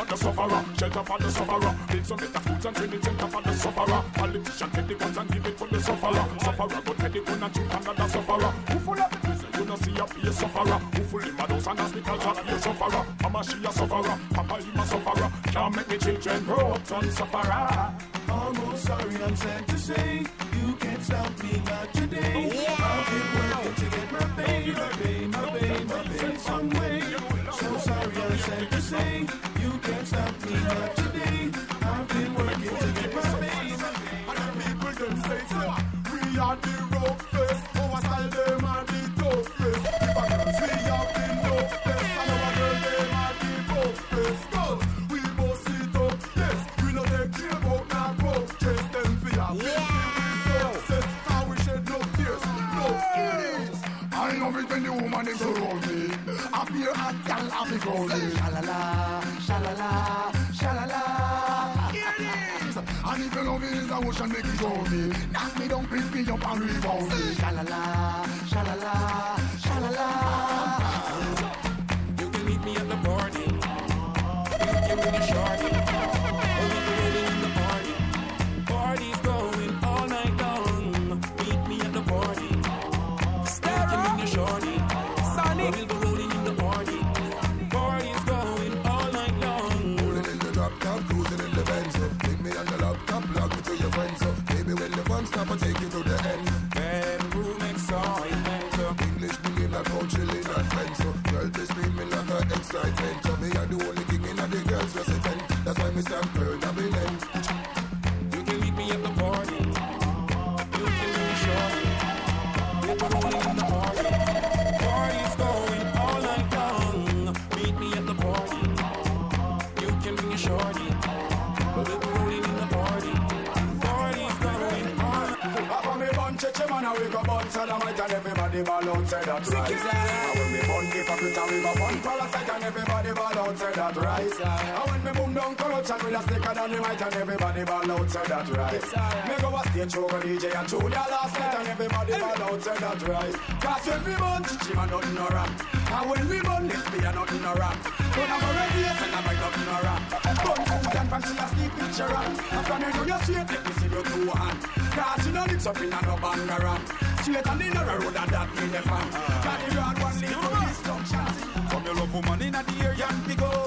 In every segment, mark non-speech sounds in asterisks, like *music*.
for the sufferer, shelter for the sufferer. Build some better foods and training center for the sufferer. Politician take the guns and give it to the sufferer. Sufferer go take the gun and shoot another sufferer. Who full of the you no see a be sufferer. Who full in my house and ask the culture be a sufferer. Mama she a sufferer, Papa he a sufferer. Can't make me children grow up on sufferer. Almost sorry I'm sad to say you can't stop me not today. Yeah. I'll get working to get my pay, my pay, my pay, my pay, my bowling. Shalala, shalala, shalala. Here it is. And if your love is the ocean, make it drown me. Knock me down, pick me up and rebound me. Shalala, shalala, shalala. You can meet me at the party. You can meet me shorty. parasite and everybody ball out, say that rise. And when we burn hypocrite and we go burn parasite and everybody ball out, say that rise. And when we boom down corruption, we a sticker than the might and everybody ball out, say that rise. Me go a stage show with DJ and Julia last night and everybody ball out, say that rise. Cause every month, she man nothing no rant. And when we burn this, we nothing a ignorant. But I'm already a sinner, I'm not ignorant. Burn food and fancy a sleep picture on. And from you know you're let me see your two hands. Cause you know it's up in a no bandaran. Sweet and in a road and that in the pan. Cause you had one little dysfunction. From your love woman in a dear young figure.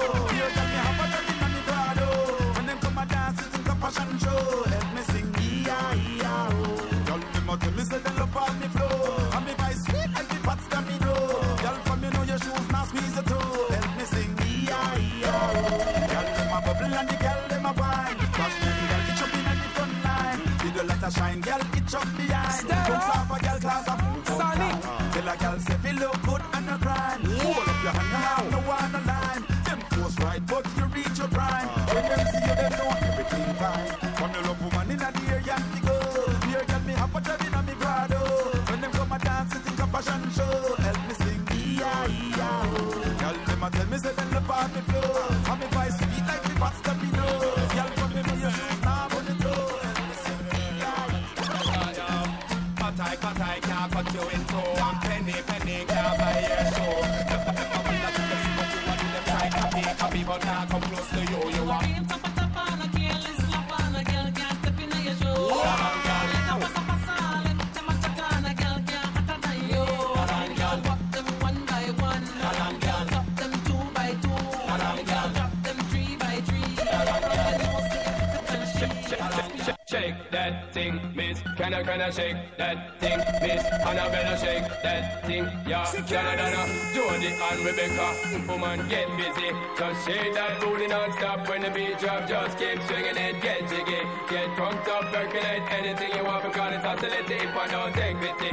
thing, miss. Can I, can I shake that thing? fist and I better shake that thing. Yeah, Donna Donna, Jody and Rebecca. Woman, get busy. Just shake that booty non-stop when the beat drop. Just keep swinging it, get jiggy. Get pumped up, percolate anything you want because it's oscillate the hip and don't take pity.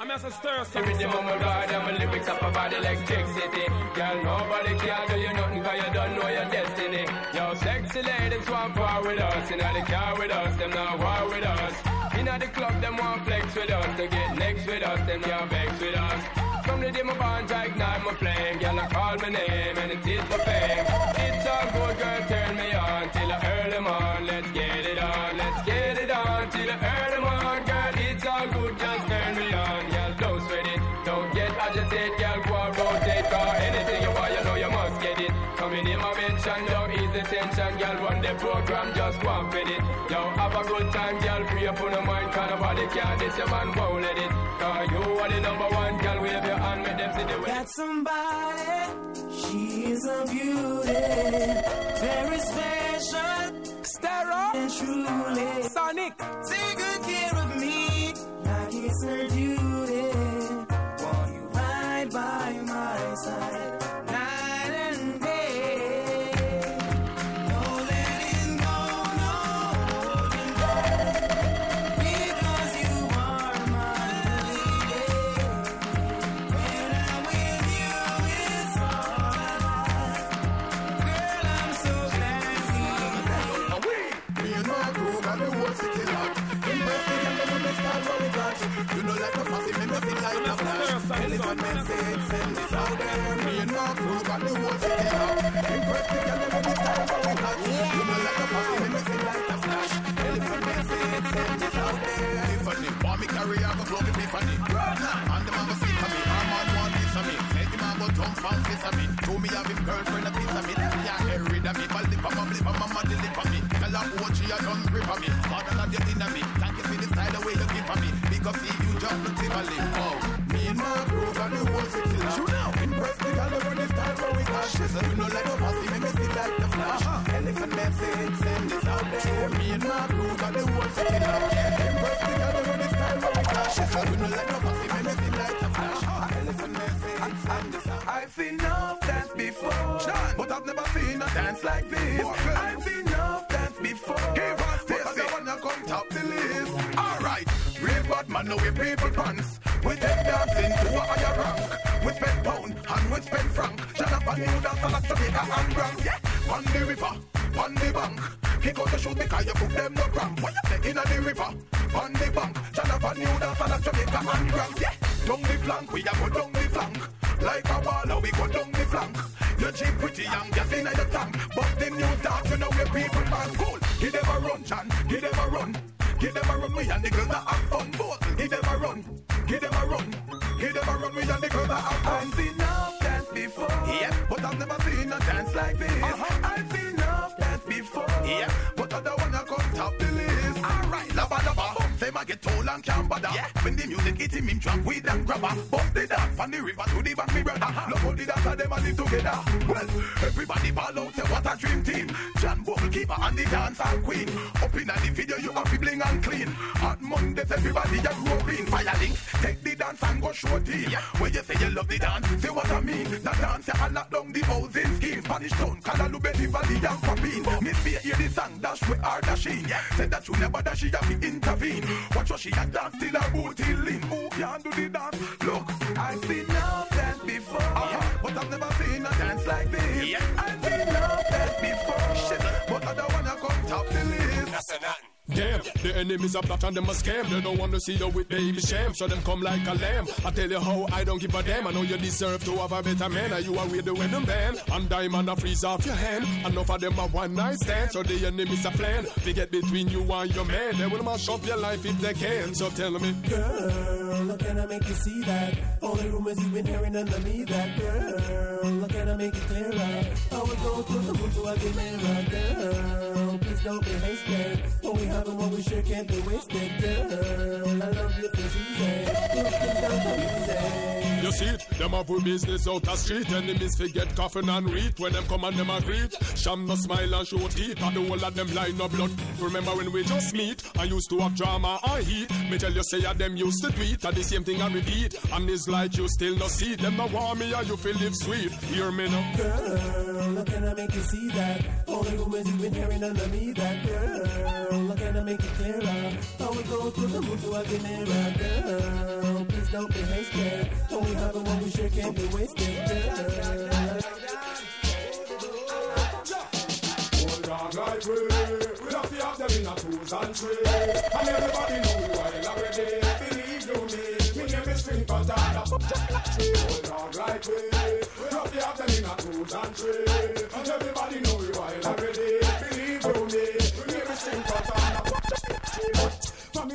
I'm as a stir some With the mumble guard and my lyrics up about electricity. Girl, nobody can do you nothing cause you don't know your destiny. Yo, sexy ladies want part with us. And you know, all car with us, them not war with us. Inna the club, them want flex with us. They get next with us, them can't vex with us. From the day my bond, I ignite my flame. Girl, I call my name and it is my fame. It's all good, girl, turn me on till I earn them on. Let's get it on, let's get it on till I earn them on. Girl, it's all good, just turn me on. Girl, don't sweat it, don't get agitated. Girl, go and rotate, car anything you want, you know you must get it. Coming in my mention, don't ease the tension. Girl, run the program, just go and fit it. have a good time, up on the mind, your man, won't let it. Cause you are the number one, girl, wave your hand, make them see the way. Got somebody, she's a beauty, very special. Stero, and truly, Sonic, take good care one it, send this out there. Me and Rob, who got the whole city up. Impressed the girl every time, so we touch. You know like a puppy, let me see like a flash. Elephant message, send this out there. Tiffany, want me carry out the flow with Tiffany. And the man go see for me, I'm on one this of me. Say the man go jump from this of me. To me have his girlfriend a piece of me. Yeah, get rid of me, but lip on my lip on my mother lip on me. Tell her what she a done grip on me. Father, love you in me. Thank you for the style the way you keep on me. Because see you just look Tiffany. Oh and the whole city laugh. You know, impressed the girl when they start when we clash. You know, like a fussy, make me see like the flash. Uh-huh. Elephant man saying, send this out there. Me and my crew got the whole city laugh. Impressed the girl when they start when we clash. You know, like a fussy, make me see like the flash. Uh-huh. Elephant man saying, send this out there. I've seen enough dance before, John, but I've never seen a dance like this. I've seen enough dance before, Give us this. but I wanna come top the list man, now we people pants. We take dancing to a higher rank. We spend pound and we spend franc. Jonathan knew that a lot to Jamaica and grand. Yeah. On the river, on the bank. He got the shoot because you put them no cramp. What you say? Inna the river, on the bank. Jonathan knew that a lot to Jamaica and grand. Yeah. Down the flank, we a go down the flank. Like a baller, we go down the flank. Your cheap pretty young, gas inna your tank. But the new dance, you know we people man cool. Give them a run, John. Give them a run. Give them a run, we and the girls that have fun. Both. Give them a run, give them a run, give them a run, we and the girls that have fun. I've seen enough dance before, yeah, but I've never seen a dance like this. Uh-huh. I've seen enough dance before, yeah. never get tall and can't bother. Yeah. When the music hit him, him drop with that grabber. Bust the dance from the river to the bank, me brother. Uh-huh. Love all the dogs and them and live together. Well, everybody ball out, say what a dream team. John Bull keeper and the dancer queen. Up in the video, you are feebling and clean. On Mondays, everybody just roaring. Fire links, take the dance and go show team. Yeah. When you say you love the dance, say what I mean. The dance, you knock down the housing scheme. Spanish town, Kalalube, the valley and Papin. Miss B hear the song, dash with her dashing. Yeah. Said that you never dash, you have to intervene. Watch how she a dance till her booty lean. Who can do the dance? Look, I've seen love dance before, uh-huh. but I've never seen a dance like this. Yeah. I've seen love dance before, but i do not want to come top the list. That's a nothing. Damn, the enemies are plot and them a scam. They don't want to see you with baby sham. So them come like a lamb. I tell you how I don't give a damn. I know you deserve to have a better man. Are you are with the wedding band? And diamond, I freeze off your hand. Enough of them a one night stand. So the enemies a plan. They get between you and your man. They will mash up your life if they can. So tell me, girl, look can I make you see that? All the rumors you've been hearing under me. That girl, look can I make it clear? I will go through the moon to a mirror. Girl, please don't be hasty. we have loving what we sure can't be wasted, girl. I love you for easy. You see it? Them have we business out a street. Enemies forget coffin and read when them come and them a greet. Sham no smile and show teeth. And the whole of them line up blood. Remember when we just meet? I used to have drama and heat. Me tell you say I them used to tweet. And the same thing I repeat. And it's like you still no see. Them no want me and you feel live sweet. Hear me now. Girl, look can I make you see that? Only who is you been hearing under me that girl. Look can I make it clearer? I would go through the moon to a mirror girl don't be hasty. Only having what we share can't be wasted. we, we have in a twos and threes, and everybody know we wild already. Believe you me, me name Hold on, right way. we love to have them in a and threes, and everybody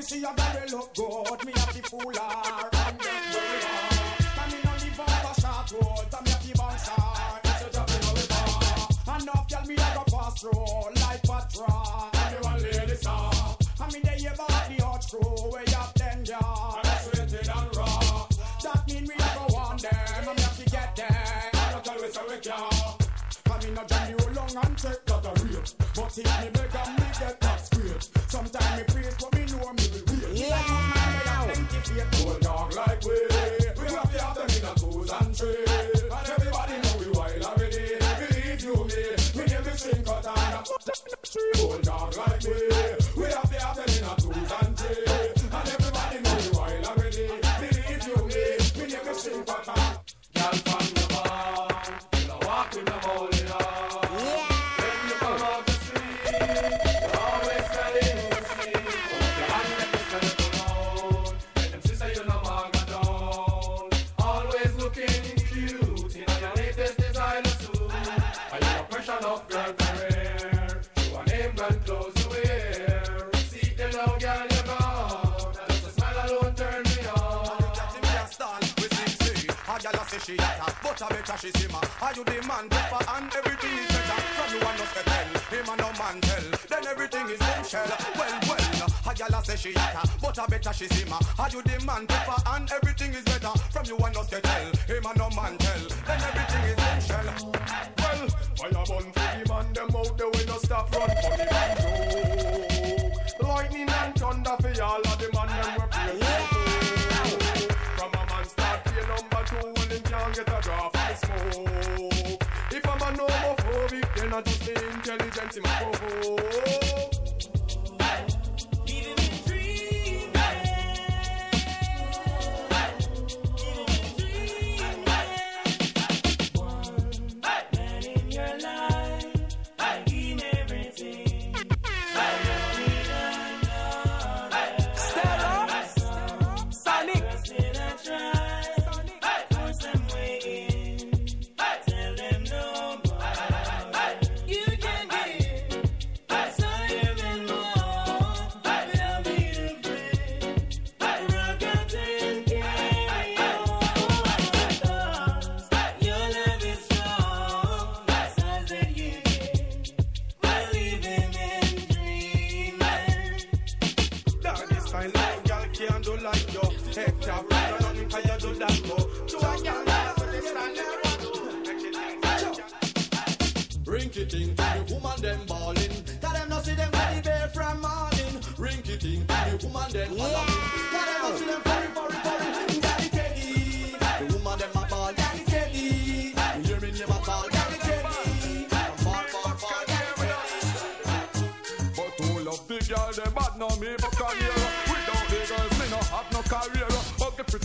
she a barrel look good, me have to fool her and then roll her. Can me not live on the short road, I'm have to bounce her. It's a job in the river. Enough you me like a pass through, like patrol. Everyone lay this off. I mean they ever about the arch crew, way up ten yards. And that's rated and raw. That mean we have to them, I'm have to get them. i do not always a wicked. Come in a jam, you long and check that a real. But if me Cause you demand proper and everything is better From you one of the him and no man tell Then everything is them shell, well, well uh, A gal say she hotter, but I better she simmer How you demand proper and everything is better From you one of the tell, him and no man tell Then everything is them shell Well, fire burn for the man, them out there window, stop Run for the man, no Lightning and thunder for all ti máa kó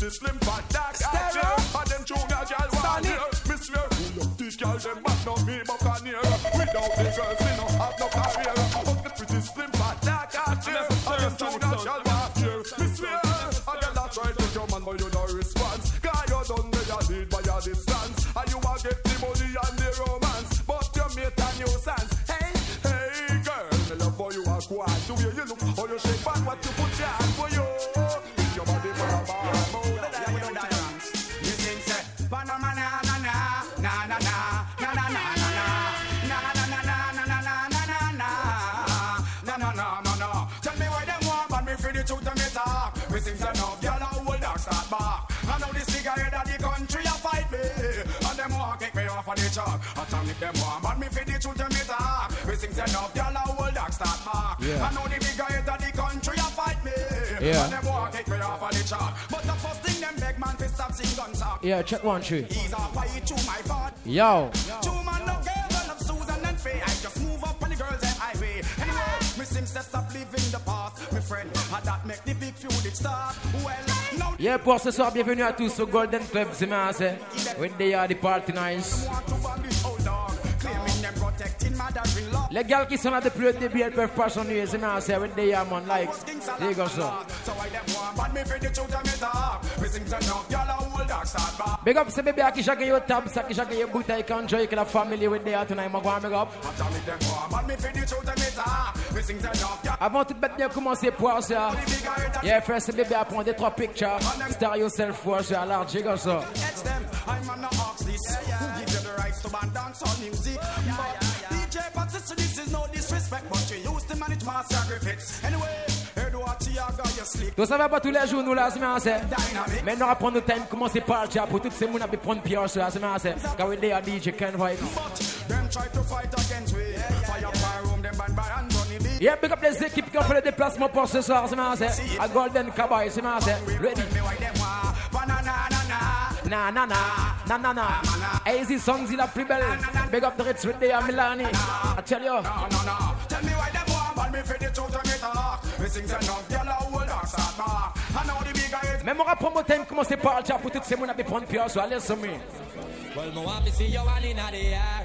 the slim fat dark Stereo And them junior girl want here Me swear We love the girl Them but not me buccaneer Without the girls We no have no career But the pretty slim fat dark out And them junior girl want here Me swear A girl I try to come and But you no response Guy you done They are lead by your distance And you a get the money and the romance them warm. And me the sing send start mark. Yeah. I know the bigger head of the country a fight me. Yeah. And them walk me off of the But the first thing them beg man to stop sing gun talk. Yeah, check one, two. He's a fight to my part. Yo. Yo. Two man no girl, Susan and Faye. I just move up on the girls and highway. Anyway, me seems to stop living the past, my friend. And that make the big feud it start. Well, yeah, pour ce soir, bienvenue à tous au Golden Club, c'est When they are the party nice. Les gars qui sont là depuis le début, elles peuvent pas s'ennuyer. C'est non, c'est avec des like. ça. Big up, c'est bébé qui j'ai gagné au tab, ça qui j'ai gagné bouteille, qui la famille ma big up. Avant toute bête bien commencer, pour ça. c'est bébé à prendre des trois pictures. Star yourself, ça, ça rights to pas tous les jours, nous là, c'est Maintenant, on prendre le temps, commencer par le pour toutes ces gens à prendre Pierre sur la semaine Car il DJ Ken Yeah, big up les équipes qui ont fait le déplacement pour ce soir, c'est Golden Cowboy, c'est Ready. Na na na, na na na. Easy songs in a free belly. Big up the Ritz with the Milani. I tell you. No, no, no. Tell me why them want man me for the truth and me talk. Me sings the y'all are old dogs at bar. I know the bigger it. Me mora promo time commencer par le chat pour tout ce monde à be prendre pure so allez sommer. Well, me I to see you one in the air.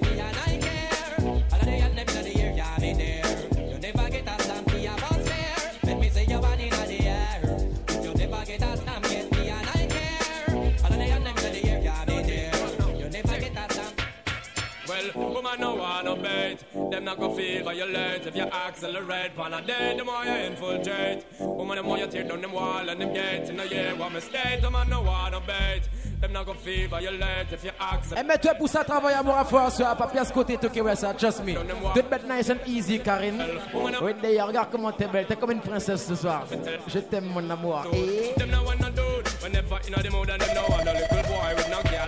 me woman no wanna bait. Them not go feel violate if you accelerate. Pan a day, the more you infiltrate. Woman, the more you tear down them wall and them gate. In a year, one mistake, the man no wanna bait. Them not go feel violate if you accelerate. Et mais toi, pour ça, travaille à moi à sur papier à ce côté, tout qui ça, trust me. Don't nice and easy, Karine. Oui, d'ailleurs, regarde comment t'es belle. T'es comme une princesse ce soir. Je t'aime, mon amour. Et... Eh? Them not wanna do, whenever you know the mood and them no want a little boy with no care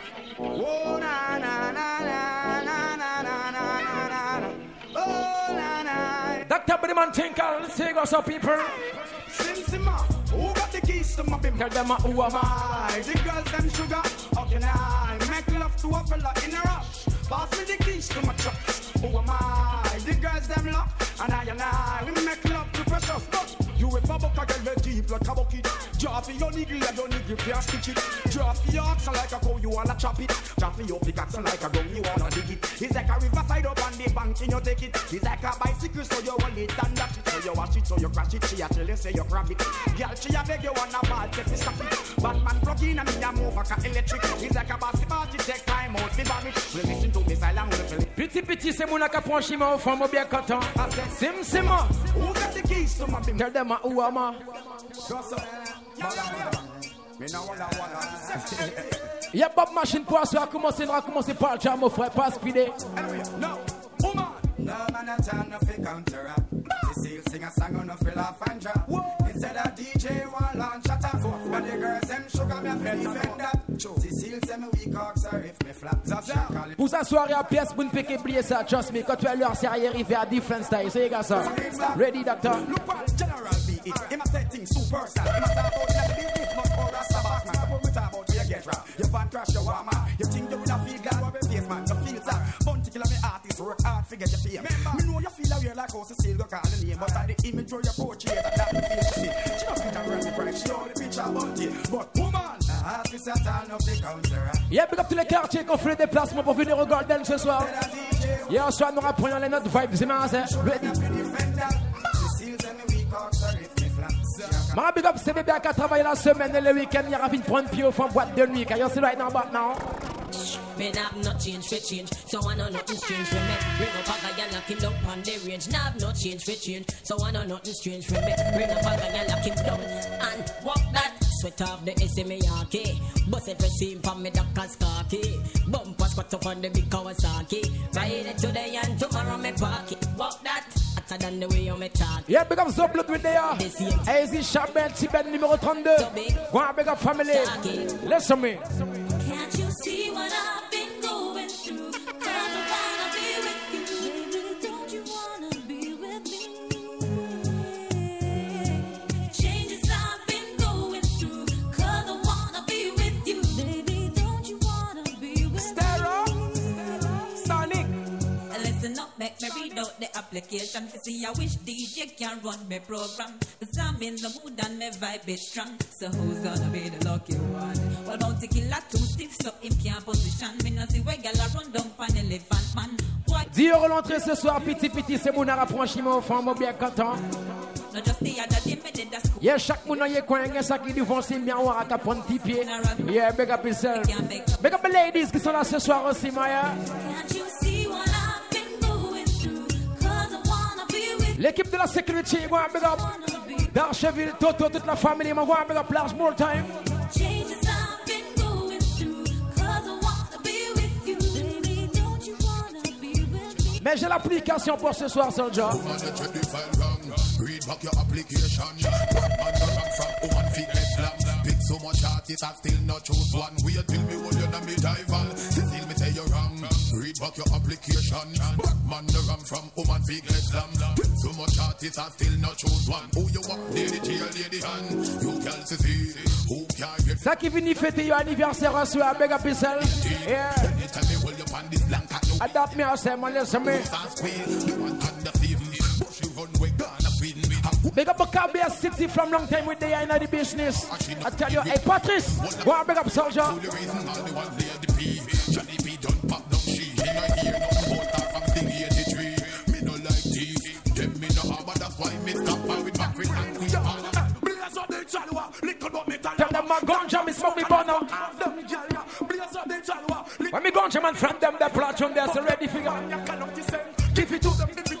Oh na na na na na na na na na Oh na Doctor Briman Tinker, let's take us up, people. Sim Simma, who got the keys to my bim? Tell them who am I? The girls them sugar. How can I make love to a fella in a rush? Pass me the keys to my truck. Who am I? The girls them luck, and I and I we make love to pressure. You ever buck a girl with deep like a bucket? your needle your needle stitch it. your like a cow, you wanna chop it. your pickaxe like a gun, you wanna dig it. like a up on the bank like a bicycle, so you it and that it. So you wash it, so you crash it. She a tell you, say you grab it. Girl, she a beg you ball, take stop it. Batman plug in and me a move like a electric. like a basketball, she take time out, me vomit. listen to me silent, we feel it. Petit petit, c'est mon fond, mon bien content. Sim, sim, Who got the keys to my Tell them il Uama. Y'a pas de machine pour à commencer, va commencer par le jam, mon frère, pas spider. Vous asseoir à pièce pour ne pas oublier ça, trust me. Quand tu es l'heure, c'est arrivé à different style. C'est gars ça. Ready, doctor? Oh, your your warmer. You think you You me Remember, me know you feel aware like how Cecile go call the name, but at the image where you portray that that feel to see. She don't fit a brand the price. She know the picture about it, but woman. Yeah, big up tous les quartiers qui ont fait les déplacements pour venir au Golden ce soir. Hier soir, nous reprenons les notes vibes immenses. Ma hein. big up, c'est bébé qui a travaillé la semaine et le week-end. Il a envie de prendre au fond boîte de nuit. Car il y a right now, so I know so I know strange and that sweat off the SMARK. Bust every seam from me Docker's khaki. Bumper squat up on the big Kawasaki. Ride it today and tomorrow me park it. Walk that. hotter Than the way you me talk. Yeah, big up Zoblut with they are. Easy Chabert, Tibet numéro 32. So big. Go on, big up family. Listen me. Can't you see what I'm application see I wish DJ can run my program. Cause I'm in the mood and my vibe is strong. So who's gonna be the lucky one? Well, bounty killer too stiff, so him can't position. Me no see where gal run down pan elephant man. Dieu relentré ce soir, petit petit, c'est mon rapprochement au fond, bien content. Yeah, chaque moun ye coin gen sa ki devant ses miroirs à ta prendre tes Yeah, big up yourself. Big up les ladies qui sont là ce soir aussi, Maya. L'équipe de la sécurité, moi, up. D'Archeville, Toto, toute la famille, moi, big up. Large more time. Mais j'ai l'application pour ce soir, Soldier. much Fuck your application. Black man, the ram from woman feet much artists I still not choose one. Who you want, lady, cheer, lady, hand. You can see, who can get. Ça qui vient your anniversaire, on se fait un Yeah. Adapt me, I say, man, listen me. Big up Cambia City from long time with the in the business. I tell you, hey Patrice, go and big up soldier. chalwa, little but me tell them my ganja me smoke me burner. Them gyal blaze up the chalwa. When me ganja man from them the platoon, they ready for Give it to them.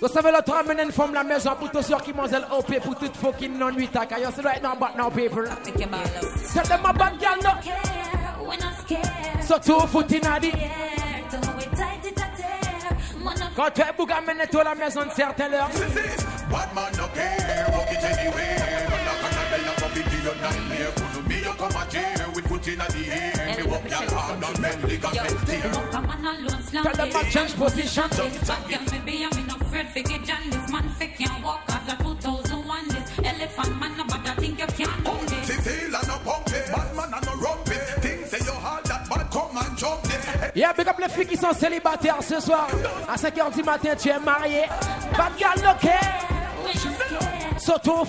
Vous savez, l'autre amène une femme la maison pour tous ceux qui pour toute à C'est right now, but now, people. So two foot in Quand tu es bouc, amène toi la maison de certaines heures. Bad man, no care, walk it anywhere. Knock on the bell, I'm a big deal, Put me, you come a out in a les filles qui sont célibataires ce soir. À 5h du matin, tu es marié. Bad look Surtout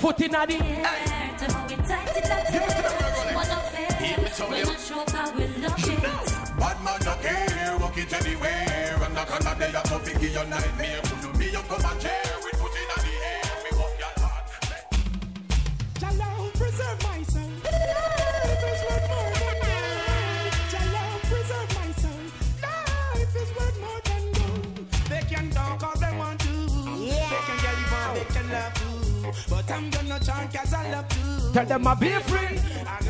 Keep it to you. Bad man not care, walk it anywhere. And knock on the day, I come to give you nightmare. Pull me up from my chair, we put it in the air. Me walk your heart. Jalla, preserve my soul. Life is worth more than gold. Jalla, preserve my soul. Life is worth more than gold. They can talk all they want to. Yeah. They can get even, they can love you. But I'm gonna chant cause I love you. Tell them I'll be free. I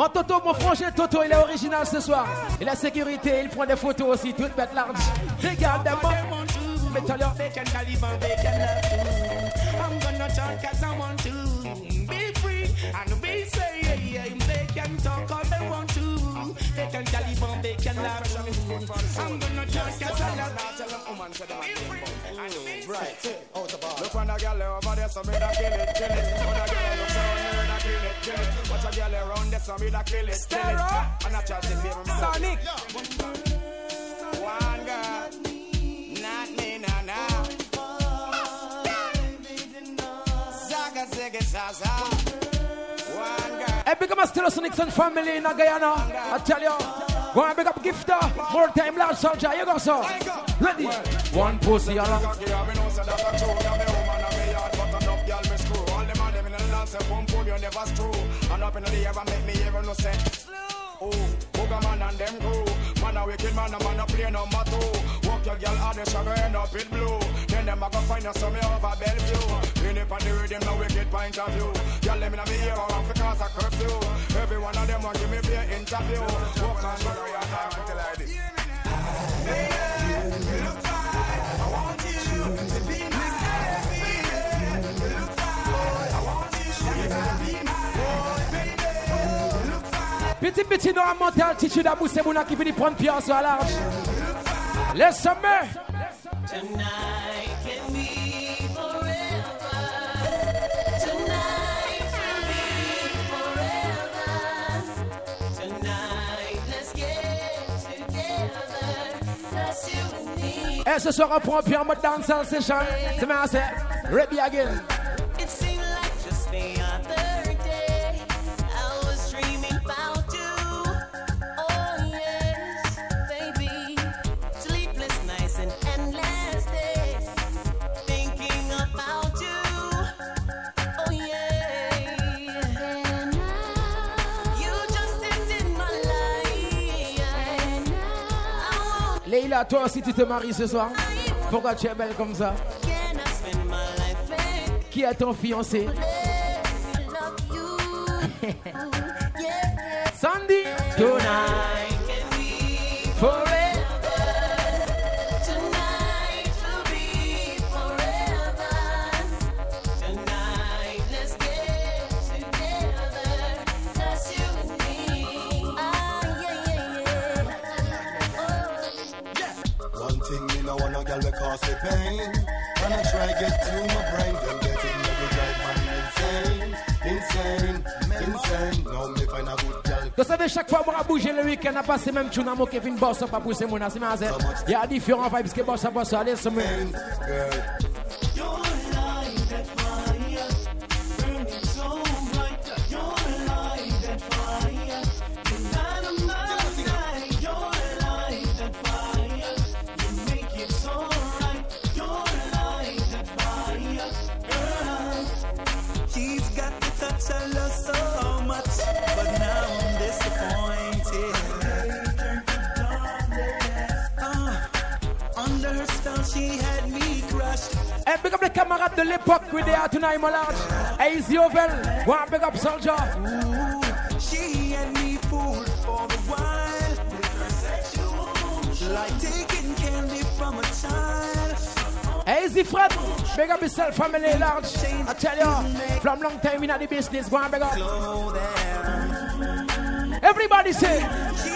Mon Toto, mon frangin Toto, il est original ce soir. Et la sécurité, il prend des photos aussi, toute bête large. Regarde d'abord. Mais tout à l'heure. I'm gonna talk as I want to. Be free and be safe. yeah. can talk all they want to. They can calibre, they can I'm gonna talk as I want to. Be free and be safe. Right. Look on a girl over there, so me da kill it, kill it. On a girl over kill it. Watch a girl around there, so me da kill it. Still And I charge the baby Sonic. One girl. Not me, nah, nah. Zaga, zaga, zaza. One girl. Hey, big up my Stereo Sonics and family in Guyana. I tell you. Go and big up gifter. More time, large soldier. You go, sir. Ready? One pussy, y'all say one pull you never screw. And up in the air make me hear no say. Oh, booger man and them crew. Man a wicked man, a man a play number two. Walk your girl out the sugar end up in blue. Then them a go find us some over Bellevue. Clean up on the rhythm, no wicked point of view. Girl, let me know me here or off because I curfew. Every one of them want give me be an interview. Walk on, sugar, and I'm like this. Yeah. Petit petit nous à monter altitude à qui finit prendre pierre sur large. Les sommets. Tonight can be forever. Tonight can be forever. Tonight let's get together. That's you and me. Et ce soir on prend pierre en mode dancehall session. C'est assez. Ready again. toi aussi tu te maries ce soir Pourquoi tu es belle comme ça Qui est ton fiancé *laughs* Sandy Tonight Forever pain. When I try to get through my brain, them get me to drive man insane, insane, insane. Now me find a good girl. Vous savez, chaque fois, moi, à bouger le week-end, à passer même tu n'as mon Kevin Bossa, pas pousser mon assimilation. Il y a différents vibes que Boss Bossa Bossa, allez, se mettre. the lip up with the tonight, my lad. Hey, it's Yovel. One big up soldier. Ooh, she and me fooled for a while. Like taking candy from a child. Hey, it's the Fred. Big up yourself, family large. I tell you, from long time in the business, go and big up. Everybody say.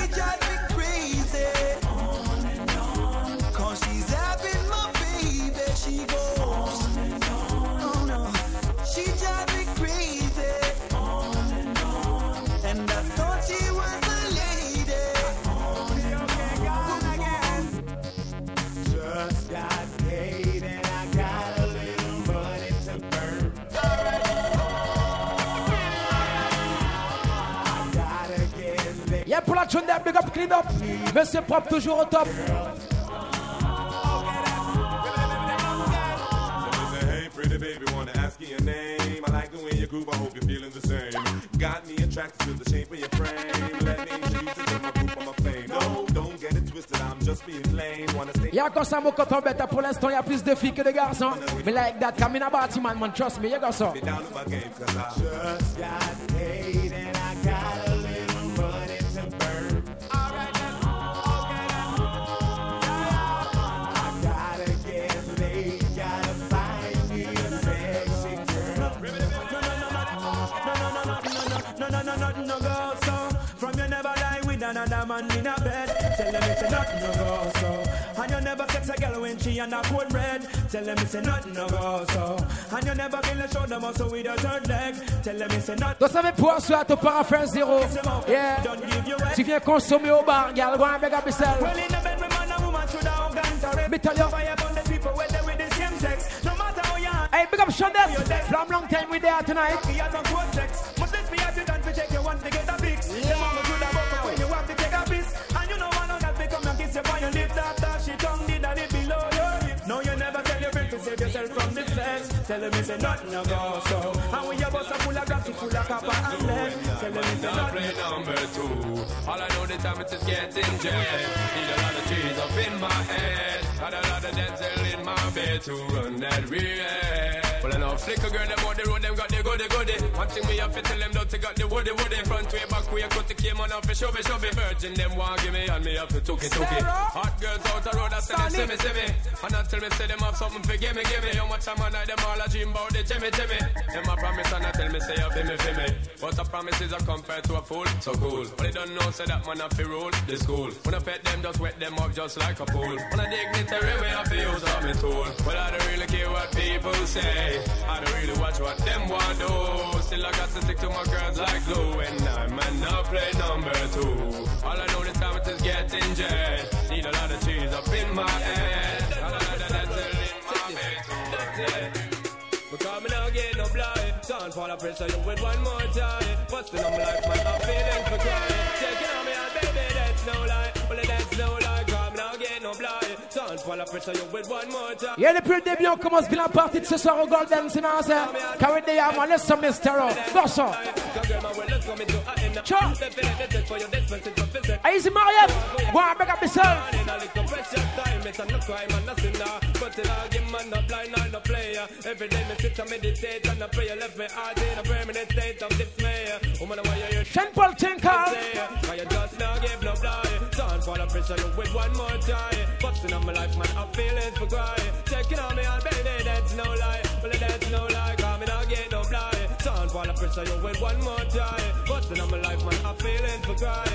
clean up, big up, clean up. Monsieur propre, toujours au top. pretty baby, wanna ask you your name. I like the way you groove, I hope you're feeling the same. Got me attracted to the shape of your frame. Let me introduce you to my group, I'm a fame. No, don't get it twisted, I'm just being lame. Wanna stay. Y'a quand ça, mon coton bête, pour l'instant, y'a plus de filles que de garçons. Me like that, come in a man, man, trust me, y'a quand ça. down my game, cause I just got paid another man in a bed. Tell them it's nothing no go so. And you never sex a girl when she and a cold red. Tell them it's nothing no go so. And you never kill a shoulder muscle with a third leg. Tell them it's nothing. Dois saber pouvoir sur la topara friend zero. Yeah. Tu viens consommer au bar, gal. Go and beg up yourself. Well in the bed, my man and woman should have guns or Me tell you. Fire on the people where they with the same sex. No matter how you are. Hey, big up Chanel. From long time we there tonight. But let's be at it and to check you once to get up. Tell them it's a nothing no go so. And we a bus a full of graffiti, full of copper and lead. Tell them it's a nothing. number two. All I know the time it's just getting jet. Need a lot of trees up in my head. And a lot of dental in my bed to run that real now. Flick a girl, them on the road, them got the goody goody. One thing me have tell them, don't they got the woody woody. Front way, back way, cut the came on off, shove it, shove it. Virgin, them want give me, and me have to took it, took it. Hot girls out the road, I say them, see me, see me. And I tell me say them have something for give me, give me. How much time I night, them all a dream about the Jimmy, Jimmy. Them a promise, and I tell me, say, have me, for me. But a promise is a compared to a fool, so cool. But they don't know, say that man have to rule the school. When I pet them, just wet them up just like a pool. When I me we have to I all me tool. Well, I don't really care what people say. I don't really watch what them want do. Still I got to stick to my girls like glue, and I'm not play number two. All I know this time is getting jet. Need a lot of cheese up in my head. A lot of dental in my bed. Because me not get no blind. Can't fall a pressure you with one more time. Busting on my life, man, I'm feeling for crying. Yeah, the pretty debut on commence bien la partie de ce soir au Golden Simmons. Carry the arm and let's some Mr. Bosso. Oh. Chop. Easy Mariam. it no and no player. Every day me sit and meditate and I pray. Left me heart in a permanent state of dismay. Woman, why are you? Shen you just not give no blind. Don't pressure with one more time. Once in my life, man, I'm feeling for crying. Checking on me, I'd and baby, that's no lie. Well, that's no lie, come and i get no blind. Sound while I pressure you with one more time. Once in my life, man, I'm feeling for crying.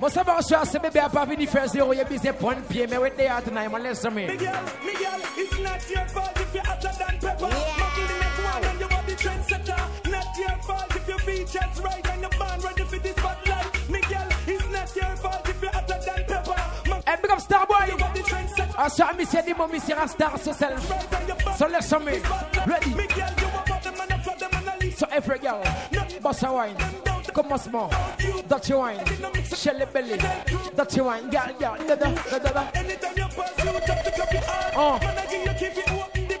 Mwen se vansyo a se a me Miguel, Miguel, it's not your fault if you're hotter than pepper. Yeah. the make one and you are the trendsetter. Not your fault if your features right and your band ready for this spotlight. Miguel, it's not your fault if you're hotter than pepper. Hey, eh, big ah, star boy. I saw Missy Dimo, Missy Rastar, so self. So show me. Ready. Miguel, so every girl, bust wine, come on more. dirty wine, shelly belly, dirty wine, girl, girl, da da da da da. you Oh.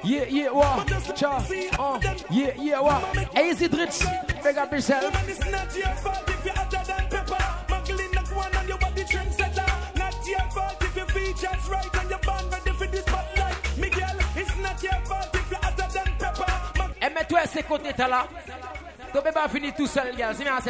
Yeah, yeah, wah, Cha, oh, yeah, yeah, wah. Easy drinks, big up yourself. se kote ta la To be ba fini tou sol Si la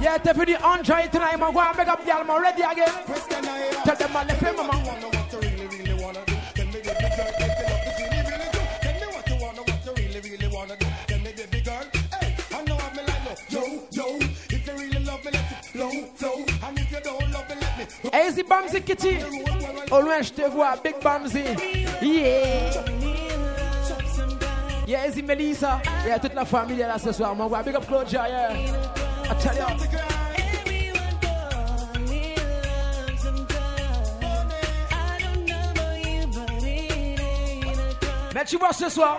Yeah, enjoy tonight make up ready again Tell them Bamzi, Kitty. Au loin, je te vois, Big Bamzi. Yeah. Yeah, Izzy Melissa. à toute la famille là ce soir. M'envoie Big Up Claudia. Yeah. I tell you. Mais tu vois ce soir,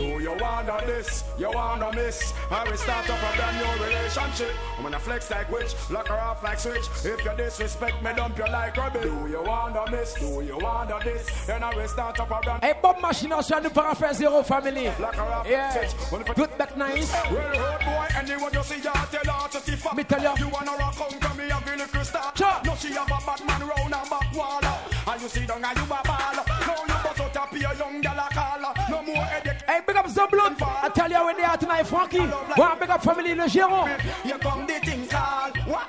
Do you wanna this? You wanna miss? I will start up a brand new relationship. I'm gonna flex like witch, lock her off like switch. If you disrespect me, dump you like rubbish. Do you wanna miss? Do you wanna this? Then I will start up a brand. Hey, Bob Machine, I on nous para faire zéro family. Yeah, good back nice. Well, road boy, anyone you see, you tell her to see fuck. Me tell you, you wanna rock home, come me have a little star. No, she have a bad man round her back wall. And you see, don't you a ball. No, you out up your young call. No more Hey, big up Zamblood. I tell you when they are tonight, Frankie. Well, big up family, le Gérant. Here come the things called. What?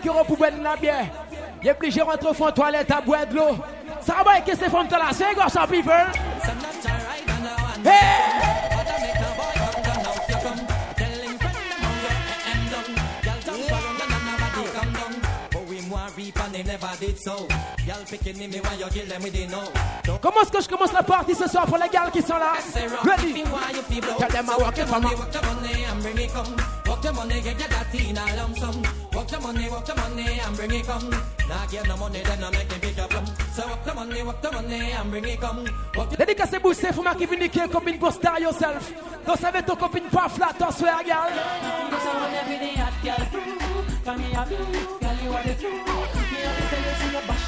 ki ro pou bwen nan biye. Ye plije rentro fon toalet a bwen dlo. Saraboye kese fon mtala. Seye gorsan pi fè. Comment est-ce que je commence la partie ce soir pour les gars qui sont là? Ready? Tell them I walk it for me. Walk the money and bring it come. Walk the money, get in a lump sum. Walk the money, walk the money and bring it come. get no money, then I make up. So walk the money, walk the money and bring it come. qui vient copine star yourself. Don't save ton copine pas flat, on girl. Come here, girl, you are the truth.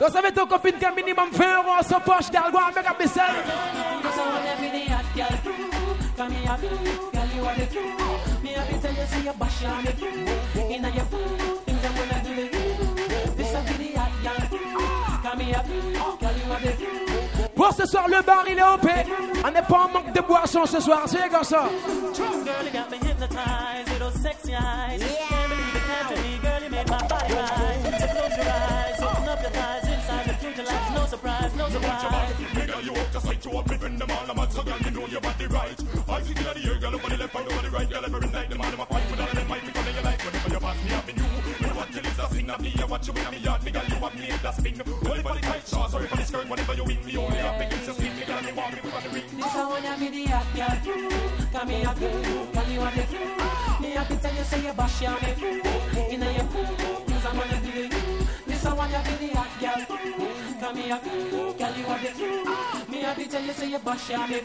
Vous savez, ton copine qui a minimum 20 euro en son poche, d'algo avec un bicelle. Pour ce soir, le bar il est OP. On n'est pas en manque de boissons ce soir, c'est comme ça. Watch your watch your body. Nigga, you up the sight, you up me friend them all. I'm out, so girl, you know your body right. I see you girl, the air, girl, over the left, I know over the right, girl, every night. The man, I'm a fight with all of them, fight because you like. Whenever you pass me, I've been you. Me want you listen, sing at me, I want you in me yard. Me girl, you want me in that spin. Only for the tight shorts, sorry for the skirt. Whenever you win, me only have me kiss your Me girl, me want me put on the ring. This I wanna be the hot girl. Come here, girl, girl, you are the crew. Me have to tell you, say you bash your me. You know your crew, 'cause I'm gonna be the you. This I wanna be the hot girl from me a Girl, you have the truth Me have to tell you, say you bust on me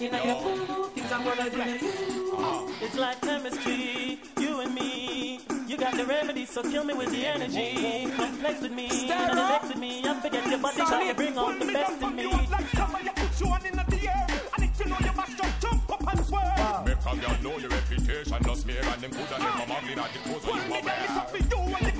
Inna your food, things I'm gonna do It's like chemistry, you and me you got the remedy, so kill me with the energy. Come flex with me, do flex with me. I forget your body, try to bring out the best in me. Like somebody put you on in the air, and if you know you must jump, jump up and swear. Wow. Make know your reputation, no me and them coulda never marry, not the cause of you aware. Well, the girl is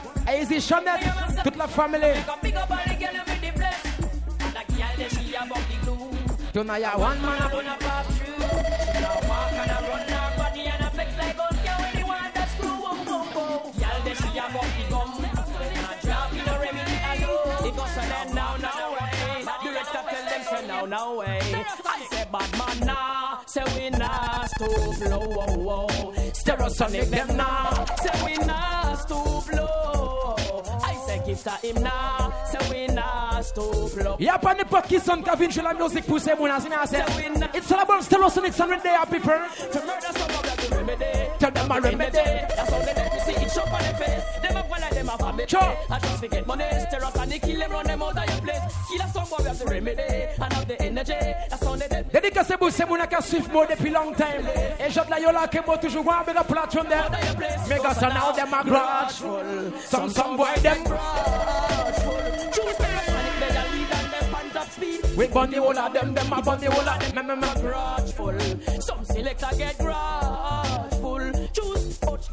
Easy Chanel, toute la famille. Tonight I one man a Now run now, body and flex like that screw, she a the gum. Now drop in a remedy It goes now, now, way. Eh. I tell them say now, now, way. Eh. I say bad man now say we not stoop low. Stereosonic them now, say we not stoop low. I say give to him now, say we not stoop low. Y'a pas n'importe qui sonne qu'a vinci la musique pour ces mounas, mais assez. It's all about Stereosonic Sunday, our people. To murder some of them, remedy. Tell them a remedy. That's all they need to see, it's up on their face my family. Sure. I just forget money. Stare up and kill them, run them out of your place. Kill a song, boy, we have the remedy. And have the energy. That's on the day. Dédicacé pour ces mouna qui suivent moi depuis longtemps. Et j'ai de la yola qui m'a toujours voir avec la plateforme there. Make us now out them a grudgeful. Some, some boy them. Choose them. We burn the whole of them, them a burn the whole of them, them a grudgeful. Some selector get grudgeful.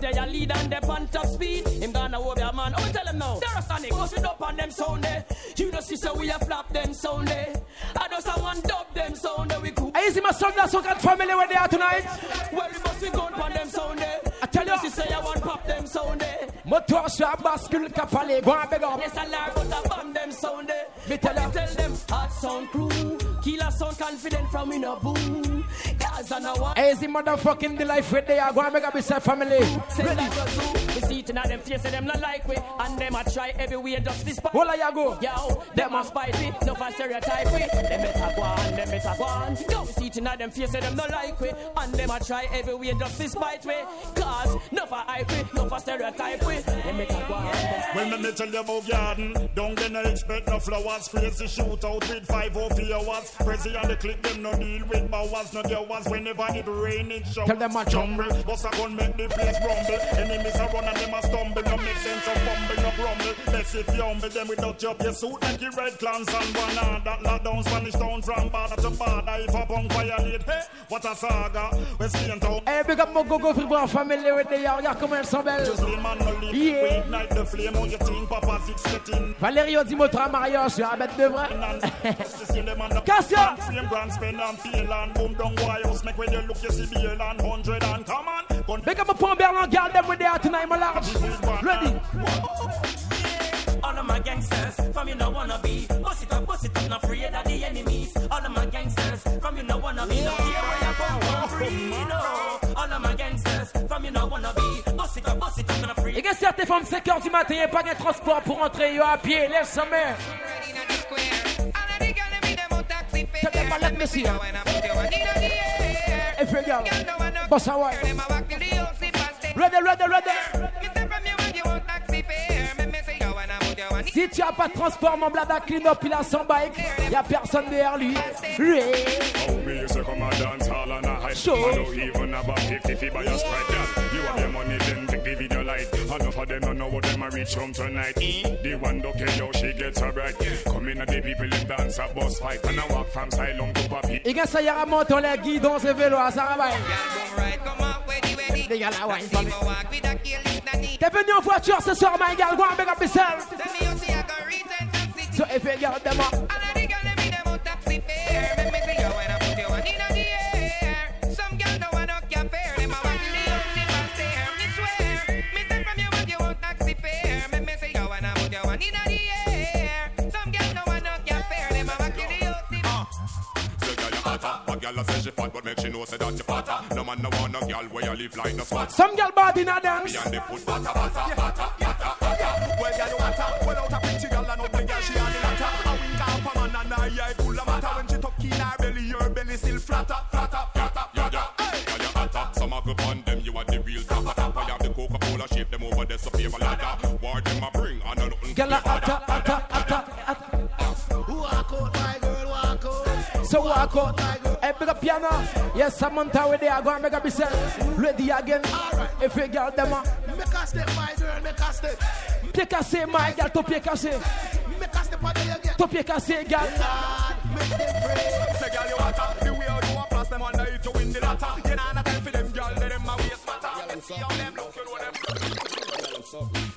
They a lead and they on top speed. Him gonna over your man. Oh, tell them now. They're a sonic, cause we up on them sound eh. You know, say we a flap them sound eh. I know someone dub them sound eh. We cool. I see my son that's so got family where they are tonight. Well, we must be going on them sound eh. I tell you, say I want pop them sound eh. Motor shop bascule capale, go on, beg up. Yes, I like what I them sound eh. Me tell, tell them, hot sound crew. Kill us sound confident from in a boom. Cause I know what. Easy motherfucking the life where they are going to make up with family. Ready. We see it in them face, them not like we. And them a try every way just this part. Where you go? Yo, them a spicy, no for stereotype we. Them better go on, them better go on. Yo, we see it in them face, them not like we. And them a try every way just this bite we. Cause no for hype we, no for stereotype we. Them better go on. When well, me tell you about garden, don't get no expect no flowers. Crazy shoot out with five or four hours. Crazy on the clip, them no deal with bowers, no there was whenever it rain it show. Tell them a jumble, bust a gun make the place rumble. Enemies are running and them a stumble. make sense of no grumble. Best if you humble them without suit your red clans and That down Spanish town from bada to bada. If a punk violate, hey, what a saga. Hey, big up my go-go family with the yard. Y'a comment elle s'embelle? Just lean man, no Yeah. Ignite the flame oh, *laughs* on your team, papa's expecting. Valerio Dimotra Mario, sur a bête de vrai. Cassia! Big up my Berlin, them with the tonight, large. Ready. All gangsters from you no wanna be. it it not enemies. All gangsters from you no wanna be. you All of my gangsters from you wanna certaines femmes 5h du matin, pas de transport pour entrer à pied, lève sa mère. now Si tu as pas de transport, mon blada clean up, il a son bike. Y a personne derrière lui. Show. You have your money, then take the video light. Enough of them don't know what them a reach home tonight. The one don't care how she gets her right. Come in and the people in dance a boss fight. And I walk from Silom to Papi. Et gars, ça y a monte, on les guide dans ce vélo à Sarabay. Ah T'es venu en voiture ce soir, my girl, go on make up yourself. So if you got them up, and I think I'll be them out of Make me see you when I put you on in a girl say she fat, but make she know say that you fatter. No man no want no girl where you live like no Some girl bad in a dance. Beyond the foot, Well, girl you Well, out a pretty and ugly she the latter. A wink up a man and eye full of matter. When she tuck in her belly, belly still flatter, flatter, flatter, flatter. Hey, you Some a on them, you are the real have the Coca-Cola shape them over there, so ladder. them a bring, and nothing. Girl you hotter, hotter, hotter, so walk out. Hey, big up piano. Yes, Samantha, we there. Go and make a be Ready again. Right. If you girl them up. Uh, make a step, my girl, make a step. Take a say, my girl, to pick a say. Make a step on the again. To pick a say, girl. Make them pray. Say, girl, you water. The way you want, pass them on the to win the latter. You know, time for them, girl. Let them my waist matter. See how them look, you know them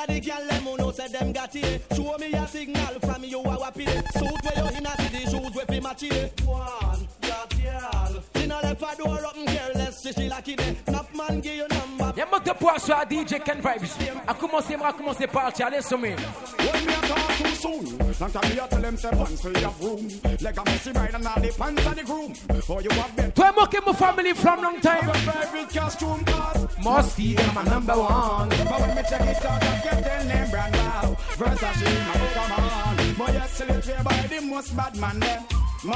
of the girl them who know said them got it. Show me a signal from you a wapi. Suit where you in a city, shoes where fi match it. One cartel. Dinner left a door open mm, careless, she like it. Top man give you number. Y'a manque de poids sur DJ Ken Vybz. A commencer, moi, commencer par le allez, sommet. When we talk too soon, long time you tell them say pants your room. Like a messy bride and all the pants on the groom. Oh, you have been. Toi, moi, my family from long time. Your favorite costume cause. Musty, I'm my number one. But when me check it out, I get the name brand now. Versace, my book, come on. More yes, by the most bad man there. Il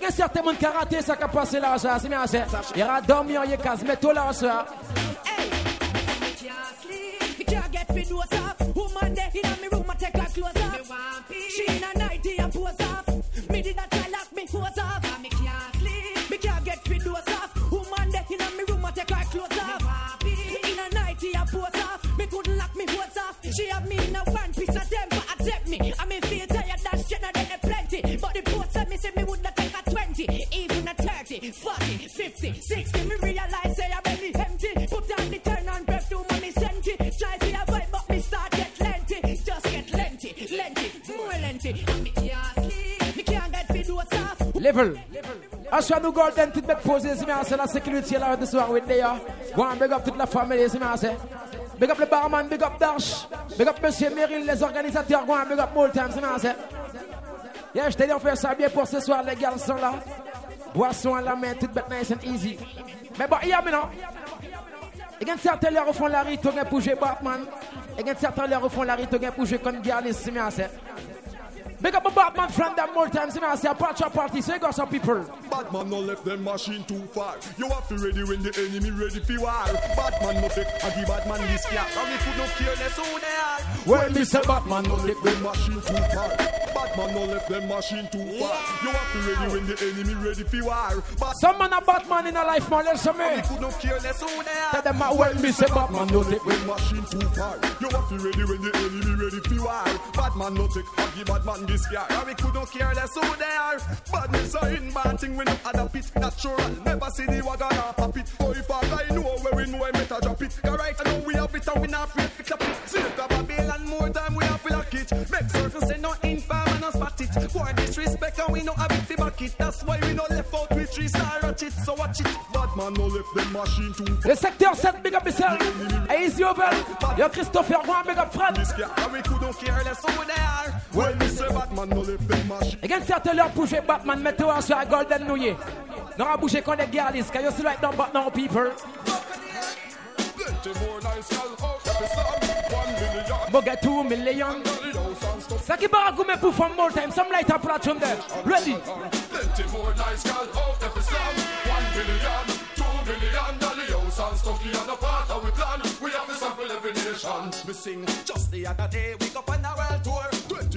y a certains qui ont ça qui a passé l'argent, c'est bien ça. Il dormi en mais tout Woman, they in my room, I take her clothes She in a nightie and pose off. Me did a even a 30, 40, 50, 60. Me realize say I'm really empty. Put down the turn on breath to money sent Try to avoid, but me start get Just get lenty, lenty, more lenty. me can't get Level. golden tout bête posez, c'est la sécurité là de soir, oui, d'ailleurs. Go and big up toute la famille, c'est Big up le barman, big up Dash, big up Monsieur Meryl, les organisateurs, go and big up times c'est bien, Yeah, je t'ai dit, on fait ça bien pour ce soir, les gars, sont là. boissons à la main, tout est nice and easy. Mais bon, hier, maintenant, il y a certains leur refont la rite, pour jouer Batman. Il y a certains leur refont la rite, pour jouer comme les Simiaset. Make up a Batman friend that more times than I say a patch party, so you got some people. Batman no left them machine too far. You have to ready when the enemy ready for war. Batman no take and the Batman this year. And we you no care less who they are. Well, say Batman no left them machine too far. Batman no left them machine too far. You have to ready when the enemy ready for war. But some man a Batman in a life, man, let's me. And we you no care less who they are. Tell them, when well, say Batman no left them machine too far. You have to ready when the enemy ready for war. Batman no take and the Batman this fear. And we couldn't care less who they are. Badness are in bad thing, we no adapt it. Natural, never see the wagon or pop it. So if I know where we know, I better drop it. Cause right now we have it and we not afraid to clap it. See the Babylon more time, we have to lock it. Make certain say no infam and no spot it. War disrespect and we no have it to back it. That's why we no left out with three star at it. So watch it. Bad man no left the machine to. far. The sector 7, big up yourself. Easy over. Yo Christopher Rouen, big up Fred. This fear, we couldn't care less who they are. When me say Batman, no lift them machine. Again, certain love push Batman, me to answer a golden new year. No, I push a con the girlies, can you see right down, but now people. Mo oh, get two million. Saki bara gume poof one more time. Some light up platform there. Ready. Plenty more nice girl out there for slam. One million, two million. Dolly house oh, and stuff here on the part we plan. We have a sample every nation. We sing just the other day. We go on a world tour.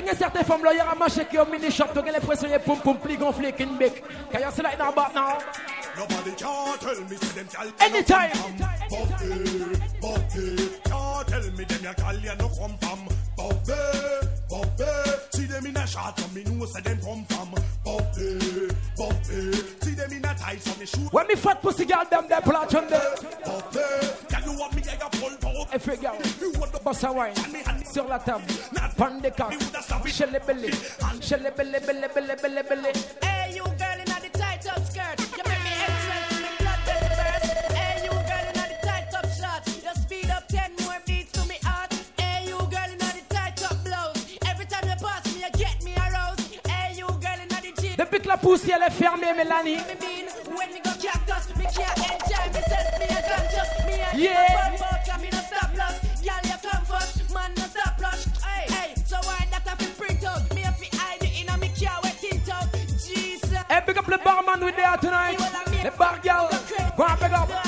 Kaya certain femme là, y'a marché qui au mini shop, donc elle est pressée, pum pum, pli gonflé, kin bec. Kaya c'est là, il en bas now. Nobody can tell me, see them gal. from. Buffet, buffet. Can't tell me them gal, ya no come from. Buffet, buffet. See them in a shot, so me know say them come from. Buffet, buffet. See them in a tight so me shoot. When me fat pussy gal, them they plot on them. Buffet. Can you want me to Et effet gars, bosse à wine, sur la table, pan de cap, chez les belles, chez les belles, belles, belles, belles, Hey, you girl in a tight top skirt, you make me excellent the blood that burst. Hey, you girl in a tight top shirt. just speed up 10 more beats to me heart. Hey, you girl in a tight top blouse, every time you pass me, you get me aroused. Hey, you girl in the jeans. Depuis que la poussière est fermée, Mélanie. yeah. Hey, pick up the barman with there tonight. The bar girl. Go and pick up.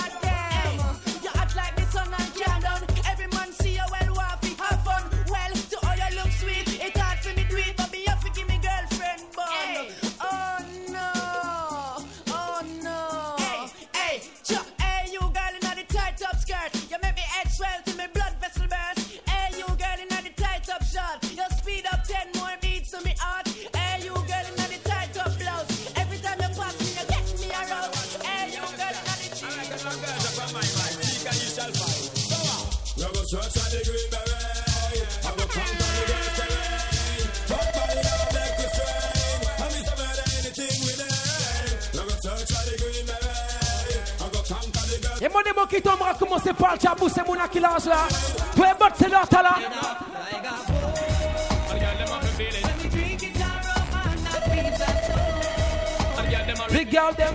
E mwene mwen ki ton mwa komanse pal chabou se moun akilaj la Kwe bot se la Big girl dem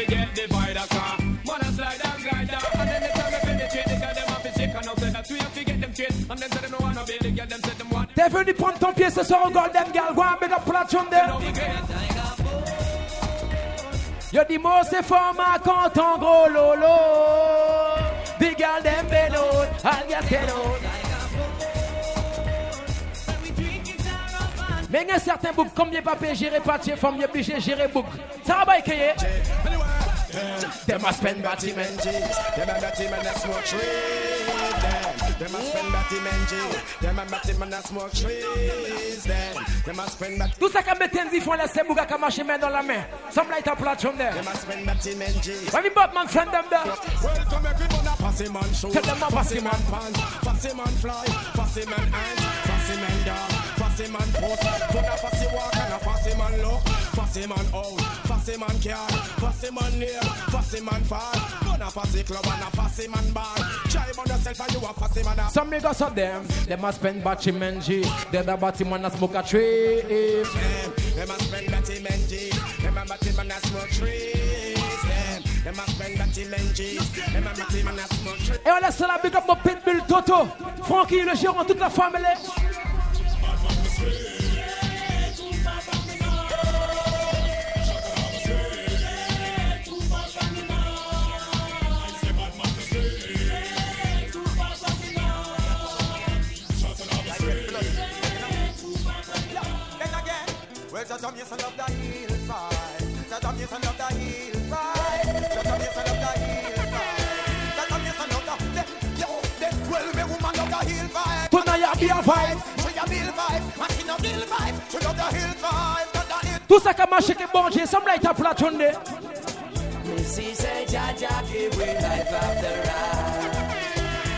forget the vider car. Man, I slide and glide down. And then they tell me penetrate, they tell them off is sick. And now say that we have to get them straight. And then say them no wanna be the girl, them say them want. They're ready to pump ton pied ce soir encore, them girl. Go and big up platform there. Yo, dis-moi, c'est fort, ma lolo. Big girl, them bellows. I'll get Mais il y a certains boucs, comme les papiers gérer pas de obligé gérer Ça va a spend batty batty smoke tree. They must spend ça main dans la main. Some light a platform there. spend When we friend them there. Fussy man put a fussy walk and a fussy man look Fussy man out, fussy man care Fussy man near, fussy man far Gonna fussy club and a fussy man bar Jive on yourself and you a fussy man Some niggas of them, them a spend batchy menji They the batty man a smoke a tree Them, them a spend batty menji Them a batty man a smoke trees. them them a spend that menji. Them a batty man a smoke trees. Et on laisse la big up mon pitbull Toto. Frankie le gérant, toute la famille. Tonight I be a vibe. Tout ça qui a marché qui est bon Dieu, semble être platonné. Missy say give life after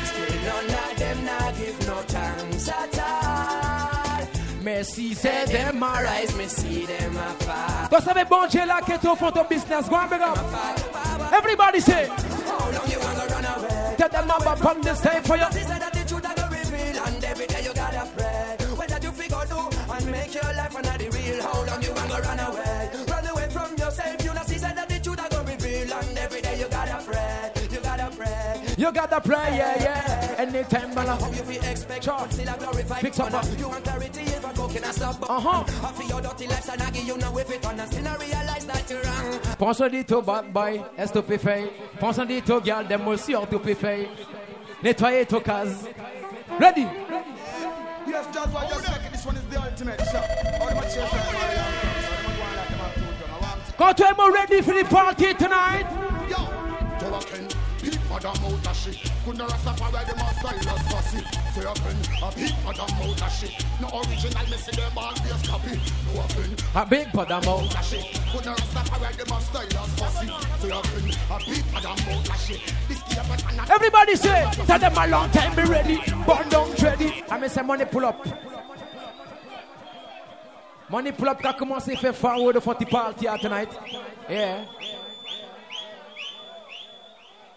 Still none of them not give no at all. Mercy them arise, me them bon Dieu là qui est ton business. Go and big up. Everybody say. How long you wanna run away? Tell them I'm from this day for you. This is the truth reveal and every day you make your life and not the real. Hold on, you and go run away. Run away from yourself. You know, see that the truth I go reveal. And every day you gotta pray. You gotta pray. You gotta pray, yeah, yeah. Anytime, man. I hope you feel expect. Sure. Still a glorified Fix up, You want clarity if I go, can a stop? Uh-huh. I feel your dirty lifestyle. I give you no with it on. And still I realize that you're wrong. Pense dit au bad boy, estupéfait. Pense dit au girl, them will si how to pay. Nettoyer to cause. Ready? Yes, just what you the ultimate shot. Out to. Got them already for the party tonight. Yo, a big madam out of shit. Couldn't Rastafari them a style as fussy. a pen, a out of shit. Everybody say, tell them a long time be ready, burn down ready. I me say money pull up. Mon pull qui a commencé à faire fair forward for the party tonight. Yeah.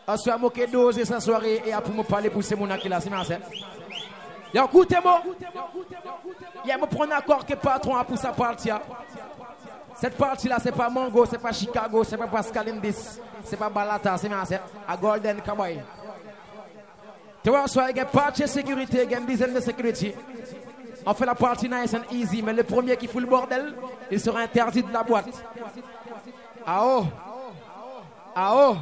À ce moment dose sa soirée et pour me parler pour ces mona qui là, c'est nasse. Yo écoutez-moi. Y'a me prendre accord que patron a pour sa partie. Hein. Cette partie là c'est pas Mango, c'est pas Chicago, c'est pas Pascal Indis, c'est pas Balata, c'est nasse. À Golden Cowboy. Tu vois, soit il y a une partie de sécurité, il y a une dizaine de sécurité. On fait la partie nice and easy, mais le premier qui fout le bordel, il sera interdit de la boîte. Ah oh! Ah oh!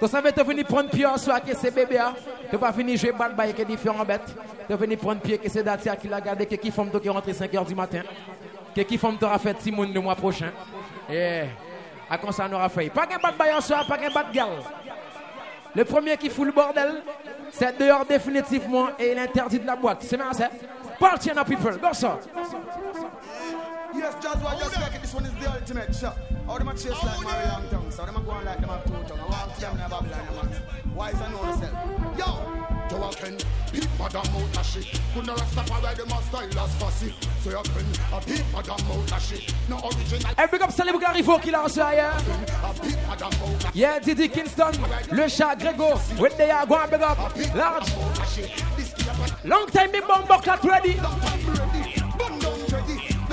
Tu savais, tu venir prendre pied en soi que c'est bébé. Tu vas venir jouer bad bye avec différents bêtes. Tu venir prendre pied que c'est Datia qui l'a gardé, que qui font qui rentré 5h du matin. Que qui font t'aura fait Simone, le mois prochain. Et eh, à quand ça nous fait? Pas qu'un bad bye en soi, pas qu'un bad girl. Le premier qui fout le bordel, c'est dehors définitivement et il interdit de la boîte. C'est marrant, ça? people, ça. Yes, that's why I just like it. This one is the ultimate shot. How them a chase like Mary Long Tongue? So them a go on like them have two tongue. I walk to them in a Babylon, man. Why is I know myself? Yo! Yo, I can peep madam out a shit. Couldn't Rastafari them a style as fussy. So you can a peep madam out a shit. No original. Every up salut Bulgari faut qu'il a reçu ailleurs. Yeah, Didi Kingston, le chat Grégo. When they are going big up, large. Long time me bomb bucket ready.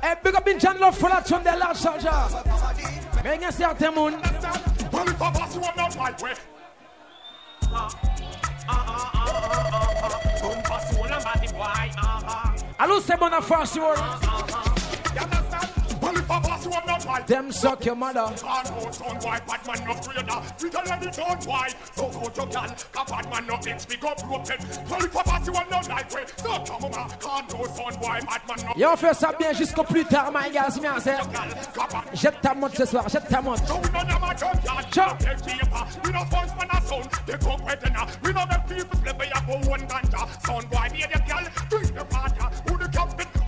Hey, big up in John Love for that from the last soldier. Make a certain moon. Well, if I pass you, I'm not my way. do I'm not the boy. I lose the well, if a boss you are not right, them suck your mother. Can't hold on, why? Bad man no trader. We tell them it's on, why? So good you can. A bad man no bitch, we go broken. Well, if a boss you are not right, way. So come on, can't hold on, why? Bad man no. Et on ça bien jusqu'au plus tard, my guys, bien, c'est. Jette ta montre ce soir, jette ta montre. So we don't have a junkyard. Chop. We don't punch man a sound. They go quick enough. We don't people play by a bone ganja. Sound boy, me and girl, drink the water.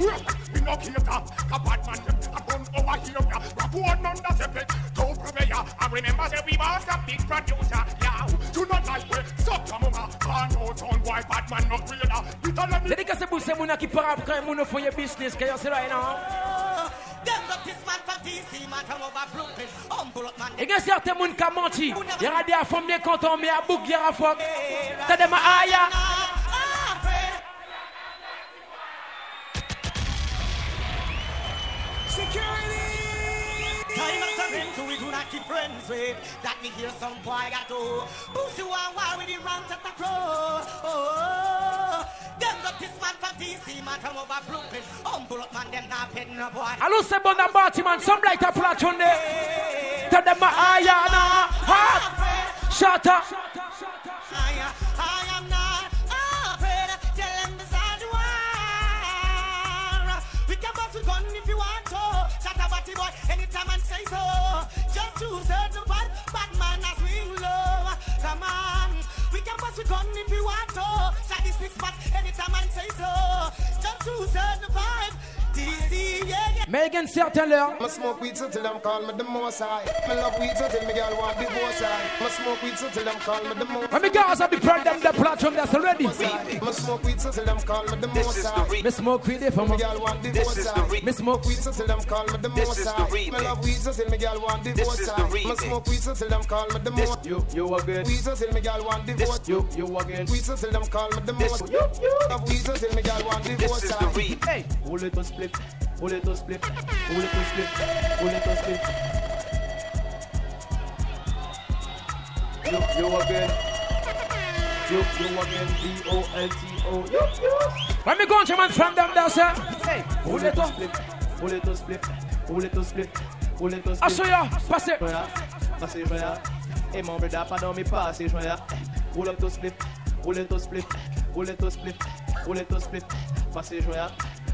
Me no cater A bad man a gun over here prevail I remember that we was a big producer Yeah Do not like me. So come on, I know son why bad man no greater You tell me Dédicacez pour ces mounas qui parlent quand ils mounas font your business Qu'est-ce que c'est là, non? Il y a certains gens qui ont menti. Il y a des femmes bien à Bouk, il y a des femmes. T'as Security! Time and something to do not keep friends with. That me hear some boy got to. Boost you on why with the rounds at the crow. Oh, them got this man from DC, man from over Brooklyn. Humble up, man, them not petting a boy. I lose the bond of Batman, some like a flat on there. Tell them my eye, Shut up. I am not. gun if you want to. Shot a batty boy anytime and say so. Just choose the bad, bad man as we love. Come on, we can pass the gun if you want to. Shot the six pack anytime and say so. Just choose the vibe. TC, yeah, certain l'heure. smoke weed so till me the most high. love weed so till me girl want i smoke weed so till me the most high. Me girls have the the platform that's already. i smoke weed so till me the most high. smoke weed girl want smoke weed so till me the most high. love weed so till me girl want i smoke weed so till me the most. You you again. Weed so till me girl want You you again. Weed so till me the most. You you. weed so till me girl want Hey, hold it, play split, only to split, only to split, only to split. You, you again. You, you again. D O N T O. You, you. When me country man from them there, sir. Hey, only to split, only to split, only to split, only to split. I show you, pass it. Pass it, pass it. Hey, mon brother, pardon me, pass it, pass it. Only to split, only to split, only to split, only to split. Pass joyeux.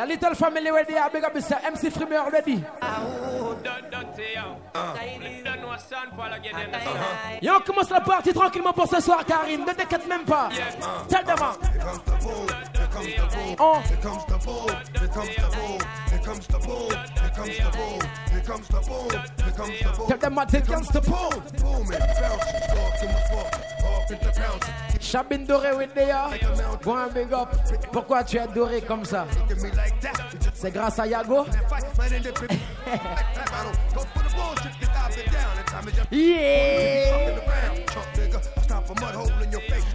The little family where they are big up is MC Frime already. Et on commence la partie tranquillement pour ce soir, Karine. Ne t'inquiète même pas. Tell them Tell them comes boom. Chabine doré Wendeya, go un big up. Pourquoi tu es doré comme ça C'est grâce à Yago *laughs* Yeah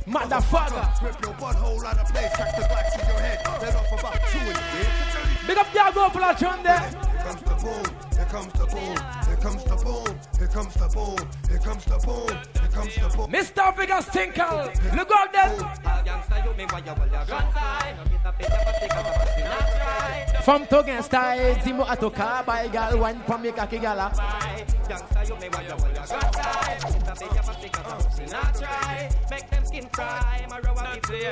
Motherfucker Big up Yago pour la chande comes the boom. Here comes the boom. Here comes the boom. Here comes the boom. Here comes the boom. Mr. Vegas Stinker, look out there. From Togan style, Zimo Atoka, by gal, one from Mikaki Gala. Ah.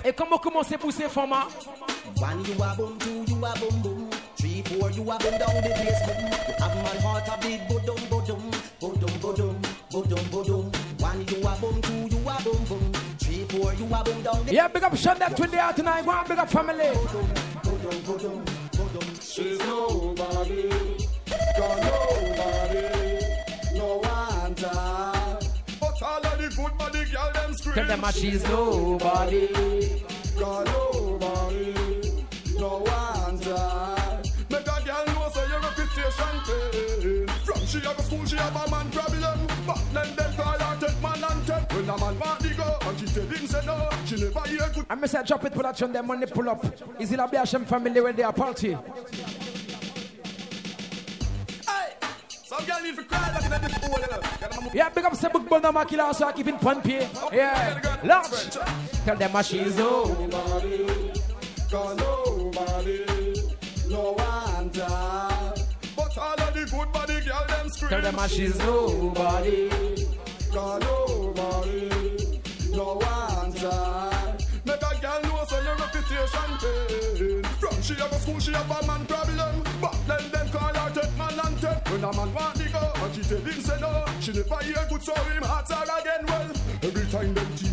Et comment commencer pour ces formats? One you a boom, two you a boom boom. Before you have been down the place, boom. You have my heart a beat, boom, boom, boom, boom, boom, boom, boom, One you a boom, two you a boom, boom. Three, four you a boom down the. Yeah, big up Shandak with the out tonight. big up family. She's nobody, got nobody, no one time. But all of the good body girl them scream. Tell them she's nobody, got nobody, no one Shanty. From she have a school, she have a man problem. But then them call her take man and take. When a man want to go, and she tell him say no, she never hear good. I miss a drop it production, them money pull up. Is it a Biashem family when they are party? Yeah, big up say makila, so I keep in fun pay. Yeah, launch. Tell them she is nobody, no one girl them scream. Tell them she's nobody. Got nobody. No one's her. Make a girl know so your reputation pain. From she have a school, she have a man problem. But then them call her dead man and dead. When a man want to go, but she tell him say no. She never hear good, so him hurts her again. Well,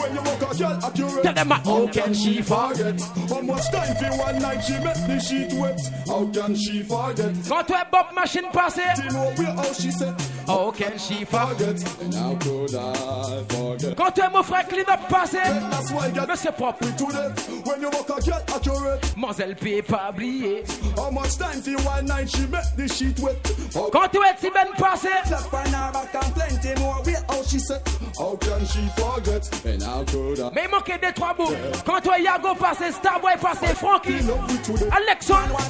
When you look a girl accurate Tell them how can she forget How much time for one night she make the sheet wet How can she forget Quand tu es Bob Machine passé You know we how she said How can she forget And how could I forget Quand tu es mon frère Clean Up passé Mais c'est propre When you walk a girl accurate Mazel P pas How much time for one night she make the sheet wet Quand tu es Tiben passé Clap on her back and plenty more We how she said How can she forget And Mais manquer des trois bouts. Quand toi Yago passé Starboy passé Frankie. Alexon. Alexandre.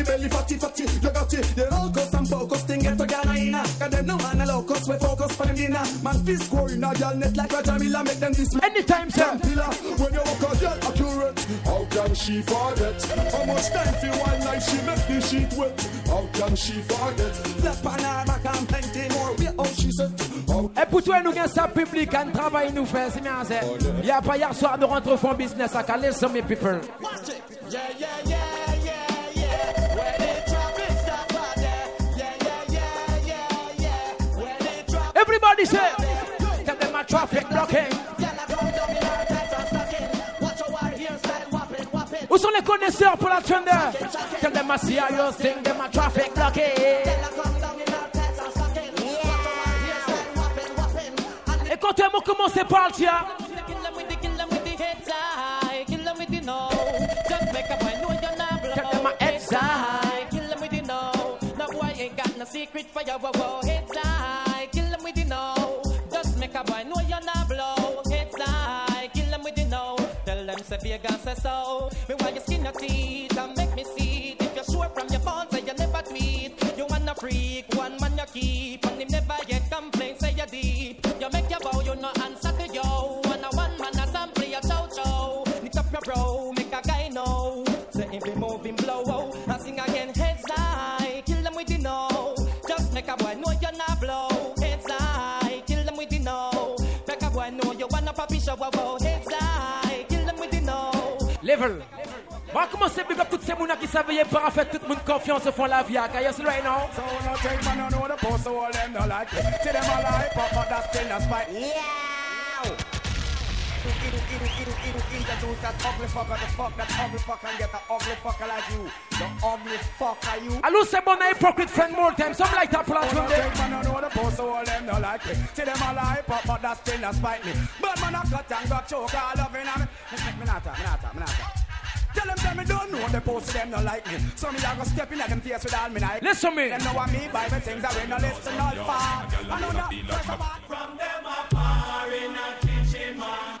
The belly fatty fatty, you got it. The locust and focus thing get to Ghana in Cause them no man a locust, we focus them dinner. Man fist a girl net like Miller, make them this. Anytime, sir. When you walk a girl accurate, how can she forget? How much time for one night she make the sheet wet? How can she forget? Flap on her back and plenty more, we all she said. Et eh, pour toi, nous gagnons ça public, un travail nous fait, c'est bien, c'est. Oh, y'a pas hier soir, nous rentrons fond business à Calais, some people. Yeah, yeah, yeah. Everybody say, tell them my traffic blocking. Où sont les connaisseurs pour la trender? Tell them I see how you sing, them my traffic blocking. Yeah. Écoutez-moi comment c'est parti, secret for your whoa, whoa, it's time. Ah. Vegas say so. level. va commencer big up toutes ces mounas qui savent y'a pas fait tout le monde confiance la vie à right now. So no man on the post so all them no like. See them alive, but that's still not spite. Yeah to in, in, in, in, introduce that ugly fucker, the fuck that ugly fucker, get an ugly fucker like you. The ugly fucker you. I lose a bona hypocrite friend more time, some like that plan from them. Man, I know the post, so all them don't like me. See them all hype up, but that's still not spite me. But man, I got tongue got choke, I love it. me. Me not, me me Tell them that me don't know the post them don't like me. So me I go step in at them face with all me like. Listen me. Them know what me by the things I listen all far. I know first from them in a kitchen man.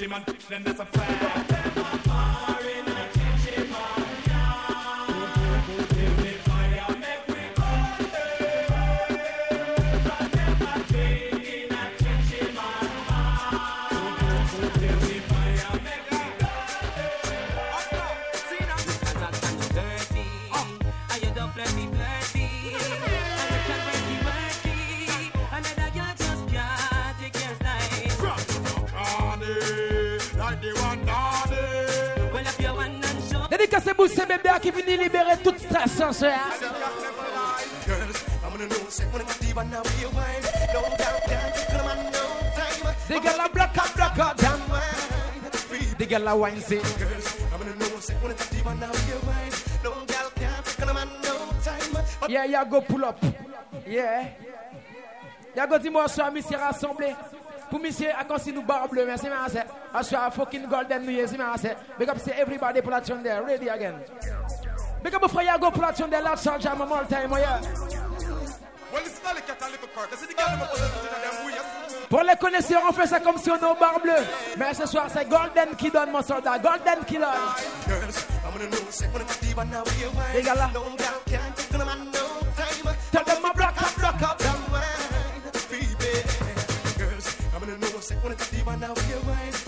Then and them, that's a fact. ces qui vient libérer toute sa They got la up, oh, Yeah, go pull up. Yeah. Yeah, go dis-moi, soir, monsieur rassemblé. Pour monsieur, à quand si nous merci, merci. I saw a fucking golden New Year's. I say, big up, say everybody pull out on there. Ready again. Big up before you go pull out on there. Last soldier, I'm all time. Oh, yeah. Well, it's not like a little part. It's the girl Pour les connaisseurs, on fait ça comme si on est au bar bleu. Mais ce soir, c'est Golden qui donne, mon soldat. Golden qui donne. Les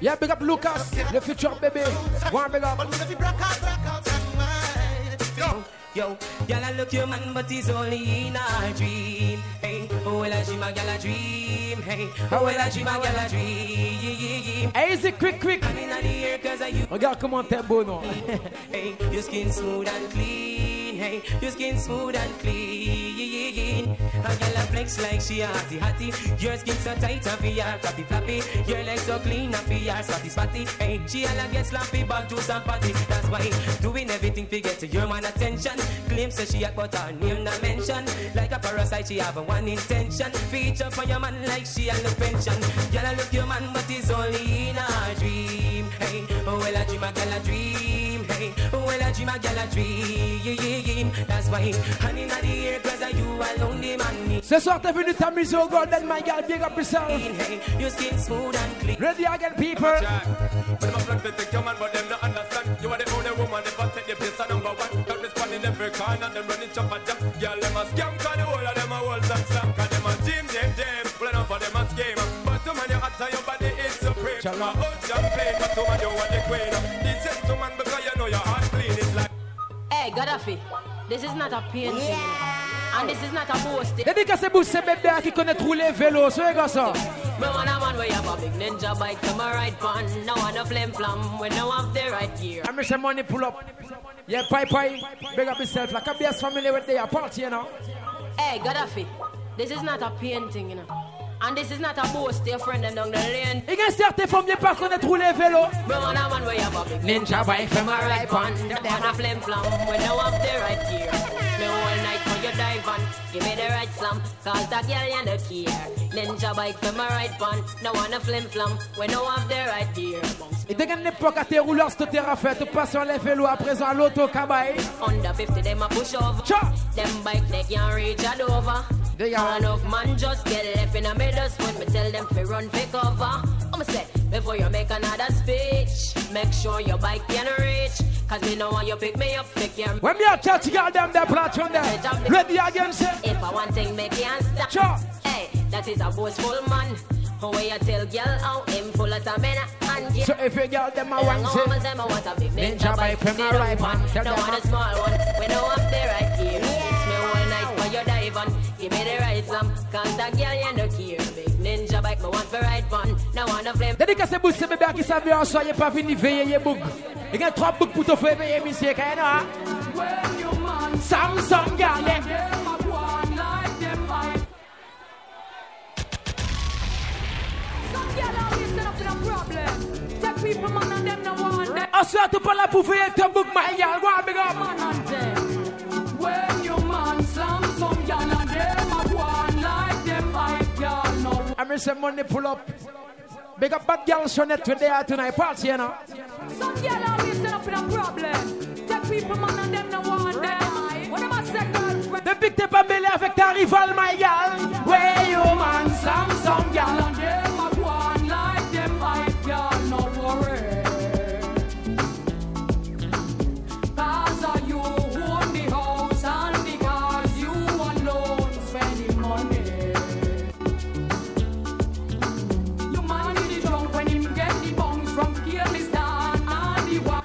Yeah, big up Lucas, the future baby. One big up. Yo, yo, y'all I look your man, but he's only in a dream. Hey, oh well, I dream a gyal a dream. Hey, oh well, I dream a gyal a dream. Hey, is it quick, quick? I'm in the air 'cause I you. Regarde comment t'es beau, non? Hey, your skin smooth and clean hey. Your skin smooth and clean. A girl a flex like she hotty hotty. Your skin so tight and VR floppy floppy. Your legs so clean and VR spotty spotty. Hey, she all a get sloppy, bag juice and party. That's why doing everything to get your man attention. Claim say she a but her name not mention. Like a parasite, she have a one intention. Feature for your man like she a no pension. Girl I look your man, but it's only in a dream. Hey, oh well I dream, a girl a dream. Well, I dream a gal a dream. That's why. And in the air, cause you alone the money. Ce soir, t'es venu t'amuser au my gal. Big up yourself. Hey, your skin smooth and clean. Ready again, people. When I'm a blood, they take your man, but them not understand. You are the only woman that I take the best, of number one. Got not respond in every corner, them running chop and jump. Girl, them a scam, cause the whole of them a waltz and slam. Cause them a gym, gym, gym. Pulling up for them a scheme. But to man, you're hot, your body is supreme. My own champion, but to man, you're the queen. Hey, Gaddafi, this is not a painting. Yeah. And this is not a boasting. Let me get a boost, baby, I can connect roule vélo, so you got some. Me want a man where you have a big ninja bike, come a ride pan. No one a flim flam, we no have the right gear. I'm Mr. Money, pull up. Yeah, pipe, pipe. big up yourself like a BS family with the party, you know. Hey, Gaddafi, this is not a painting, you know. And this is not a boast, dear friend them down the lane. Il y a certains premiers pas connaître rouler vélo. ninja bike from a right hand, the pan a flim flam. When I up the right gear, the whole night. you dive on. Give me the right slam, cause that girl you the key. Ninja bike for my right one, no one a flim flam, we no have the right gear. Et dès qu'une époque à tes rouleurs, cette terre a fait, passe sur les vélos à présent à l'auto-cabaye. Under 50, them a push over. Cha. Them bike, they can't reach a over. They are. One of man just get left in the middle, when me tell them to run for over. I'ma say, Before you make another speech, make sure your bike can reach. Cause we know when you pick me up, pick your When me a chat, y'all them there, platform there. Ready again, sir? If I want thing, make you stop. Sure. Hey, that is a boastful man. way you tell girl how him full of stamina and yeah. So if you girl them a want it, them a want a big ninja bike from a right one. Tell them a small one, we know I'm there right here. It's me all night for you dive on. Give me the right slam, cause that girl you no care. Big ninja bike, me want the right one. Dédikase bous se bebe a sa ve an soye pa vini veye ye gen pou to veye misye Samsung un se money pull up ah, Big up bad girl Shonette Today, there tonight. Party, you know. Some girl always set up in a problem. Take people, man, and them no want them. What am I second? Depuis que t'es pas mêlé avec ta rivale, my girl. Where you man, Some, some girl.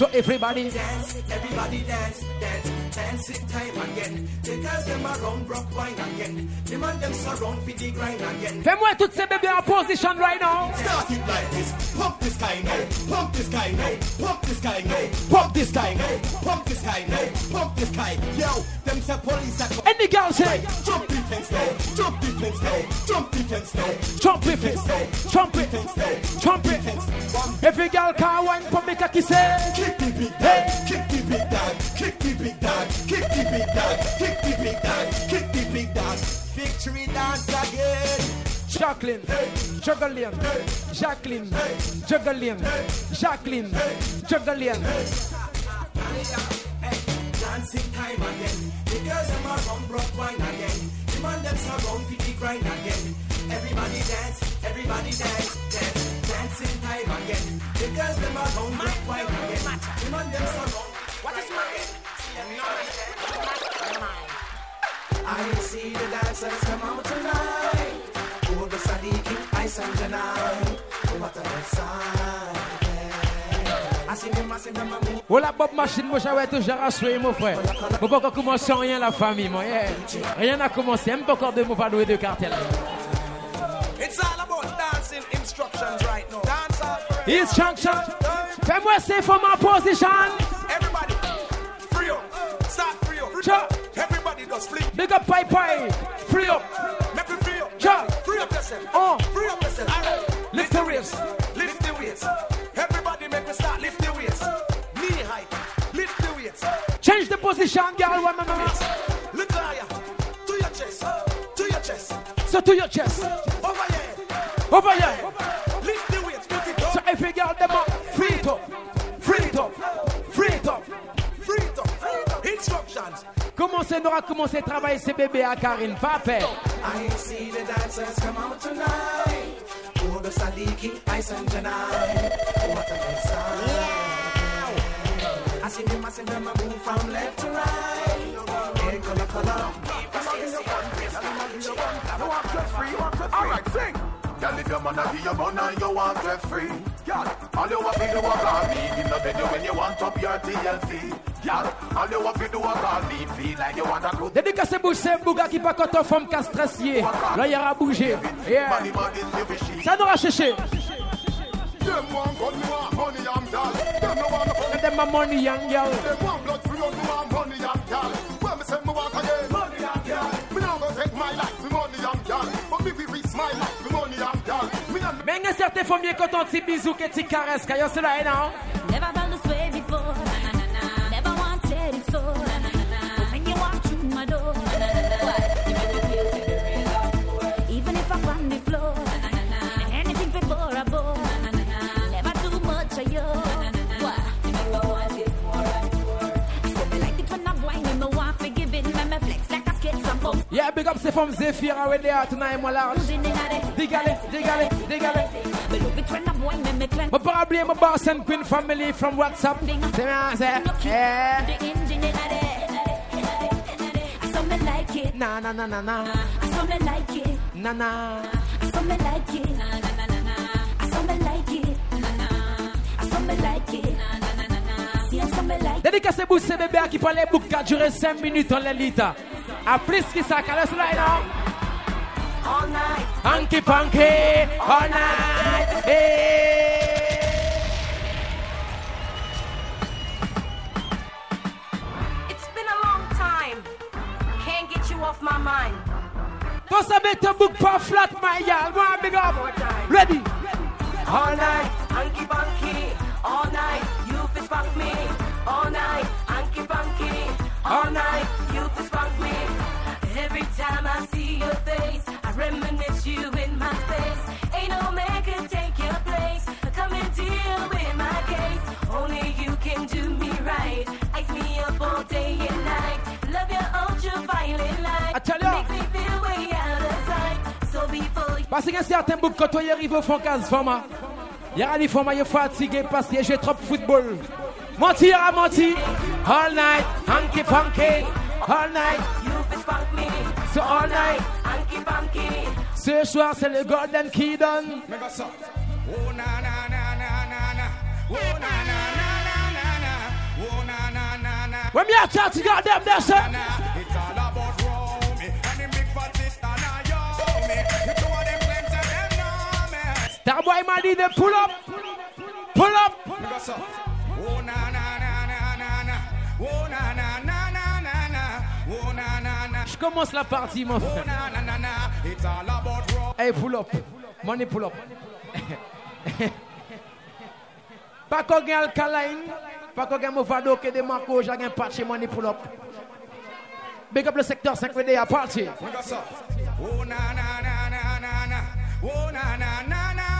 So everybody dance, everybody dance, dance, dancing time again. Because them around rock wine again. Them and them surround for the grind again. Them where to say baby in position right now. Start it like this. Pump this guy now. Pump this guy now. Pump this guy now. Pump this guy now. Pump this guy now. Pump this guy. Yo, them say police are. Any girl say. Jump the fence now. Jump the fence now. Jump the fence now. Jump the fence now. Jump the fence now. Jump the fence. Every girl can wine for me cocky say kick the big dog, kick the big dog, kick the big dog, kick the big dog, kick the big dog, kick the big dog. Victory dance again. Jacqueline, juggling, Jacqueline, juggling, Jacqueline, juggling. Dancing time again. The girls a around broke wine again. The man them surround the grind again. Everybody dance, everybody dance, dance. What is I see the dancers come tonight. Voilà Bob Machine, moi j'avais toujours rassuré mon frère. pourquoi rien la famille, moi. Rien n'a commencé, même pas encore de de cartel. instructions right now. Dance Instruction. From where safe from my position. Everybody, free up. Start free up. Chop. Everybody does flip. Big up, pipe, pipe. Free up. Make me free up. Chuck. Free up yourself. Oh. Free up yourself. All right. Lift the weights. Lift the weights. Everybody make me start. Lift the weights. Knee high. Lift the weights. Change the position, girl. One minute. Look higher. To your chest. To your chest. So to your chest. Over Over here. it up. So if free free instructions. Commencez, à travailler ces bébés à Karine. Pas fait I see the dancers come out tonight. Pour I a good Yeah. see move from left to right. sing. Girl, if your man be your money and you want to free. Girl, all you want to do is call me in the bed when you want up your TLC. Girl, all you want to do is call me feel like you want to go. Dédicacé Boussem, Bouga qui pas content, femme qui a stressé. Là, il y aura bougé. Yeah. Ça nous va Them want gun, me want money and gal. Them no want no money. Them and gal. Them want blood, me want money and gal. When me say me want again, money and gal. Me now go take my life. My life, the money I've done. Me not... Men gen serte fòm bie la e Never felt this way before. Na, na, na, Never wanted it so. When you walk through my door. Yeah, big up, c'est from Zephyr, away there tonight, my lord. Dégalé, dégalé, dégalé. Me probably my boss and queen family from WhatsApp. Eh. C'est bien, c'est. like Na na na na na. Na na. Dédicacez-vous ces bébés qui parlent bouc qui a duré 5 minutes en l'élite. A frisky soccer, let's right now. All night. Hanky panky, all night. Hey. It's been a long time. Can't get you off my mind. Just a better book for flat, my y'all. One big up. Ready. All night. Hanky panky, all night. You fist bump me, all night. Hanky panky all night. You funk me. Every time I see your face, I reminisce you in my space. Ain't no man can take your place. Come and deal with my case. Only you can do me right. Ice me up all day and night. Love your ultraviolet light. I tell you. Makes me feel way out of sight. So before you. Parce que certains boucs quand tu au fond, casse, Fama. Y'a les Fama, y'a fatigué parce que j'ai trop football. Mutty or mutty, all night, hanky panky, all night, you spank me. So all night, hanky panky. Say soir c'est le golden key don. Oh na na na na na na, oh na na na na na na, oh na na na na. When me a chat to goddamn that shit. It's all about Romy and the big fat sister pull up, pull up. Pull up. Pull up. Oh na na na na na na. Oh na na na na na na. Oh na na na. Je commence la partie, mon frère. Oh na na na na. It's all about rock. Hey, pull up. Money pull up. Pas qu'on gagne alkaline, pas qu'on gagne Movado, que des Marco, j'ai un patch money pull up. Big up le secteur 5 VD à partir. Oh na na na na na na. Oh na na na na.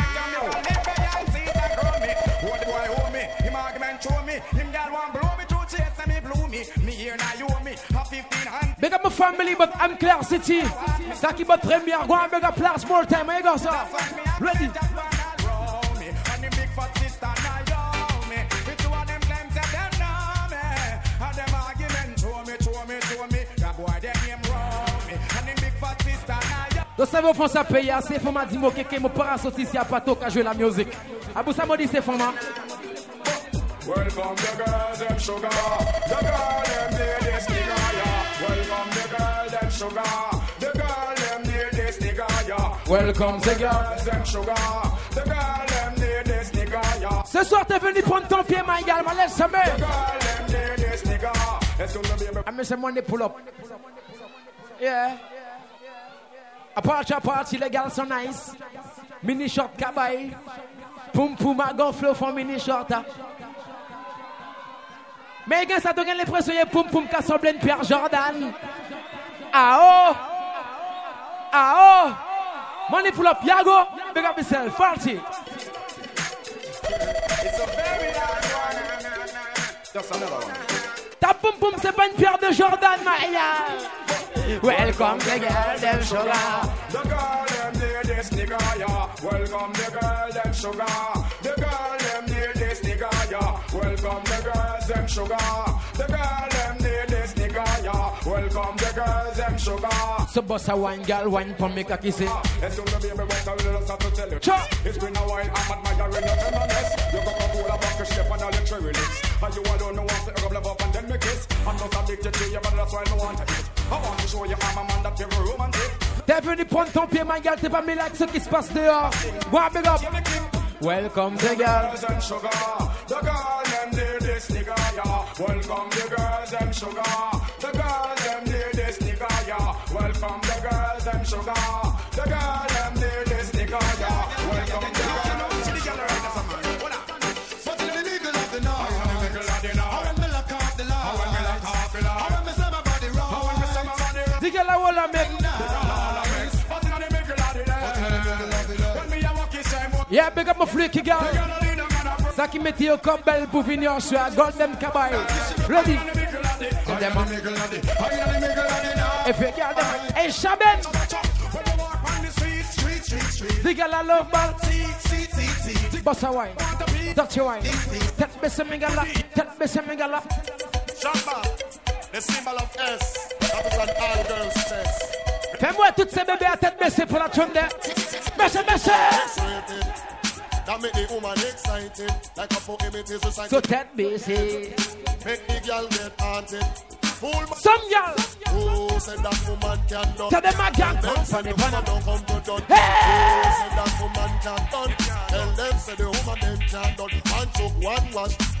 show me. Him want Big but I'm Claire City. ça but Premier. Go and big a last more time. Here go, sir. Ready. ça paye, hein. dit que mon parent à jouer la musique. À bout ça c'est Welcome the girls, sugar. The girl, nigga, Welcome the girls, sugar. The girl, nigga, Welcome the girls, sugar. The girl, nigga, Ce soir, t'es venu prendre ton pied, ma ma laisse The girl, them nigga. ce pull up. Yeah. party les gars sont nice. Mini short cabaye. Poum poum gonfler au fond mini short. Hein. Mais quand ça donne gagne l'impression, il poum poum qu'a semblé une Pierre Jordan. Ah oh! Ah oh! Money pull up, Yago, big up yourself, faulty. Ta poum poum, c'est pas une pierre de Jordan, Maya. Welcome the girl, them sugar. The girl, them this nigga, yeah. Welcome the girl, them sugar. Welcome the girls, them sugar. The girl, them need this nigga, yeah. Welcome the girls, them sugar. So boss a wine, girl, wine for me cocky say. As ah, soon as baby went, I will start to tell you. Cha. It's been a while, I'm admiring your tenderness. You are got a cool about your shape and all your cherry lips. And you alone know what's the love up and then me kiss. I'm not addicted to you, but that's why I want to eat. I want to show you I'm a man that give a romantic. T'es venu prendre ton pied, ma gueule, t'es pas mis là que ce qui se passe dehors. Warm it up. Welcome the girls and sugar. The girl and this nigga, yeah. Welcome the girls and sugar. Yeah, big up my freaky girl. Zaki Meteo come belle pour venir sur la Golden Cabaye. Ready? If you girl them, hey Shabbat. The girl I love, man. Bossa wine, Dutchy wine. Tet besse mingala, tet besse mingala. Shamba, the symbol of S. That is an all-girls sex. Fais-moi toutes ces bébés à tête baissée pour la Baissez, So Make the girl get haunted. Some girl. Who said that woman Tell them can't come from the Don't come to done. Hey. Who said that woman can done? Tell them say the woman them can done. took one wash.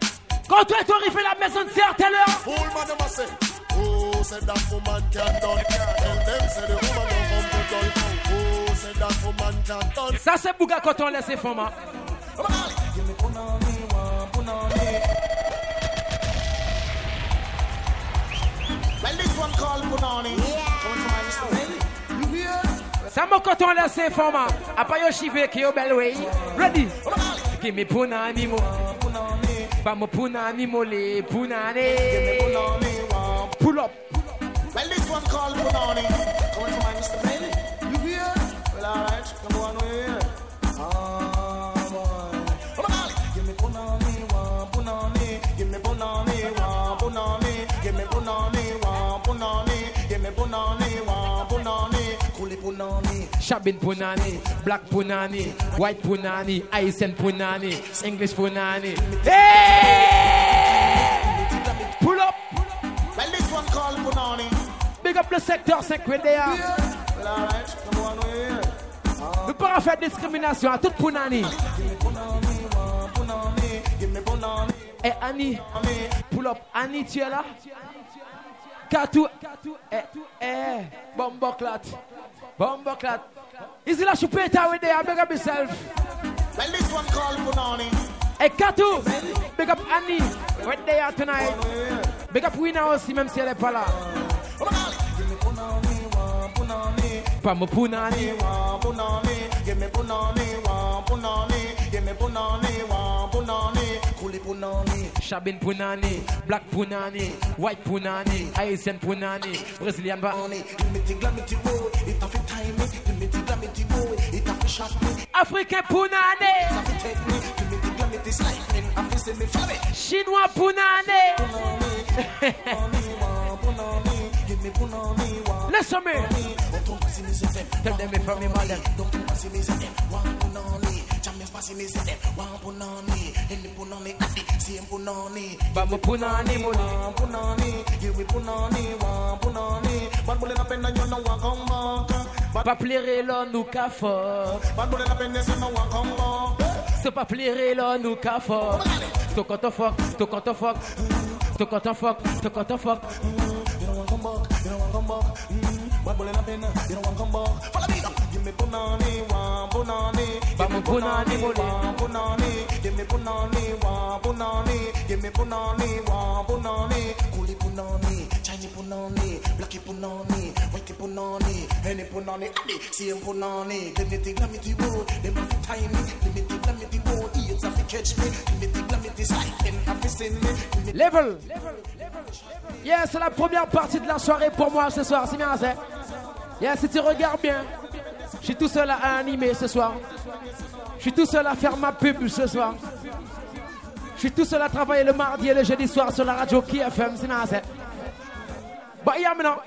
Quand tu es arrivé à la maison de certaines heures. Oh, oh, Ça c'est Bouga quand on laisse les femmes. Hein. Ça m'a quand on laisse les femmes. Hein. yo chivé qui au bel way. Ready? Bama punani mole punani. Pull up. Well, this one called punani. Coming from Mr. Bailey. You hear? Well, alright. Come on, we here. Chabin Punani, Black Punani, White Punani, Aysen Punani, English Punani. Hey! Pull up! My this one called Punani. Big up le secteur 5 WDA. Yeah. Well, faire discrimination à toute Punani. hey, eh, Annie, pull up. Annie, tu es là? Katou, eh, eh, Bomboclat. Bomber clat. Is it a chupeta with there? I beg up myself. Well, this one called Bunani. Hey, Katu. Big up Annie. Where they are tonight. Big up Wina Osi, Mem the Pala. Pamu Punani. Bunani, Give me Punani. Bunani, Give me Punani. Bunani. Punani, Chabin Punani, Black Punani, White Punani, Haitian Punani, Brazilian Punani. Africain Punani, Chinois Punani. laissez moi Tell them me say them punani, any punani same punani. But me punani money, punani, you me punani, want punani. But bullet up and you know what come back. Pas plaire là nous qu'à fort. Pas bullet up and you know what come back. C'est pas plaire là nous qu'à fort. Tout quand on fuck, tout quand on fuck, tout quand on fuck, tout quand on fuck. You don't want come back, you don't want come back. But bullet up and you don't want come back. Follow me. Level. c'est la première partie de la soirée pour moi ce soir, c'est bien ça. Yes, si tu regardes bien. Je suis tout seul à animer ce soir. Je suis tout seul à faire ma pub ce soir. Je suis tout seul à travailler le mardi et le jeudi soir sur la radio KFM. Bah, maintenant,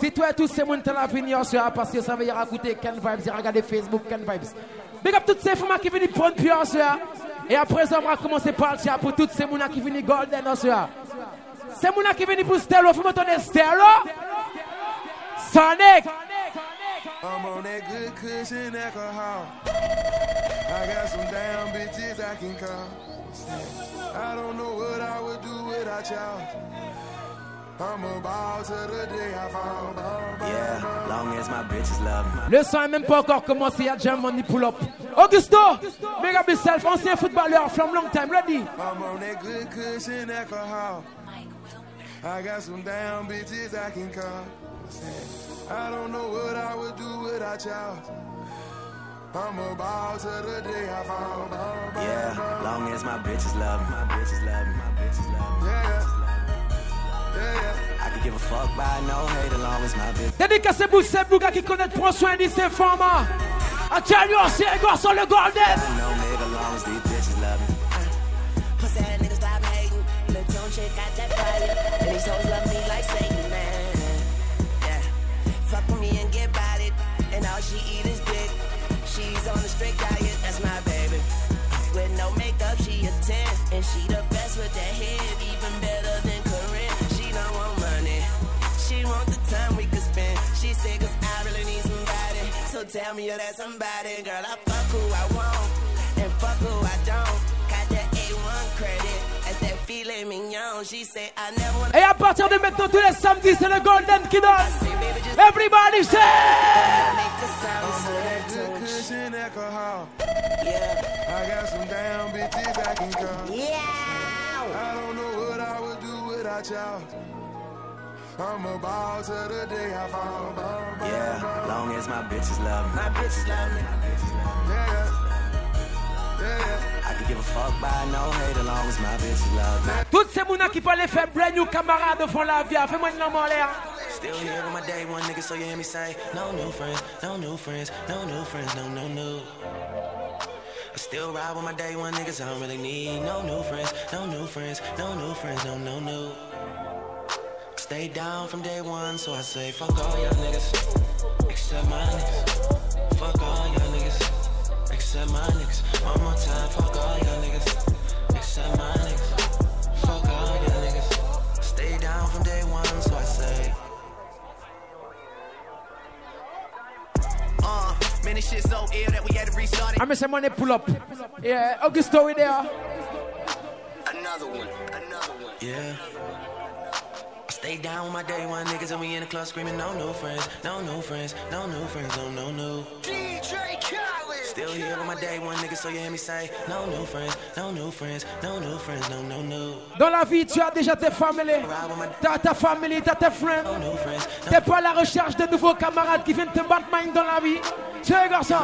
si toi et tous ces gens ce soir parce que ça veut dire écouter Ken Vibes et regarder Facebook Ken Vibes. Big up toutes ces femmes qui viennent prendre soir. Et après ça on va commencer par le pour toutes ces gens qui viennent golden C'est mouna qui viennent pour Stello, faut me donner Sonic. I'm on that good cushion alcohol. I got some damn bitches I can call. I don't know what I would do without y'all. I'm about to the day I fall. Yeah, long as my bitches love me. Le son n'a même pas encore commencé, à jam money pull up. Augusto, big up yourself, ancien footballeur from long time, ready? I'm on that good cushion alcohol. I got some damn bitches I can call. I don't know what I would do without y'all. I'm about to the day I found out. Yeah, long as my bitches love me, my bitches love me, my bitches love me. Yeah, I can give a fuck by no hate along with my bitch. Dédicacez vous ces bougas qui connaissent, prends soin de ces femmes. I tell you, c'est les gars sur le golden. No nigga along with these bitches love me. Pussy niggas stop hating. Little chick got that fire. And these hoes love me like she eat his dick. She's on a straight diet, that's my baby. With no makeup, she a 10. And she the best with that head, even better than Corinne. She don't want money. She want the time we could spend. She sick cause I really need somebody. So tell me you're that somebody. Girl, I fuck who I want and fuck who I don't. Et à partir de maintenant, tous les samedis, c'est le Golden qui donne. Ah, Everybody say! I I Yeah don't know what would do I'm about to the day I fall. Yeah, long as my bitches love me. My bitches love me. Yeah. I can give a no hate as as long my bitch me. Toutes ces mounas qui peuvent les faire brand new camarades devant la vie, fais-moi une lambe en l'air. Still here with my day one nigga, so you hear me say, no new friends, no new friends, no new friends, no, no, no. I still ride with my day one niggas, I don't really need no new friends, no new friends, no new friends, no, no, no. Stay down from day one, so I say, fuck all y'all niggas, except my niggas. Fuck all y'all niggas. Except my niggas. One more time, fuck all you niggas. Except my niggas. Fuck all you niggas. Stay down from day one, so I say. Uh, man, so ill that we had to restart it. I'm gonna money pull up. Yeah, Augusto, we there. Another one, another one. Yeah. They down with my day one niggas and we in the club screaming, no new friends, no new friends, no new friends, no oh, no new. DJ Khaled. Still here with my day one niggas, so you hear me say, no new friends, no new friends, no new friends, no no new. Dans la vie, tu as déjà tes family. t'as ta family, t'as tes friends. T'es pas à la recherche de nouveaux camarades qui viennent te battre main dans la vie. Tu es garçon.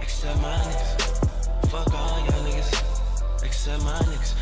Except my niggas, fuck all you niggas, except my niggas.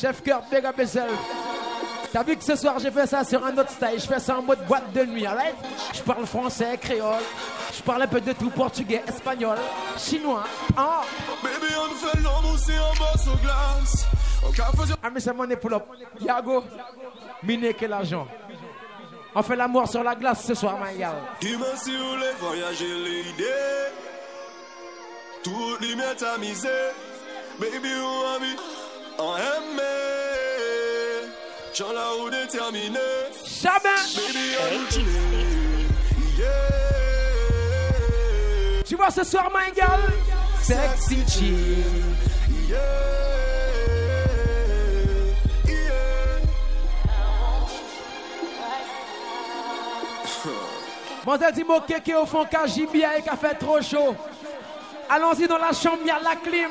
Chef cœur, big up T'as vu que ce soir j'ai fait ça sur un autre style, je fais ça en mode boîte de nuit, Je parle français, créole, je parle un peu de tout, portugais, espagnol, chinois, oh Baby on fait l'amour aussi en glace Ah c'est mon épaule, Yago, miné que l'argent On fait l'amour sur la glace ce soir, my gars si vous voulez voyager l'idée Tout à miser Baby ou ami en aimé. la déterminée. Jamais. Tu vois ce soir, ma gueule Sexy chill. Yeah. dit au fond car et qu'a fait trop chaud. Allons-y dans la chambre, il la clim.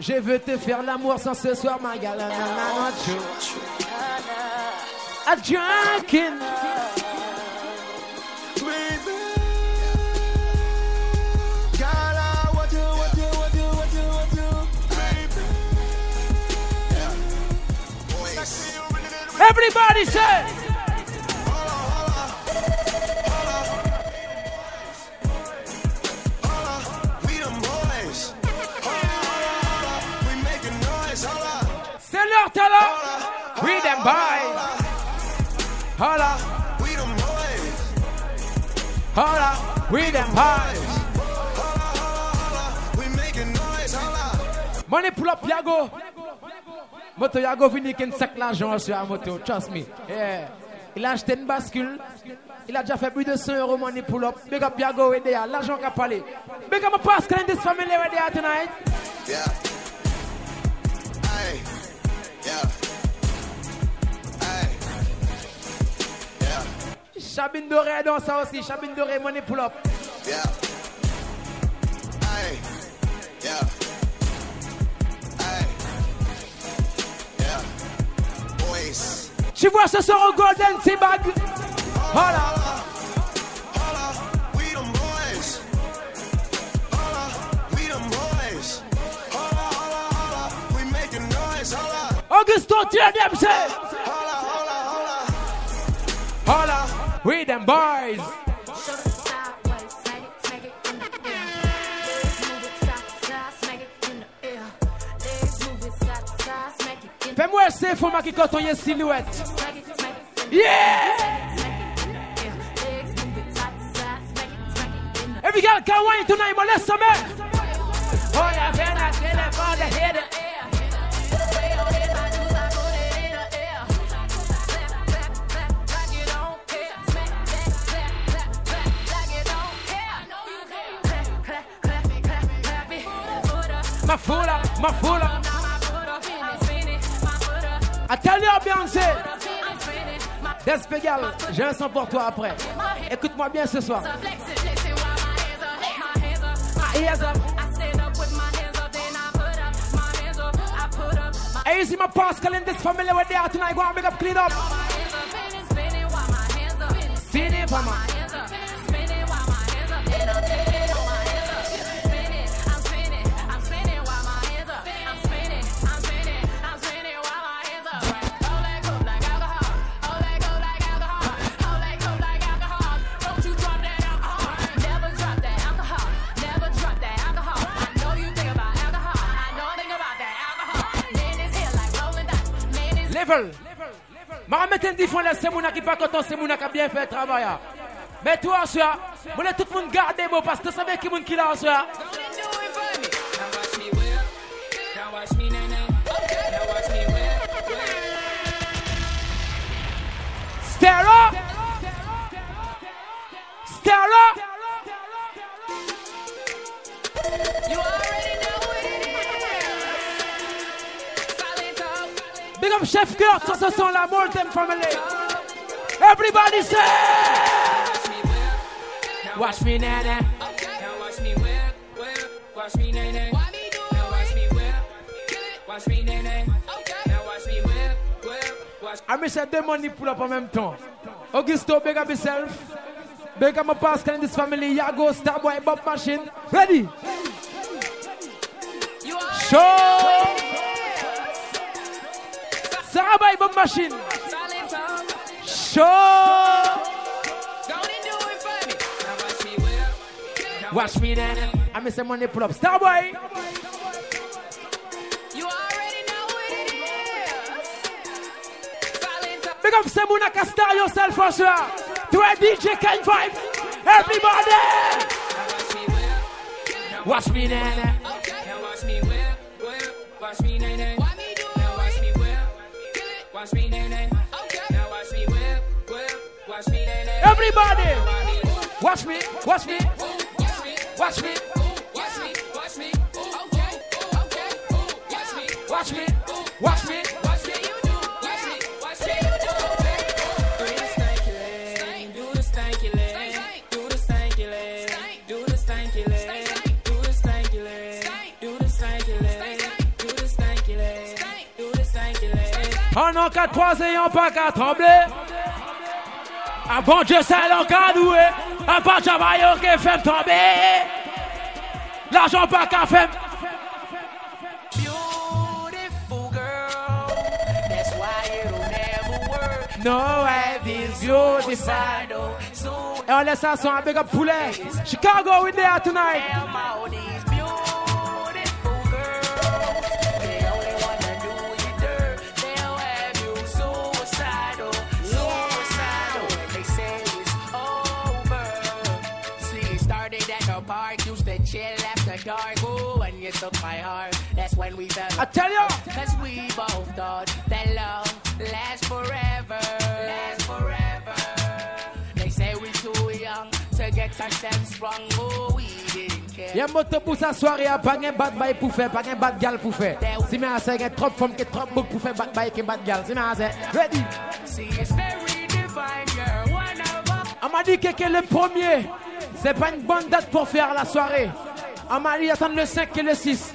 Je veux te faire l'amour sans ce soir, ma galère. A junkin. Everybody say. tell them. We them boys. Holla. We them boys. Holla. We them boys. We making noise. Holla. Money pull up, Yago. Moto Yago finit qu'il sac l'argent sur la moto. Trust me. Yeah. Il a acheté une bascule. Il a déjà fait plus de 100 euros money pull up. Big up Yago Wedea. L'argent qu'a parlé. Big up my past clan this family Wedea tonight. Yeah. Chabine Doré dans ça aussi. Chabine Doré, money pull up. Yeah. Tu vois ce soir au Golden T-Bag. Voilà. Augusto, tell them, say. Hola, We them boys. Fais-moi essayer, faut marquer quand on y est silhouette. Yeah! Every girl can wait tonight, my some man. Hold up, and I tell them the head ma foot ma my Attends, up. I tell you, Beyoncé. Despegal, j'ai un son pour toi après. Écoute-moi bien ce soir. Hey, you see my Pascal in this family where they are tonight. Go and make up, clean up. See them, mama. level. Ma mettre des c'est mon qui pas content, c'est mon qui a bien fait le travail. Hein. Mais toi, soeur, vous voulez tout le monde garder, parce que tu savais qui est là, soeur. Stand up! Stand Chef girl, ça se sent la Molten Family. Everybody say. Watch me now, now. Watch me whip, whip. Watch me Now watch me whip. Watch me nay, Now watch me whip, whip. I miss a money pull up en même temps. Augusto, big up yourself. Big up my Pascal in this family. Yago, Starboy, Bob Machine. Ready? Show. Sahaba Ibn Machine. Show. Watch me then. I miss some money pull up. Starboy. You already know what it is. Big up Semuna Castar yourself for sure. To a DJ Ken Vybz. Everybody. Watch me then. Everybody, watch me, watch me, watch me, watch me, watch me, watch me, watch me, En 4 trois ayant pas qu'à trembler. A ah, bon Dje se lò kandouè, a bon jamayon ke fèm tombe, l'ajon pa ka fèm. No way, this beautiful. E eh, on lè sa son, a big up poulè. Chicago in there tonight. when we fell. I tell you! Cause we both thought that love lasts forever. Lasts forever. They say we too young to get ourselves wrong. Oh, we didn't care. Y'a moto pour sa soirée, y'a pas un bad boy pour faire, pas un bad gal pour faire. Si ma assez, y'a trop femme, femmes trop beaucoup pour faire bad boy qui bad gal. Si mais assez, ready! See, it's very divine, girl, one of us. On m'a dit que le premier, c'est pas une bonne date pour faire la soirée. On m'a dit le 5 et le 6.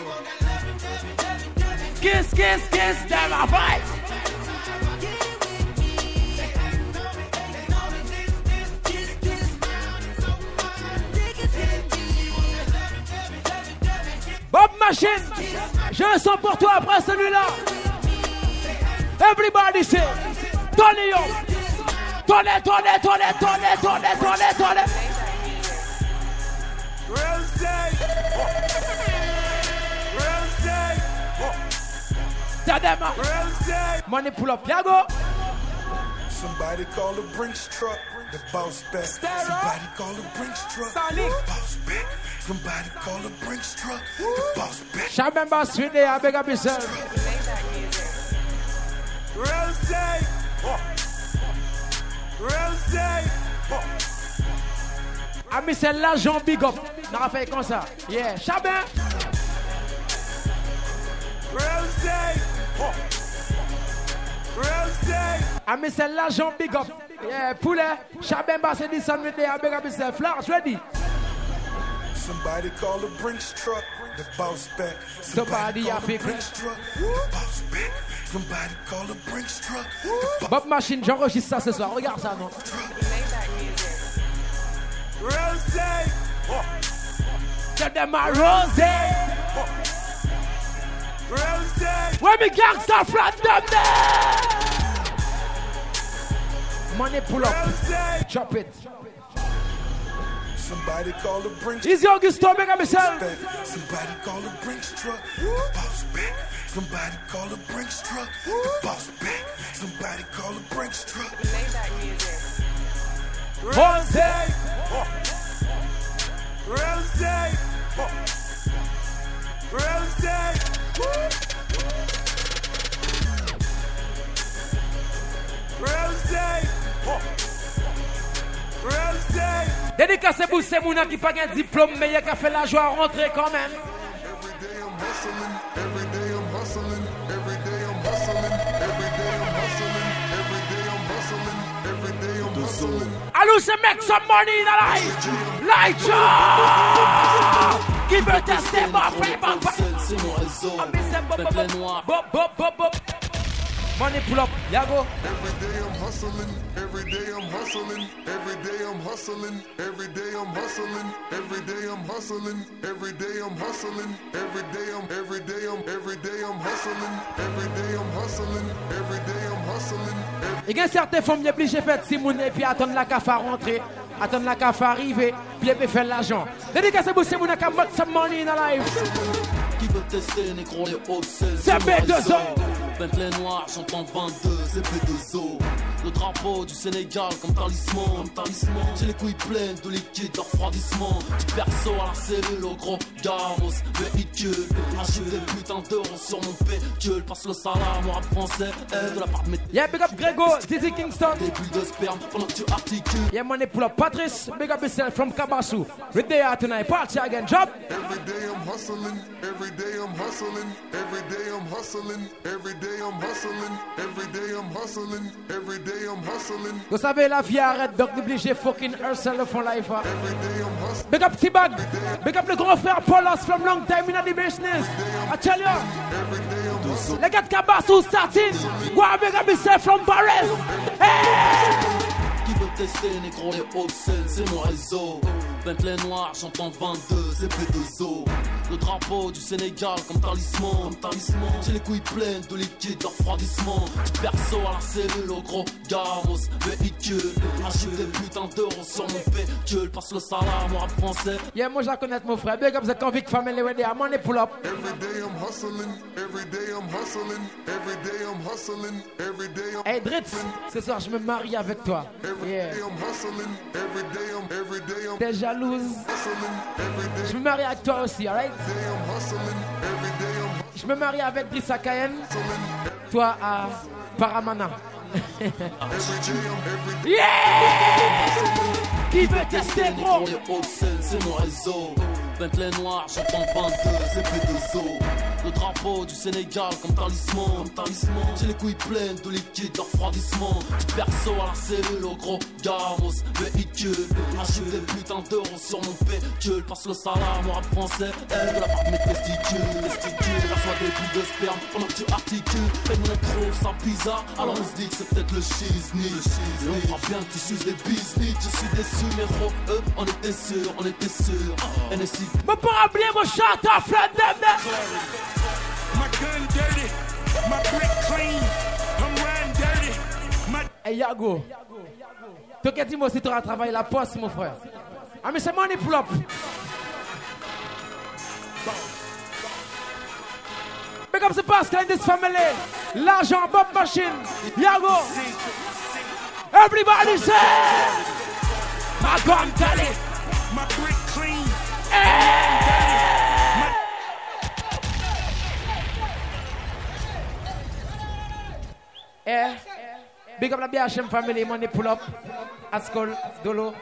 kiss, kiss, kiss, down my fight. Bob Machine, Je un son pour toi après celui-là. Everybody say, Tony Young Tony, Tony, Tony, Tony, Tony, Tony, Tony. Real Tadema. Ah. Money pull up, Yago. Somebody call the Brinks truck. The boss back. Somebody call the Brinks truck. The boss back. Somebody call the Brinks truck. The boss back. Shout member sweet day. I beg Real yourself. Real ah, I l'argent big up. N'a fait comme ça. Yeah. Chabin. I miss a large big up. Yeah, poulet. Chabemba, said this on the I big up ready? Somebody call the Brinks truck. The boss back. Somebody, Somebody call the Brinks truck. The boss back. Somebody call the Brinks truck. The Bob Machine, j'enregistre ça ce soir. Regarde ça, non? Rosé. Oh. Rosé. Ramsey. Where me gangster from them there? Money pull up. Ramsey. Chop it. Somebody call the Brinks. He's young, he's storming at Somebody call the Brinks truck. The boss back. Somebody call the Brinks truck. The boss back. Somebody call the Brinks truck. Ramsey. Ramsey. Ramsey. Dédicace pour ces Mouna qui pas diplôme, mais fait la joie rentrer quand même. Allô, c'est make some money in the life. Light Money pull Yago. Every day I'm hustling. Every day I'm hustling. Every day I'm hustling. Every day I'm hustling. Every day I'm hustling. Every day I'm hustling. Every day I'm. Every day I'm. hustling. Every day I'm hustling. Every day I'm hustling. Et y certaines fois, on sont obligées de Simon et puis attendre la CAF à rentrer, attendre la CAF arriver, puis faire l'argent. Dédicace à vous, Simon, qui a make some money in our lives. C'est B2O les noirs, j'entends 22, c'est plus de o le drapeau du Sénégal comme talisman, talisman. J'ai les couilles pleines de liquide de refroidissement. Du perso à la cellule au gros garros, véhicule. Agile des putains d'euros sur mon pécule. Passe le salaire, moi français, aide de la part de mes. Yeah, big up Grégo, Dizzy Kingston. Des bulles de sperme pendant que tu articules. Yeah, money pull up Patrice, big up yourself from Kabasu. the there tonight, party again, job. Every day I'm hustling, every day I'm hustling, every day I'm hustling, every day I'm hustling, every day I'm hustling, every day. Vous savez, la vie arrête, donc n'obligez fucking herself for life. Hein. Big up T-Bag, big up le grand frère Paulos from long time in the business. I tell you, les gars de Kabas ou Satin, go big up yourself from Paris. Hey! Qui veut tester les gros, les hauts c'est mon réseau. Bentley noir, j'entends 22, c'est P2O. Le drapeau du Sénégal comme talisman. Comme talisman. J'ai les couilles pleines de liquide de refroidissement. Du perso à la cellule, au gros garros, véhicule. Achète des putains d'euros sur mon pécule. Passe le salam, rap français. Yeah, moi j'en connais mon frère. Big up the convict family, where they are money pull up. Every day I'm hustling, every day I'm hustling, every day I'm hustling, every day I'm. Hey Dritz, ce soir je me marie avec toi. Every day I'm hustling, every day I'm, every day I'm. Déjà je me marie avec toi aussi, alright? Je me marie avec Brissa Kayen. Toi à Paramana. *laughs* yeah! Qui veut tester, gros? C'est mon réseau. J'entends les noirs sur ton c'est Le drapeau du Sénégal comme talisman, talisman J'ai les couilles pleines de liquide de refroidissement Du perso à la cellule au gros gamos véhicule rajoute des putains d'euros sur mon pécule Passe le salaire, moi, français, elle de la part de mes testicules Testicules, reçoit des bouts de sperme pendant que tu articules Et nous on trouve ça bizarre, alors on se dit que c'est peut-être le chisney Et on croit bien que tu suces des business Je suis déçu mais rock up, on était sûr, on était sûrs NSI My problem was shot off de them. My gun dirty, my brick clean, I'm riding dirty. My... Hey Yago, toi qui dis-moi si tu as travaillé la poste, mon frère. Ah mais c'est mon flop. Mais comme c'est parce in this family, l'argent, Bob Machine, Yago, everybody say, my gun dirty, my brick clean. Yeah. Big up the Biashim family, money pull up. Askol, Dolo.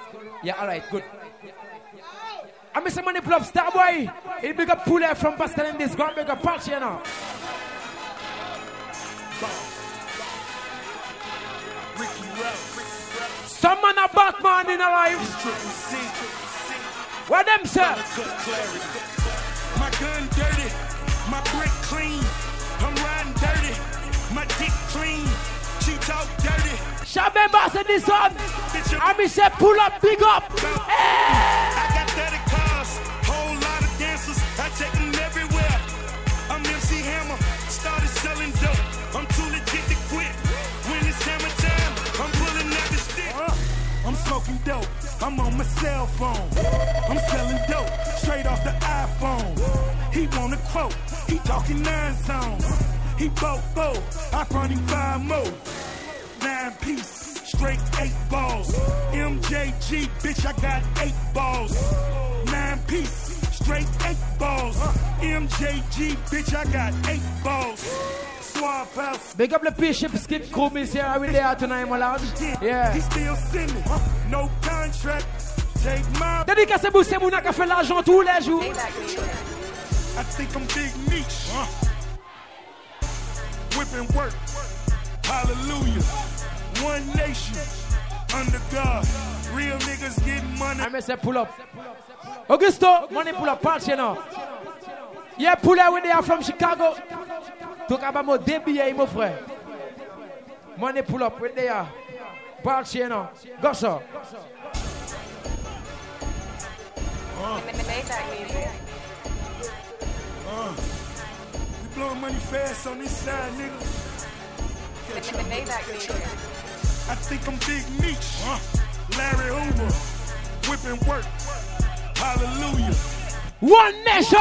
Yeah, alright, good. I am miss money pull up, star boy. It big up pull from Pascal and this God make a punch, you know. Someone a Batman in our life. What them say? My gun dirty, my brick clean. I'm riding dirty, my dick clean. She talk dirty. Shall members in this one. I am mean, say pull up, big up. Hey! I got 30 cars, whole lot of dancers. I take them everywhere. I'm MC Hammer, started selling dope. I'm too legit to quit. When it's hammer time, I'm pulling out the stick. Uh-huh. I'm smoking dope. I'm on my cell phone. I'm selling dope straight off the iPhone. He want a quote. He talking nine songs. He bought four. I front him five more. Nine piece, straight eight balls. MJG, bitch, I got eight balls. Nine piece, straight eight balls. MJG, bitch, I got eight balls. Big up the Bishop Skip Crew, Miss here. Are we there tonight, my lad? Yeah. He still send no contract. Take my. Dédicace Boussé Mouna qui a fait l'argent tous les jours. I think I'm big niche. Huh? Whipping work. Hallelujah. One nation. Under God. Real niggas getting money. I say pull up. Augusto, money pull up. Party now. Yeah, pull out when they are from Chicago. Tou ka ba mou debiye yi mou fre. Money pull up right there. Back here now. Go so. You blowing money fast on this side, nigga. I think I'm Big Meech, uh. Larry Hoover, whipping work, hallelujah. One nation.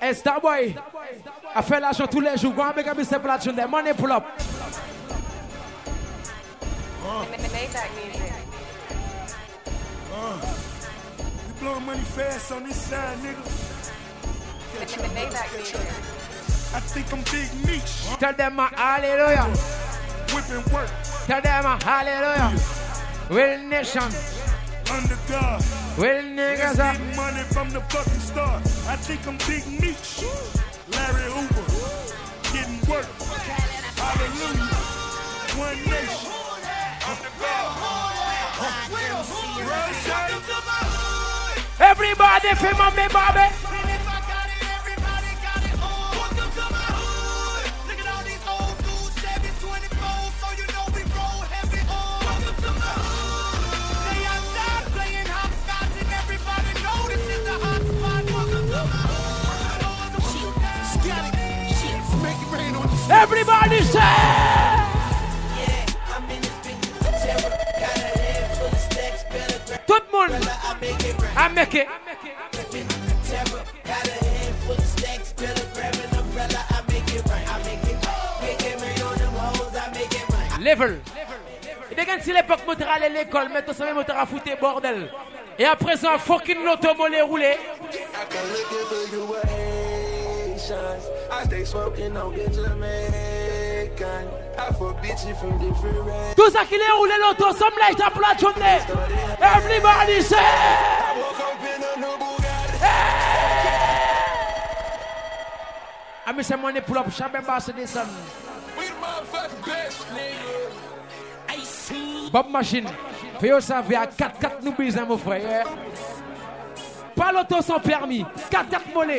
It's that boy. I fais l'argent tous les You Go to make a mistake Platinum. That money pull up. Uh. Uh. You blowing money fast on this side, nigga. I think I'm Big Meech. Tell them a hallelujah. Whipping work. Tell them a hallelujah. Real nation under God. Well, niggas up. Uh, money from the fucking start. I think I'm Big Meech, Larry Hoover, getting work. Hallelujah. One nation Everybody, feel my baby. Everybody say! Tout le monde I make it. Level. Et quand si l'époque me à l'école, maintenant ça me à foutre bordel. Et à présent, fucking l'automobile roulé. Tout ça stay smoking les l'auto, some light up la journée. Everybody say. I woke a new Bugatti. Bob Machine. Fais le savoir, are 4-4 newbies, mon frère. Pas l'auto sans permis. Scatter molé.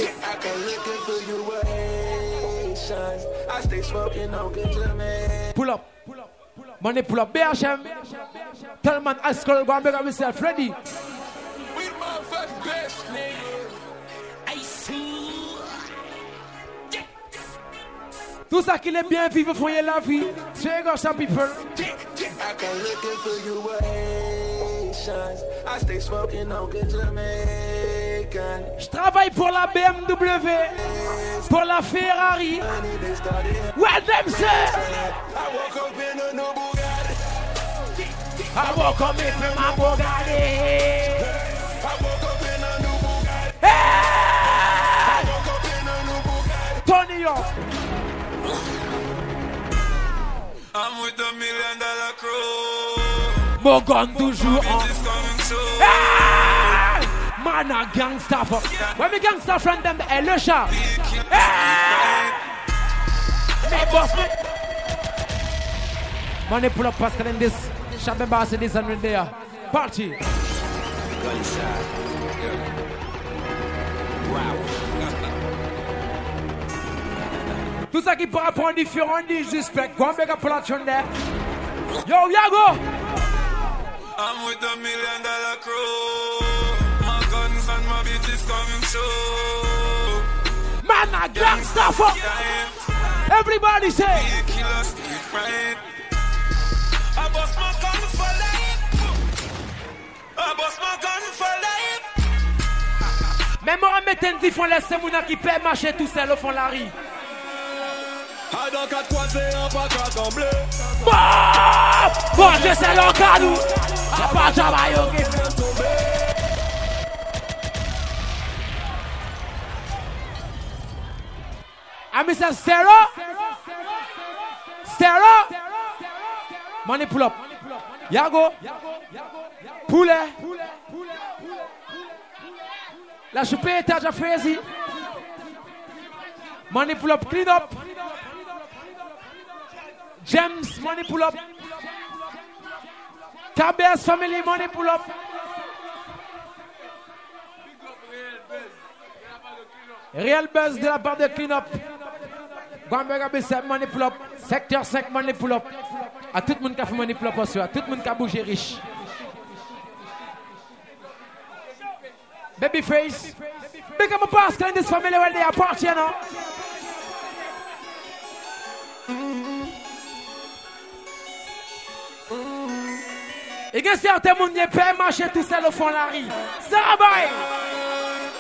Pull up. Money pull up. BHM. Tell man I skull go and beg myself. Tout ça qu'il est bien vivre, voyez la vie. Check out some people. Je travaille pour la BMW, pour la Ferrari. Well, them say. I woke up in a new Bugatti. I woke up in my Bugatti. I woke up in a new Bugatti. I woke up in a new Bugatti. Tony York. I'm with the million dollar crew. Bogon toujours en... Ah! Man a gangsta fuck. When we gangsta friend them, the le chat. Hey! Me boss me. Money pull up Pascal in this. Shot me boss in this and right there. Party. Gunshot. Yeah. Wow. Tout ça qui pourra prendre différent, dit, je respecte. Go and make a pull out from there. Yo, Yago! I'm with a million dollar crew. My guns and my bitches coming through. Man, I gangsta fuck. Everybody say. I bust my gun for life. I bust my gun for life. Même qui paie marcher tout seul au fond la rue. Ah, c'est pas je sais A ah, pas de travail, fait ah, c'est Sarah. Money pull up. Yago. Poulet. La choupette, est fait ici. Money pull up, clean up. James, money pull up. Cabez family, money pull up. Real buzz de la part de Clean Up. Bamberga BCM, money pull up. Secteur 5, money pull up. À tout le monde qui a fait money pull up, à tout le monde qui a bougé riche. Babyface. Big up a Pascal in this family when they are partying you now. Mm-hmm. Il y certains qui ne tout seul au fond la rue. Ça bah, eh.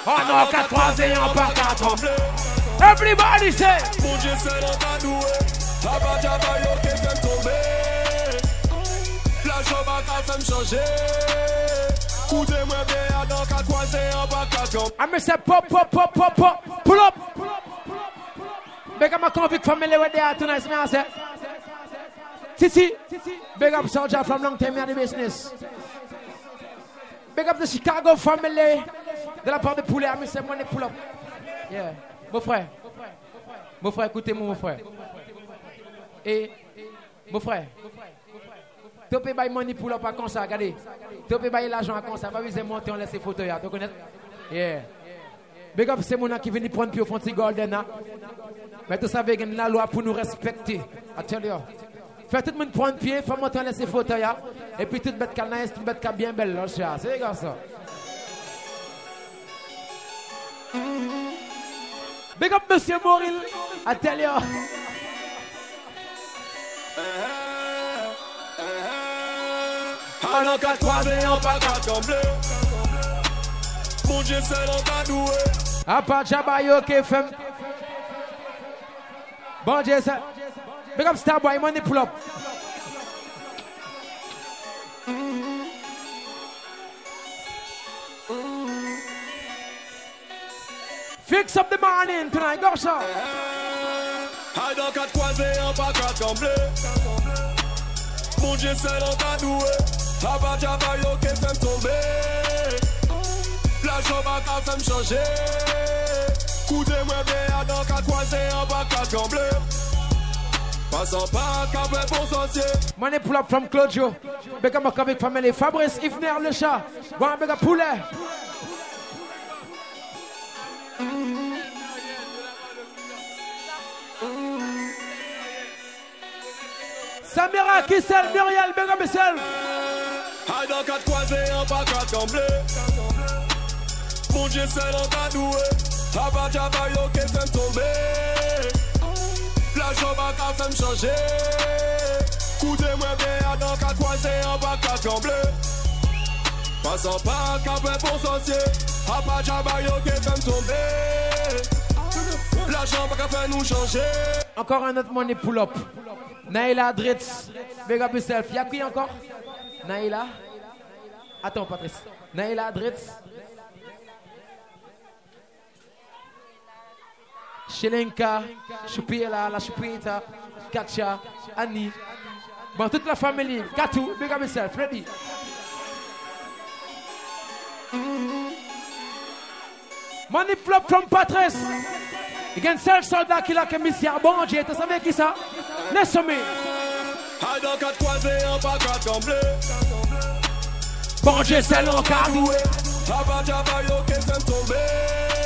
Oh non, 4 3 et Everybody say. Mon Dieu, c'est tomber. La changer. moi 4 3 et 1 Ah, mais c'est pop, pop, pop, pop, pop. Pull up. Mais comment Titi, big up soldier from long time in the business. Big up the Chicago family. De la part de Poulet, mais c'est moi les pull Yeah. Mon frère. Mon frère, écoutez-moi, mon frère. Et, eh, mon frère. Topé by money pour up à comme ça, regardez. Topé by l'argent à comme ça. Va de monter, on laisse les photos là. Tu connais? Yeah. Big up, c'est mon qui vient prendre pour au fond de Golden. Hein. Mais tout ça, vegan une loi pour nous respecter. I tell you faites tout le monde de pied, fais-moi te ces fauteuils, Et puis toute bête qu'elle est, toute bête qu'elle bien belle, là, c'est suis assez, gars, Big up, monsieur Moril, à tel En an 4-3 et en pas comme bleu. Mon Dieu seul en t'a doué. À part Jabayo, ok, fait Bon Dieu seul. Big up Starboy, him on pull up. Fix up the morning tonight, go sir. Eh, I don't got Mon Dieu, c'est me tomber. La à fait me changer. moi bien, I don't got Passant par pour Money pull from Claudio. avec family. Fabrice, Ifner, le chat. Bon poulet. Samira, Kissel, Muriel, Bega dans quatre croisés, pas Mon Dieu, c'est la joba ka fèm chanje Koute mwen be bien dans ka kwaze an bak ka tremble Pasan pa ka pe pou sosye A pa jaba yo ke fèm tombe L'argent pas faire nous changer. Encore un autre money pull-up. Naila Dritz. Big Self, Y a qui encore Naila Attends, Patrice. Naila Dritz. Shelenka, Shupiela, La Shupita, Katia, Annie. Bon, toute la famille, Katou, big up yourself, Freddy. Money flop from Patrice. Again, seul soldat qui l'a que missia. Bon Dieu, tu savais qui ça? Laisse-moi. Dans quatre croisés, en bas, quatre en bleu. Bon Dieu, c'est l'encadoué. Avant, j'avais au qu'elle s'est tombée.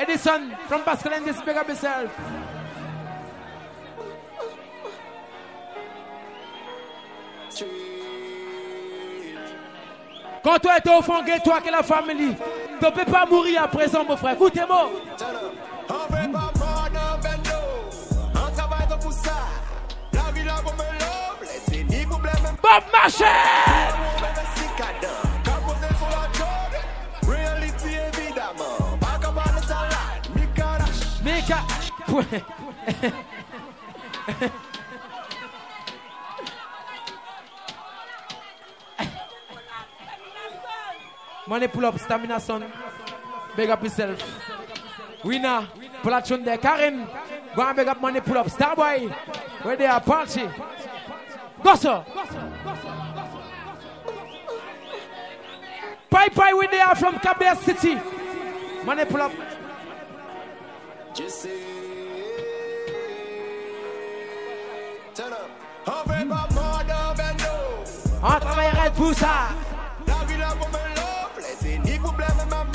Edison from Pascal and just pick up yourself. Quand toi étais au fond, toi que la famille, tu ne peux pas mourir à présent, mon frère. Écoutez-moi. Bob Marshall! Money pull up, stamina son. Big up yourself. Winner, pull up there. Karen, go and big up money pull up. Starboy, where they are party. Go sir. Bye where they are from Kabir City. Money pull up. Just say. On veut pas mort dans Bendo. On travaillerait pour ça. La ville a pour me l'offre, c'est ni problème, maman.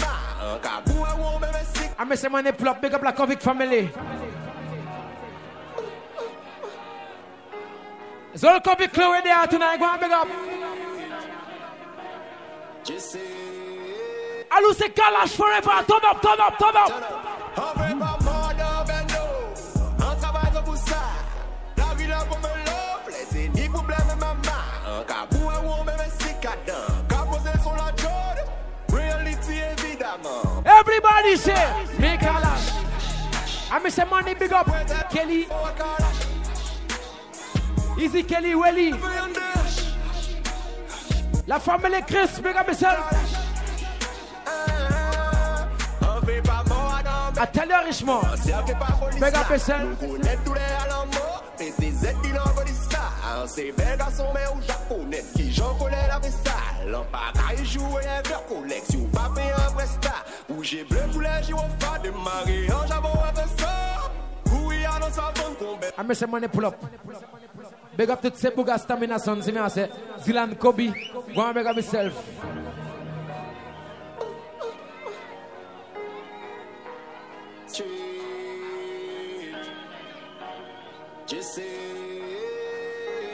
Un cabou à ou bébé sick. Ah, mais c'est mon éplop, big up la convict family. Zol convict Chloé there tonight, go on, big up. Jesse. Allô, c'est Kalash forever. Turn up, turn up, turn up. On veut pas Everybody say, make a lash. I miss money big up. Kelly. Easy Kelly Welly. La famille Chris, big up myself. I tell you, Big up c'est belle garçon, mais au japonais qui j'en connais la vestale. En joue et un verre collection, papé un presta. Où j'ai bleu, poulet, j'y vois pas de mari, en ah j'avoue un vestal. Où y a nos savons tombés. Ah, mais c'est mon éplop. Big up tout ce bouga stamina son, c'est bien, c'est Dylan Kobe. Bon, big up myself. Cheat. Just say.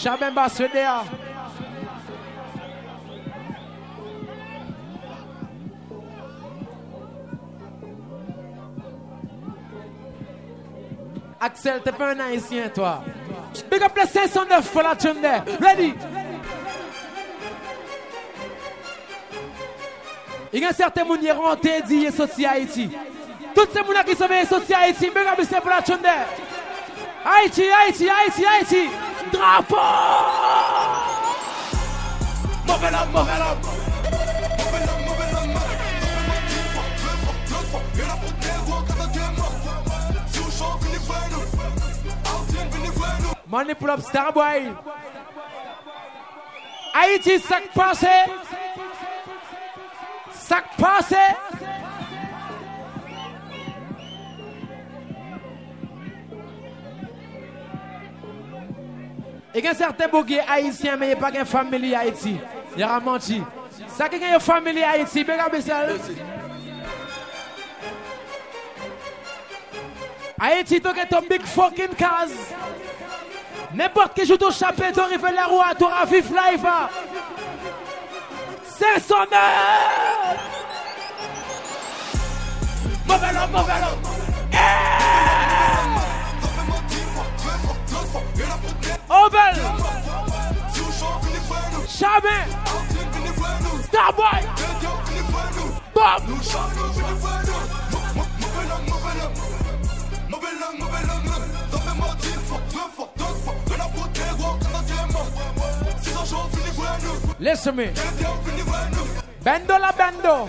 Shaben délai. Hein. Axel, t'es pas un haïtien, toi. Big up 609 pour la Tunde. Ready? Il y a certains qui sont rentrés et sont Haïti. Toutes ces gens qui sont sortis Haïti, big up les pour la Tunde. Haïti, Haïti, Haïti. Haïti. Mon drapeau Mauvais sac passé. Sac passé. Il y a certains haïtiens, mais il n'y a pas de famille Haïti. Il y a menti. Ça, est une famille Haïti, Haïti, tu es ton big fucking case. N'importe qui joue ton chapeau, tu arrives la roue, tu auras vif live. C'est son heure. Mauvais l'homme, Ovel Jamais Starboy Bob Listen Bendo la bendo.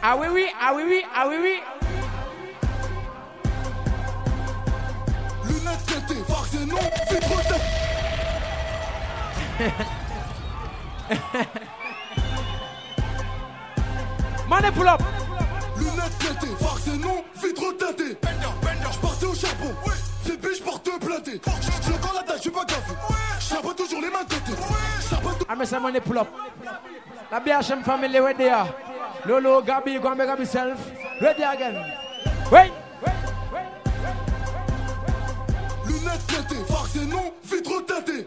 Ah oui oui, ah oui oui, ah oui oui. Mané pull up. Lunettes pétées, phare c'est non, vitre teintée. Je partais au charbon, oui. ces biches portent plantées. J'ai encore la tête, je suis pas gaffe Oui. J'arbote toujours les mains teintées. Oui. Ah, mais c'est Mané pull up. La BHM famille, les there. Lolo, Gabi, go and make up Ready again. Wait. Lunettes pétées, phare c'est non, vitre teintée.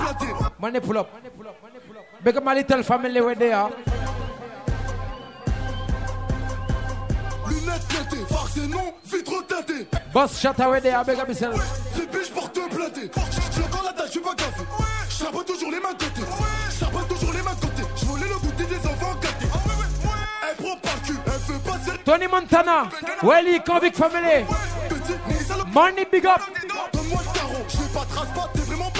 platé. Money pull up. que ma little family where they are. Lunettes platées, farce et non, vitre teintée. Boss, chata away there, big up yourself. Les biches portent platé. Je dans la tâche, je suis pas gaffe. Je toujours les mains de côté. Je toujours les mains de côté. Je voulais le goûter des enfants gâtés. Ah elle prend pas cul, elle veut pas passer. Tony Montana, Welly, Convict Family. Money big up. Donne-moi le tarot, je pas trace pas, t'es vraiment pas.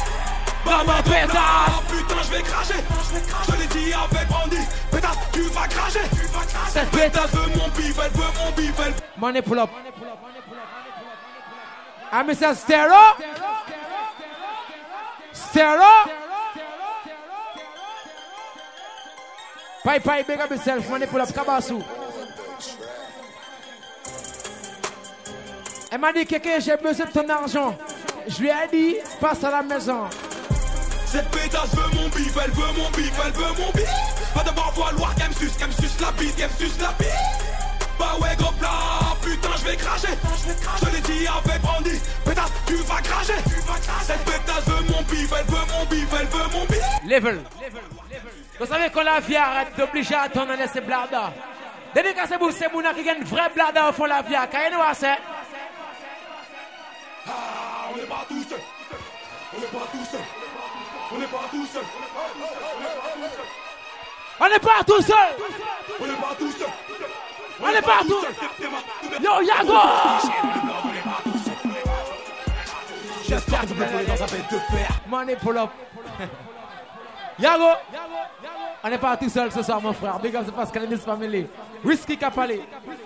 Dans ma pétasse oh, Putain je vais cracher Je l'ai dit avec Brandy Pétasse tu vas cracher Cette pétasse veut mon bif Elle veut mon bif Money pull up I'm ah, Mr. Stero Stero Pai pai big up yourself Money pull up Elle m'a dit, quelqu'un, j'ai besoin de ton argent. Je lui ai dit, passe à la maison. Cette pétasse veut mon bif, elle veut mon bif, elle veut mon bif Va d'abord voir qu'elle me suce, qu'elle me suce la bise, qu'elle me suce la bise Bah ouais gros plat, putain je vais cracher Je l'ai dit avec Brandy, pétasse tu vas cracher Cette pétasse veut mon bif, elle veut mon bif, elle veut mon bif Level, vous savez qu'on la vie arrête d'obliger à tourner laisser blada Dédicacez vous c'est mouna qui gagne vrai blada au fond la vie, car nous c'est Ah, on est pas tous on est pas tous on n'est pas tout seul. On n'est pas tout seul. On n'est pas tout seul. On n'est pas tout seul. Yo, Yago. J'espère vous poulet dans un bête de fer. Money pull up. Yago. On n'est pas tout seul ce soir, mon frère. Big up, c'est est Family. Whisky Capalé. Whisky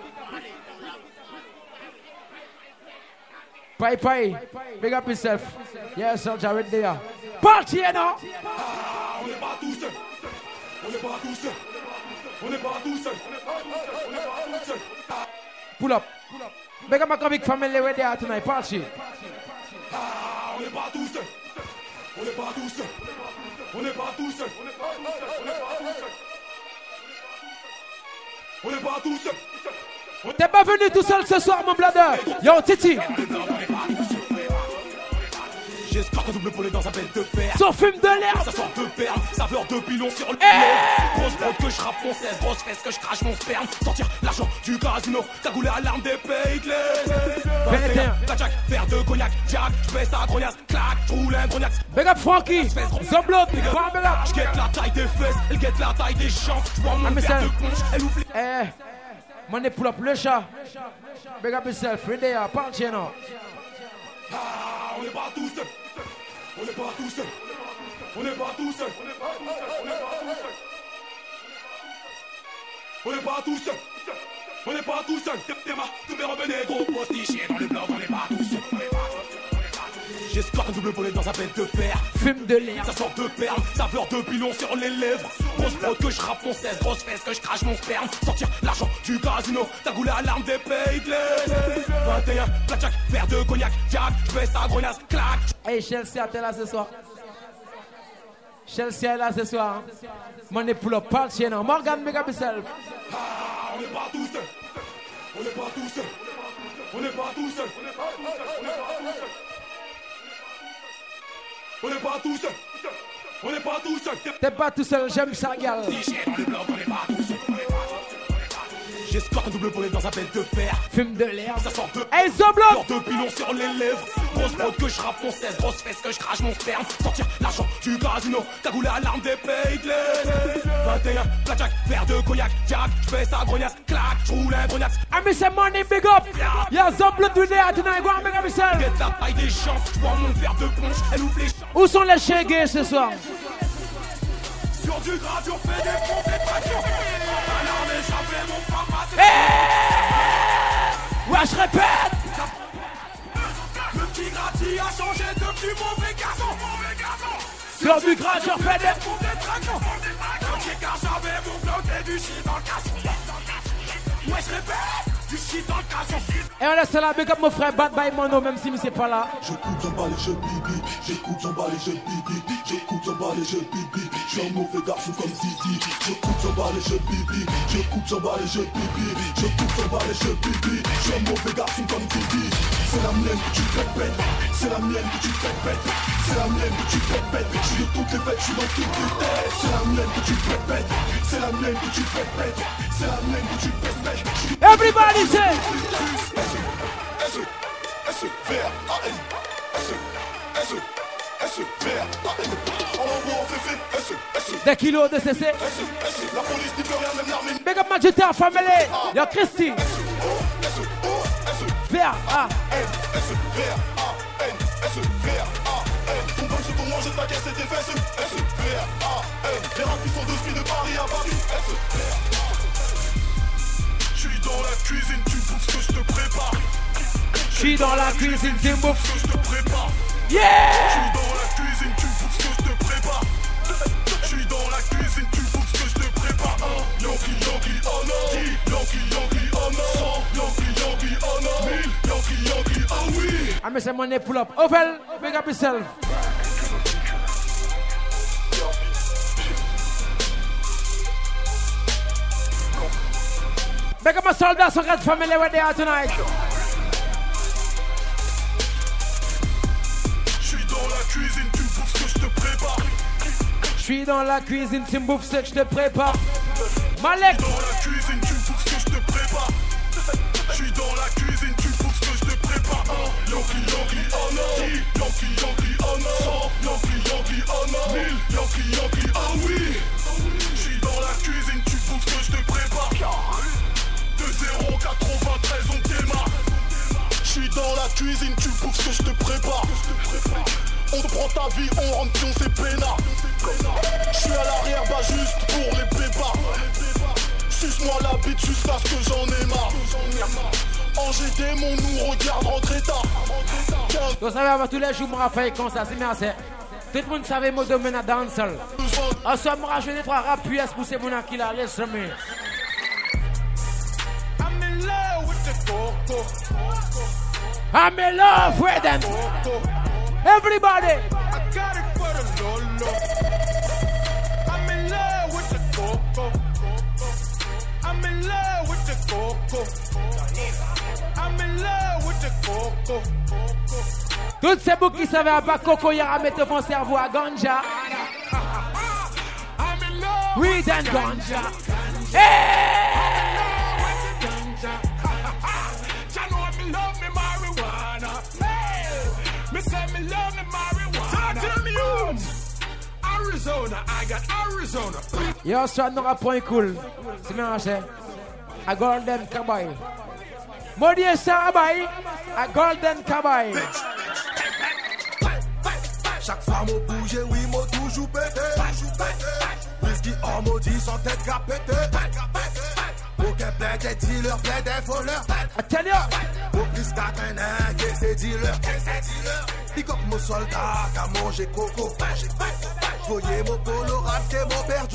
Pai Pai, big up yourself. Yes, i soldier right there. Uh, party, you know. On est pas tout On est pas tout On est pas tout On est pas tout Pull up. Big up my comic family they are tonight. Party. On est pas tout seul. On est pas tout On est pas tout On est pas tout On est pas tout T'es pas venu tout seul ce soir, mon blader. Yo, Titi. J'espère que double volet dans un bête de fer. Son fume de l'air. Ça sort de perles, saveur de pilon sur le hey eh. Grosse prod que je rappe mon cesse, grosse fesse que je crache mon sperme. Sortir l'argent du casino, cagoulé à l'arme des Paygless. Blackjack, verre de cognac, Jack, j'baisse ta grognasse, clac, roule un grognac. Big up Frankie, Zoblot, Big up. J'guette la taille des fesses, elle guette la taille des champs. prends mon ah, verre de conche, elle ouvre. Eh. Money pull up pressure. Big up yourself. Ready, there. Punch, you know. Ah, on n'est pas tous seuls. On n'est pas tous seuls. On n'est pas tous seuls. On n'est pas tous seuls. On n'est pas tous seuls. T'es ma, tu me revenez, gros postiche. Dans le blanc, on n'est pas tous seuls. J'espère un double volet dans un bête de fer. Fume de l'air. Ça sort de perles, saveur de pilon sur les lèvres. Grosse prod que je rappe mon 16, grosse fesse que je crache mon sperme. Sortir l'argent du casino, ta goulé à l'arme des Payless. 21, blackjack, verre de cognac, jack, je sa grenasse, clac. Hey Chelsea, t'es là ce soir. Chelsea est là ce soir. Mon pour parle chez Morgan, Mega ah, on n'est pas tous On n'est pas tous On n'est pas tous On n'est pas tous On n'est pas tout seul. On n'est pas tout seul. T'es pas tout seul, j'aime ça, gars un double bonnet dans un bête de fer. Fume de l'herbe, ça sort de. Hey, se Sort de pilon sur les lèvres. Grosse prod que je rappe mon 16, grosse fesse que je crache mon sperme. Sortir l'argent du casino, cagoule à l'arme des de Payless. 21, blackjack, verre de cognac, jack, je fais ça grognasse, clac, je roule un grognasse. I ah, miss money, big up. Y'a Zoblo du nez à tonight, go mega big Get la paille des champs, je bois mon verre de ponche elle ouvre les champs. Où sont les chiens ce soir? Sur du gras, on fait des pompes, et... Ouais, je répète Le petit gratis a changé de plus Mauvais garçon Sur du gras, je refais des pour des tractions Quand j'ai car j'avais mon bloc et du shit dans le casse Ouais, je répète et on est là, big mon frère Bad Bye Mono, même si c'est pas là. J'écoute en bas les jeux bibi, j'écoute en bas les jeux bibi, j'écoute en bas les jeux bibi, je un mauvais garçon comme Didi. J'écoute en bas les jeux bibi, j'écoute en bas les jeux bibi, j'écoute en bas les jeux bibi, je un mauvais garçon comme Didi la mienne que tu fais c'est la mienne que tu fais c'est la mienne que tu te je suis toutes les fêtes, je suis dans toutes les têtes, c'est la mienne que tu fais c'est la mienne que tu fais c'est la mienne que tu Everybody say fait Des kilos de CC S La police n'y peut rien même l'armée Big up Christy S-E-V-A-N-S-E-V-A-N se je ta et fesses s v a n Les qui sont de de Paris à Paris s e a n dans la cuisine, tu bouffes ce que te prépare suis dans la cuisine, tu bouffes ce que te prépare Yeah suis dans la cuisine, tu bouffes ce que te prépare je suis dans la cuisine, tu fous ce que je te prépare. Un Yankee, Yankee, oh non. Yankee, Yankee, oh non. Yankee, Yankee, oh non. Mille Yankee, Yankee, oh oui. pull up. Ovel, make up yourself. Make up my so get family where they are tonight. dans la cuisine suis dans la cuisine, tu me bouffes ce que je te prépare. Malek dans la cuisine, tu me bouffes ce que je te prépare. Je suis dans la cuisine, tu me bouffes ce que je te prépare. Oh, Yankee, Yankee, oh non. Yankee, Yankee, oh non. Yankee, Yankee, oh non. Yankee, Yankee, ah oui. Je suis dans la cuisine, tu bouffes ce que je te prépare. De 0 93, on démarre. Je suis dans la cuisine, tu me bouffes ce que je te prépare. On te prend ta vie, on rentre on c'est peinard. Je suis à l'arrière, bas juste pour les pépas. Suce-moi la bite juste ce que j'en ai marre. En démon nous regarde rentrer tard. Vous savez, avant tous les jours, mon me rappelle comme ça, c'est merci. Tout le monde savait mon domaine à danser. En somme, je vais trois rap puis pour ces monas qui la laissé. jamais. I'm in love with the coco. I'm in love with them. Everybody. I got it for the Lolo. I'm in love with the Coco. I'm in love with the Coco. I'm in love with the Coco. Toutes ces boucs qui savaient à pas Coco Yara mettre ton cerveau à Ganja. Weed and Ganja. Hey! Arizona, I got Arizona. Yo, so n'aura point cool. C'est bien c'est A golden cowboy. Modier Sarabai, ah, a golden cowboy. Chaque fois mon bouger, oui, mon toujours pété. Whisky en maudit, sans tête qu'à aucun des dealers, des voleurs. plus c'est dealer. Pick mon soldat, qu'à manger coco. Voyez mon polo, que mon père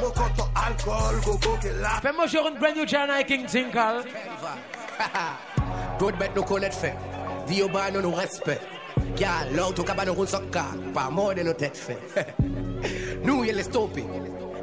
Mon compte alcool, Fais-moi jouer une brand new King respect. l'autre Pas mort de nos Nous, il est stoppé.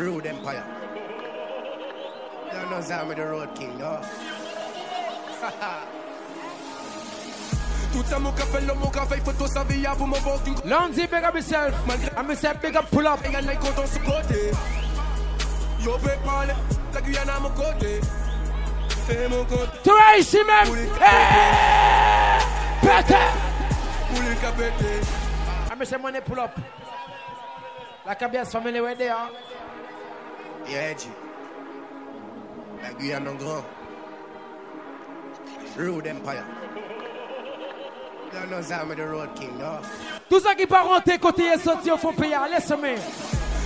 rude empire. No, no, Zami the road king, no. Lundi, big up yourself. I'm myself, big up, pull up. Thrice, man. Better. Eh, I'm myself, money, pull up. Like La cabeça family, where they are. Yadji. Yeah, La Guyane en grand. Road Empire. Non, non, the road king, Tout ça qui côté et sorti au fond pays, laisse-moi.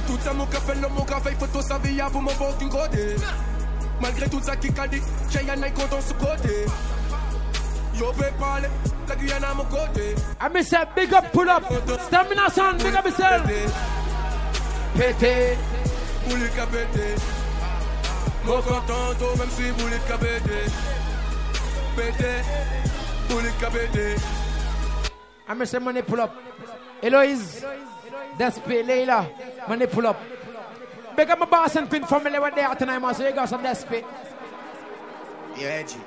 Tout ça, mon café, le mon café, sa vie mon bon côté. Malgré tout ça qui calique, j'ai un aïe dans ce côté. Yo, peux parler. La Guyane à mon côté. Ah, big up, pull up. Stamina son, big up, c'est. Pété. Pété. boulet qu'a pété. Mon content, même si boulet qu'a pété. Pété, boulet qu'a pété. Ah, mais c'est mon pull up. Héloïse, Despé, Leila, mon pull up. Mais comme boss and queen family were there tonight, man, so you got some Despé. Yeah, Edgy.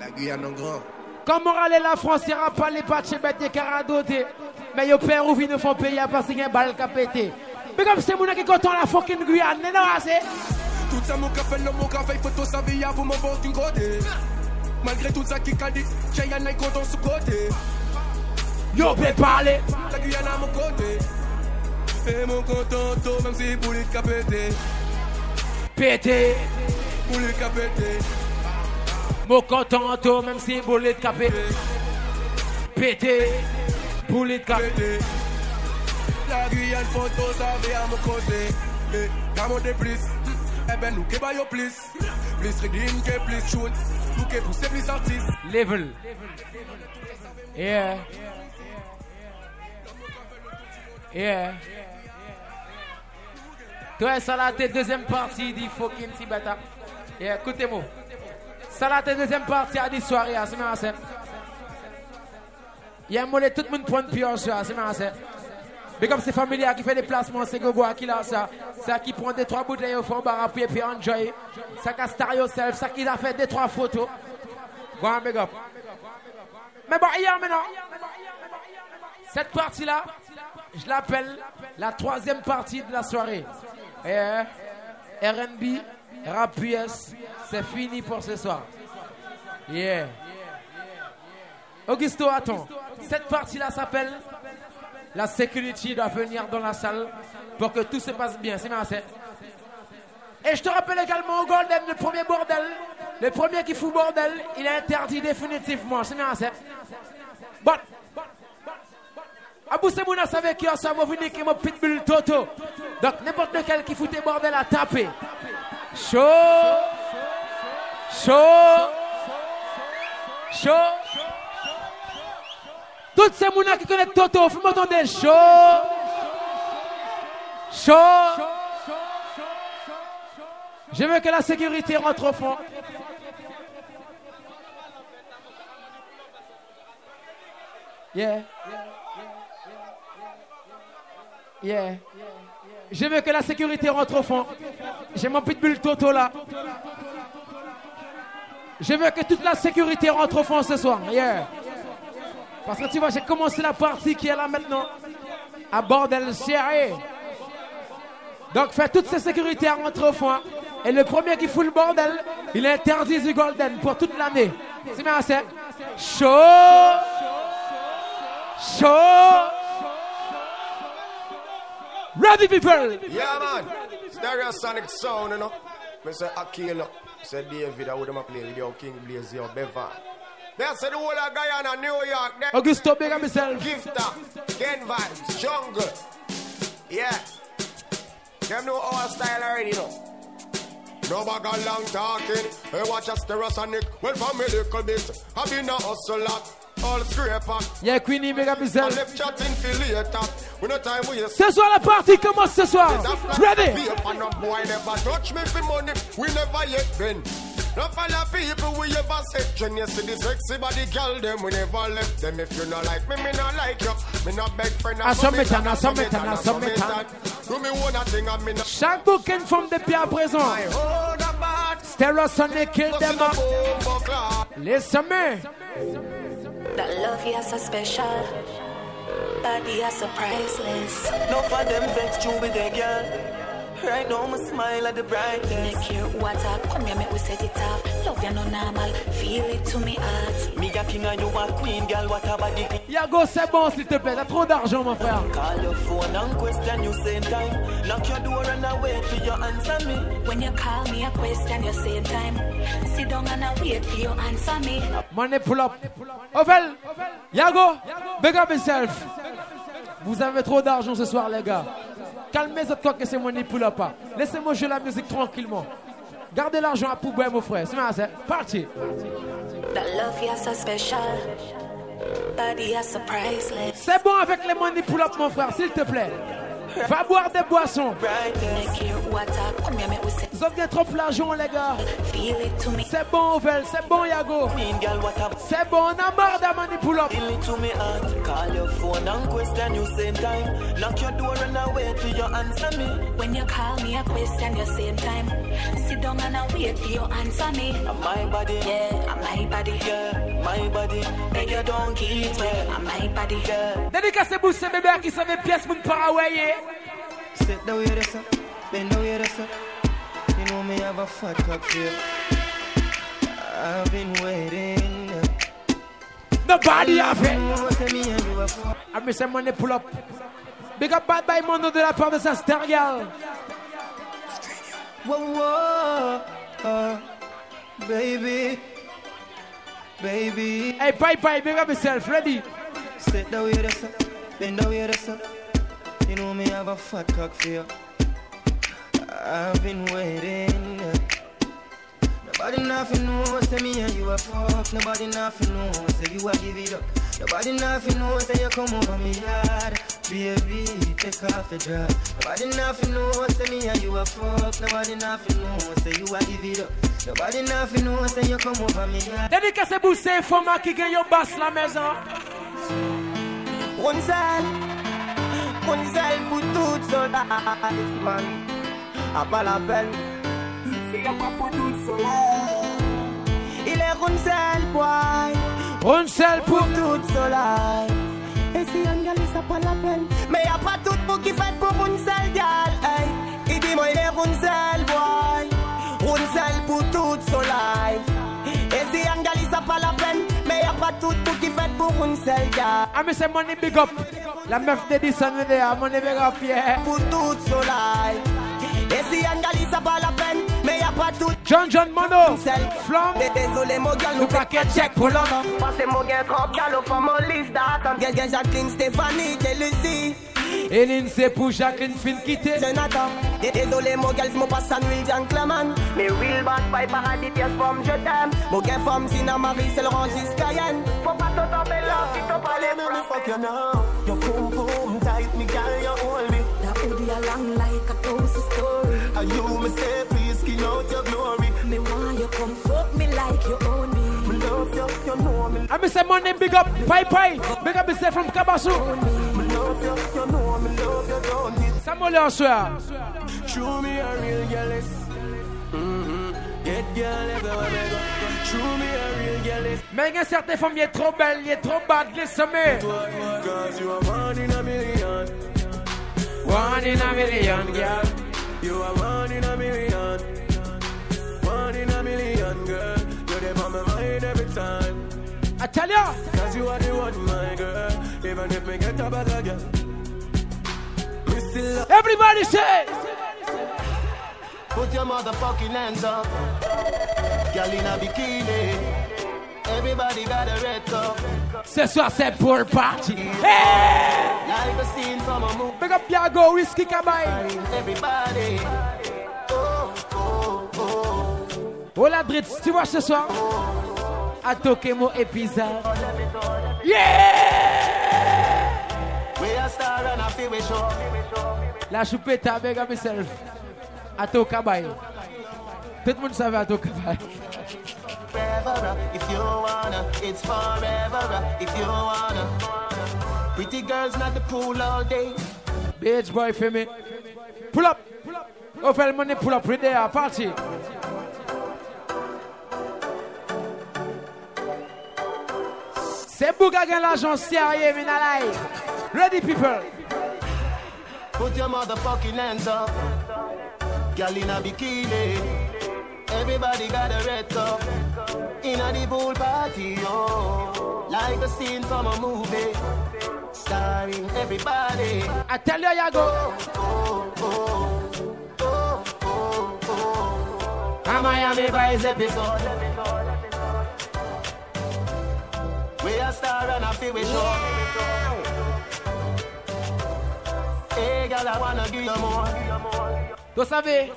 La Guyane en grand. Quand morale est la France, il pas les patchs bêtes des caradotés. Mais les pères ou ne font payer parce qu'il y a un bal qui Big up c'est mon qui content, la fucking Guyane, n'est-ce pas Tout ça mon café, le mon café, photo sa vie, pour me vendre une côté. Malgré tout ça qui a j'ai un nègre sur ce côté. Yo, peut parler. La Guyane à mon côté. Et mon content, même si pour les capeter Pété. Pour les capeter Mon content, même si pour les capeter Pété. Pour les capeter la Guyane photo mon côté eh, Mais kote plus Eh ben nous keba yo plus Plus que plus Nous plus Level Yeah Yeah Toi Salaté deuxième partie dit fucking Yeah, écoutez-moi Salaté deuxième partie a dit soirée A semen a tout monde pointe prend mais comme c'est familial qui fait des placements, c'est voyez qui l'a ça. Ça qui prend des trois bouteilles au fond, bah et puis enjoy. Ça qui a star ça qui a fait des trois photos. Voilà, Mais bon, hier maintenant, cette partie-là, je l'appelle la troisième partie de la soirée. et eh, eh. RB, rap c'est fini pour ce soir. Yeah. Augusto, attends. Cette partie-là s'appelle la sécurité doit venir dans la salle pour que tout se passe bien. C'est Et je te rappelle également au Golden, le premier bordel, le premier qui fout bordel, il est interdit définitivement. C'est Bon. Abou savait qui a qui pitbull Toto. Donc n'importe lequel qui foutait bordel à taper. Chaud. Chaud. Chaud. Toutes ces moulins qui connaissent Toto, fais moi des chaud. Chaud. Je veux que la sécurité rentre au fond. Yeah. Yeah. Je veux que la sécurité rentre au fond. J'ai mon pitbull Toto là. Je veux que toute la sécurité rentre au fond ce soir. Yeah. Parce que tu vois, j'ai commencé la partie qui est là maintenant. À bordel serré. Donc faites toutes ces sécurités à entre fois. Et le premier qui fout le bordel, il est interdit du golden pour toute l'année. C'est bien assez. Show! Show! Ready people. Yeah man. Sonic sound, you know. Mr. Akil, Mr. David, I would have played with your King Blaze, your Bevan. That's the whole of Guyana, New York. There. Okay, stop begging myself. Gifter, Ken Vybz, Jungle. Yeah. Them know our style already, you know. No bag long talking. Hey, watch us, the Sonic. Well, for me, little bit. I've been a hustle lot. All scraper. Yeah, Queenie, big up yourself. I left chatting for later. We no time we Ce soir, la partie commence ce soir. Ready? boy never touch me for money. We never yet been. No follow people we ever section. You see the sexy body girl them. We never left them. If you not like me, me not like you. Me not beg friend. I submit and I submit and I submit Do me one thing and me not. Chaque from depuis à présent. Stereo Sonic kill them up. Les sommets. That love you are so special. Body you so priceless. No for them vex you with a girl. Right now, my smile at the brightest. Me care what I come here, make we set it off. Love you no normal, feel it to me heart. Me a king and you a queen, girl, what a body. Yago, c'est bon, s'il te plaît, t'as trop d'argent, mon frère. Call your phone and question you same time. Knock your door and I wait for your answer me. When you call me, a question you same time. Sit down and I wait for your answer me. Money pull up. Ovel, Yago, big up yourself. Vous avez trop d'argent ce soir, les gars. Calmez votre que c'est mon pas. Laissez-moi jouer la musique tranquillement. Gardez l'argent à poubelle, mon frère. C'est parti. C'est bon avec les money mon frère, s'il te plaît. Va boire des boissons. Vous avez trop l'argent, les gars. C'est bon, Ovel. C'est bon, Yago. C'est bon, on a marre d'Amani pull up. Call your phone and question you same time. Knock your door and I wait for your answer me. When you call me, a question you same time. Sit down and I wait for your answer me. I'm my body, yeah. I'm my body, yeah. My body, Make your don't keep me. I'm my body, yeah. Dédicacez-vous ces bébés qui savent pièces pour me parawayer. Set the way, that's up. Bend the way, that's up. You know me have a fat cock here. I've been waiting. Nobody have it. I'm Mr. Money pull up. Big up Bad by Mondo de la part de sa star girl. Whoa, whoa, uh, baby, baby. Hey, bye bye, big up yourself, ready? Sit down here, that's up. Bend down here, that's up. You know me have a fat cock for you. I've been waiting. Nobody nothing knows, say me and you are fuck. Nobody nothing knows, say you are give it up. Nobody nothing knows, say you come over me yard. Baby, take off a dress. Nobody nothing knows, say me and you are fuck. Nobody nothing knows, say you are give it up. Nobody nothing knows, say you come over me yard. Dédicace for Foma qui gagne your bass la maison. One side conseil pour toute son life, man. A pas la peine. C'est pas pour toute son life. Il est conseil, boy. Rounsel pour toute son life. Et si on gagne, s'a pas la peine. Mais y a pas tout pour qui fait pour une seule gale, hey. Il dit, moi, il est conseil, boy. Conseil pour toute son life. Et si on gagne, ça pas la peine pas tout pour qui fait pour gars. Ah, mais c'est money big up. La meuf de Disson, là, money big up, yeah. Pour tout soleil. Et si ça pas la peine, mais y'a pas tout. John John Mono, Flam. Désolé, mon gars, nous check pour l'homme. Passez mon gars, liste d'attente. Jacqueline, Stéphanie, Lucie. Eline se pou Jacqueline fin kité. quitter Jonathan, désolé mon gars, mon passe à nuit gentleman Mais will back by paradis pièce forme je t'aime Mon gars forme Tina Marie c'est Laurent Giscayen Faut pas te tomber là si t'as pas me fuck you now Your boom boom tight me girl you hold me That hoodie along like a ghost story And you me say please skin out your glory Me want you come fuck me like you own me Me love you, you know me I ah, me say my name big up, Pai Pai Big up yourself from Kabasu Ça m'a mm-hmm. Mais y est trop belle, est trop bad, les sommets Cause you are one in a million girl You are one in a million One in a million, girl every time I tell you you are the one, my girl Even if me get a better girl. Everybody say. Put your motherfucking hands up. Girl in a bikini. Everybody got a red cup. Ce soir, c'est pour le party. Hey! Like a scene from a movie. Pick up Yago, Whiskey Cabaye. Everybody. Oh, oh, oh. Hola, Dritz, tu vois ce soir? Atokemo oh. épisode. Oh, yeah! La choupette, avec myself. À Tout le monde savait à ton boy, for Pull up. Go oh, for money, pull up right there. Party. C'est Bouga qui l'argent sérieux, Ready, people. Put your motherfucking hands up. Girl in a bikini. Everybody got a red cup. In a the pool party, oh. Like a scene from a movie. Starring everybody. I tell you, you go. Oh, oh, oh, a Miami Vice We are star and I feel we show. Hey, girl, I wanna give you more. Vous savez,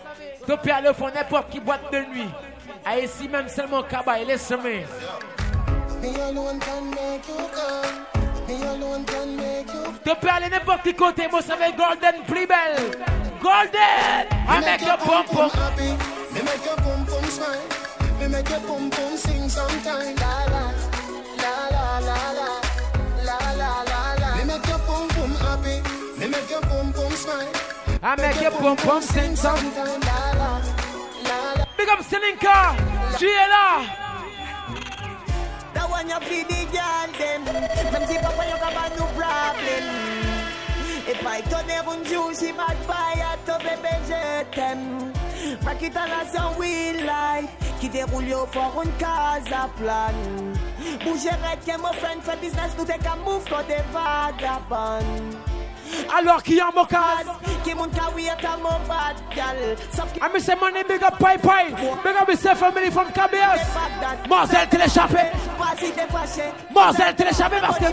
depuis à le fond n'importe qui boîte de nuit. Et ici même seulement Kaba et les semaines. Depuis aller n'importe qui côté, vous savez, Golden plus belle. Golden! Avec le pompon. Me make your pom pom smile. Me make your pom pom sing sometime. I make your pump pump sing song. Big up Selinka, GLR. That one you feed the girl them. Them see papa you got a new problem. If I turn heaven juicy, mad fire to baby jet them. Back it all as a wheel life. Qui déroule au fort une case à plan. plane. Bouger, mon friend, fait business, nous t'es qu'à move, quand t'es vagabond. Alors qui ki yon mokaz A mi se mani big up pay pay Big up mi se family from KBS Mozel te le chape Mozel te le chape baske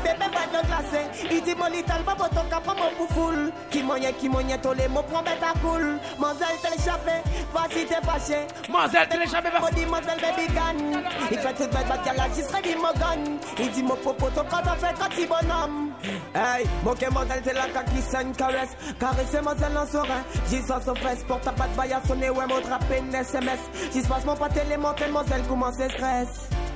Iti moni talba boton kapan moun pou foul Ki monye ki monye tole moun pran beta koul Mozel te le chape Vasi te fache Mozel te parce que baske Moni mozel baby gun Ik fè tout bèd bak yal ajistre di mogan Iti mou popoto kanta fè kati bonam Hey, moquez mademoiselle, t'es la caquisse une caresse. Caressez mademoiselle en serein. J'y sens aux fesses, porte à patte de baille sonné, ouais ouais, mot une SMS. J'y se passe mon pâté, les montées, mademoiselle, comment c'est stress?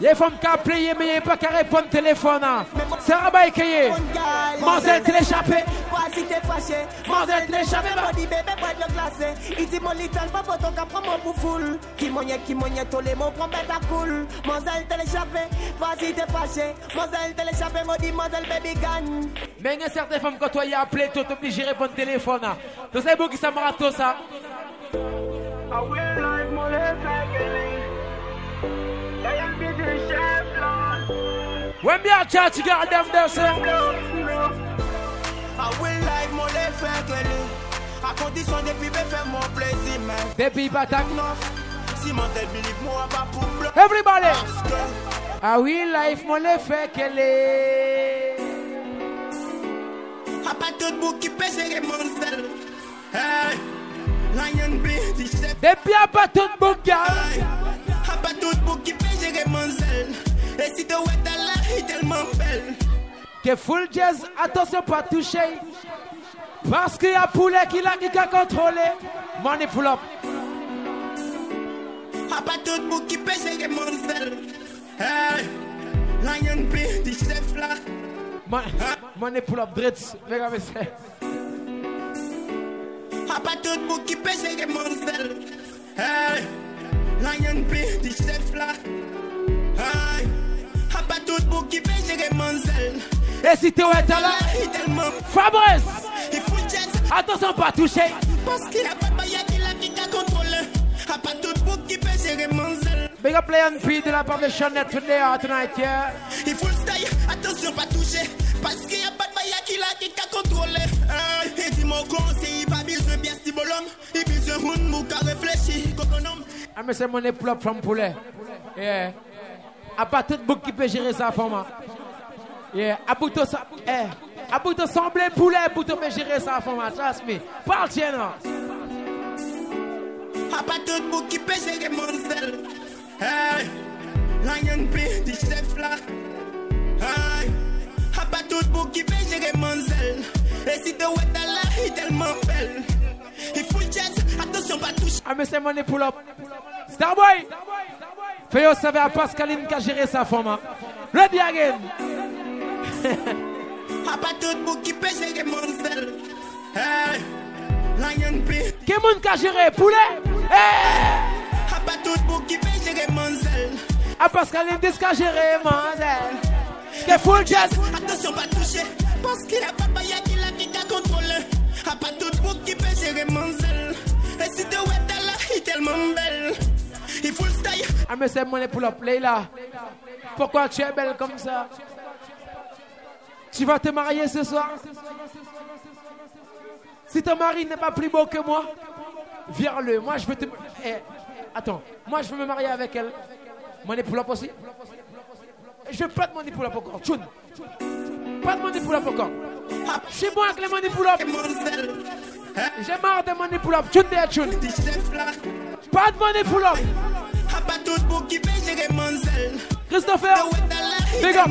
Les femmes qui appellent, mais il pas qu'à répondre au téléphone. Hein. C'est un écaillé. t'es l'échappé. Body glacé. Bah. Il dit mon little ton cap mon Qui qui les mots cool. Vas-y, t'es fâché. dit baby Mais il y a certaines femmes quand toi y appelé, t'es obligé de répondre au téléphone. Hein. Tu sais, qui ça tout ça. Ah When bien, a church girl, them they say. I will like mon effet à condition de vivre faire mon plaisir, mais. Baby, batak. Si mon tel believe moi, pas pour pleurer. Everybody! I will life, mon effet qu'elle est. A pas tout bout qui pèse les monstres. Hey! Lion B, dis-je. Et puis, a pas tout bout, gars. A pas tout bout qui pèse les monstres. Et tu wet là, est tellement belle. Que full jazz, attention pas toucher. Parce qu'il y a poulet qui l'a qui t'a contrôlé. Money pull up. A pas tout pour qui pêche mon sel. Hey, lion B du chef là. *laughs* Money pull up, dritz, les A pas tout pour qui pêche mon sel. Hey, lion B du chef là. Hey tout qui fait gérer Manzel. Et si tu est là, Fabrice, attention pas toucher. Parce qu'il a pas de qui il a qui contrôle. A pas tout bouc qui fait gérer Manzel. Big up Leon P de la part de Chanel today or tonight, yeah. Il faut style, attention pas toucher. Parce qu'il a pas de baillette, il a qui contrôlé eh, Et dis-moi conseil, il pas besoin bien si bonhomme. Il besoin de mou qui réfléchit comme un homme. Ah, mais c'est mon époux from poulet. Yeah a pas tout de qui peut gérer sa femme. Yeah, pas eh, abouto semblait poulet, te peut gérer sa moi. Trust me, parle chez nous. A de qui peut gérer mon sel. Hey, l'agneau dit du chef là. Hey, a tout de qui peut gérer mon sel. Et si tu ouais là, il est tellement belle. Il faut le jazz, attention pas toucher. Ah mais c'est mon épaule. Starboy. Starboy. Fais au savoir à Pascaline qui a géré sa femme. Hein. Le A *laughs* Pas tout pour qui pèse mon monstres. Lion P. Qui est-ce qui a géré poulet? Pas tout pour qui pèse mon monstres. À ah, Pascaline qui a géré sel. Que full jazz. Attention pas toucher. Parce qu'il a pas a qui l'a qui t'a contrôlé. Pas tout pour qui pèse mon monstres. Et si tu es là, il est tellement belle. Il le style. Ah, mais c'est mon pour Leila. Pourquoi tu es belle comme ça? Tu vas te marier ce soir? Si ton mari n'est pas plus beau que moi, viens le Moi, je veux te. Eh, attends, moi, je veux me marier avec elle. Money pour la aussi? Je veux pas de money pour la encore. Pas de money pour la encore. Chez moi, avec les money pour la. J'ai marre de money pour up. Tchoun, pas de money pour l'homme. Christopher, big up.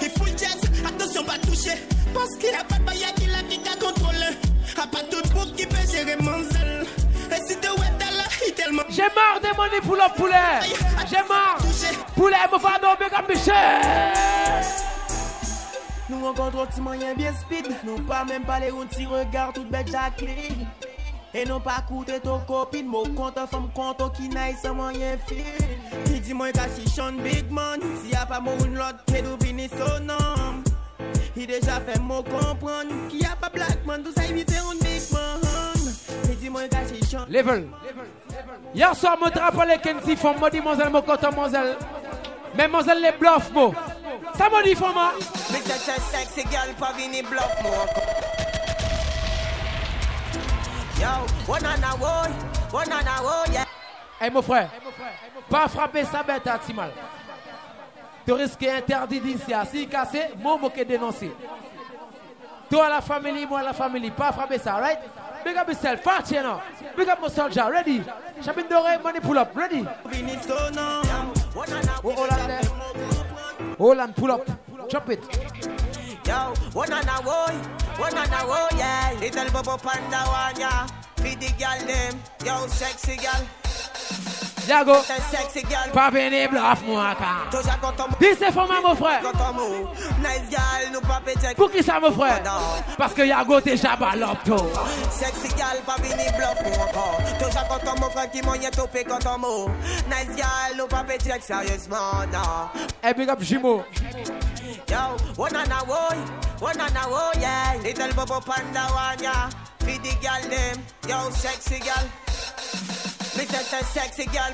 Il faut le jazz, attention pas toucher. Parce qu'il a pas de baïa qui l'a vite à contrôler. A pas tout pour qui peut gérer Et si de Wedala, il tellement. J'ai marre de money pour l'homme poulet. J'ai marre. Poulet, mon pardon, big up Michel. Nous rencontrons tes moyens bien speed. Nous pas même pas les routes, si regard toute bête à clé. Et non pas courir ton copine, mon compte, femme, compte, oh, qui n'est seulement moyen fille dit, moi, il est Big Man, si n'y a pas mon lord qui doit finir son nom. Il déjà fait mon comprendre, qui n'y a pas Black Man, tout ça éviter un Big Man. Il dit, moi, il est à Level. Hier soir, y a son mot-trapole qui est en difficulté, moi, moi, Mais moi, les est bluff, moi. Ça m'a dit, moi. Mais je cherche à pas venir bluff, moi. Hey mon frère, pas frapper sa bête à Timal. Tu risques interdit d'initier. Si cassé, moi je vais dénoncer. Toi la famille, moi la famille, pas frapper ça, right? Big up yourself, fat you know. Big up my soldier, ready? Chapin Doré, money pull up, ready? Oh, Holland, oh, Hollande, oh, pull up, chop it. Yo, one and a boy, one and a boy, yeah. Little bubble Panda one, yeah. Feed the girl them, yo, sexy girl. Yago pas venir bluff moi Dis c'est pour moi mon frère. Pour qui ça mon frère? Parce que Yago déjà balop tout. Sexy gal pas venir bluff moi encore. Toujours content mon frère qui m'en est topé quand on Nice gal nous pas pété sérieusement non. Et eh, big up Jimo. Yo, one on a way one on a way yeah. Little Bobo Panda wanya. Feed the gal name yo sexy gal. Me say sexy gal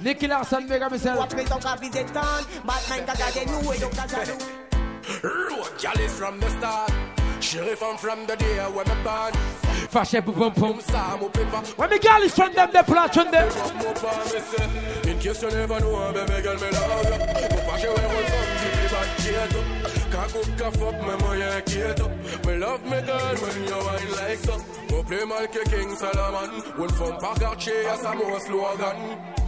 Nicky Larson, Mega Missile. from the start. Sheriff, i from the day when i born. Fashion, boom, boom, boom. When me, girl is from them, they plot them. In case you never know, baby girl, me love you. we from, me back, Cock up, cough up, my money, get up. Me love me girl when you wine like so. Go play Malky King Solomon. Wolf from I I'm a Samoa slogan.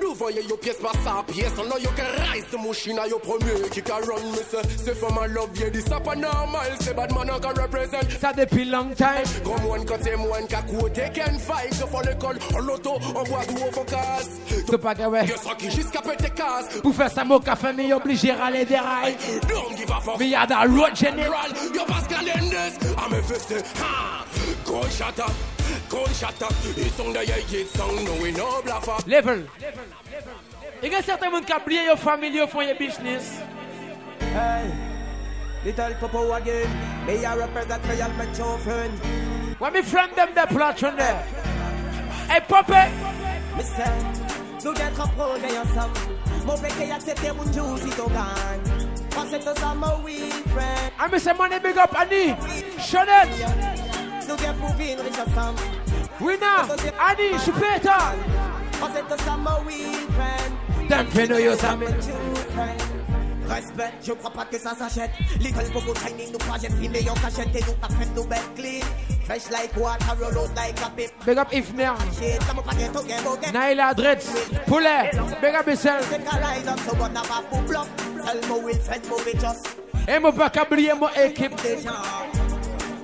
Nou voye yo pyes pa sa pyes An nou yo ke rise te mouchina yo promye Ki ka run me se Se foma love ye di sa pa normal Se bad man an ka represent Sa depi long time Kom wan ka tem wan ka kote Ken fay se fo l'ekol An loto an wag ou fokas Se pa gawe Yo sa ki jiska pete kas Pou fe sa mo ka fe yo oblige rale deray Don't give a fuck Mi yada road general Yo pas kalendez A me feste Ha Go shut Level. Il y a certains qui ont oublié leur famille, ils font leur business. Hey, little Popo again. May I represent for your friend. When me friend them, they're plot on Hey, Popé. Monsieur, nous devons en ensemble. Mon péché, accepter mon jour si ton gagne. tous à mon oui, friend. Ah, c'est big up, Annie. Chanel. nous bien pour vivre riche Winner, Annie, je On oui, friend. D'un péno, yo, ça Respect, je crois pas que ça s'achète. Little Bobo Tiny, nous pas j'ai filmé en cachette et nous pas fait nos belles Fresh like water, roll out like a pip. Big up Ifner. Naila Dretz, Poulet, big up yourself. Et mon mon équipe.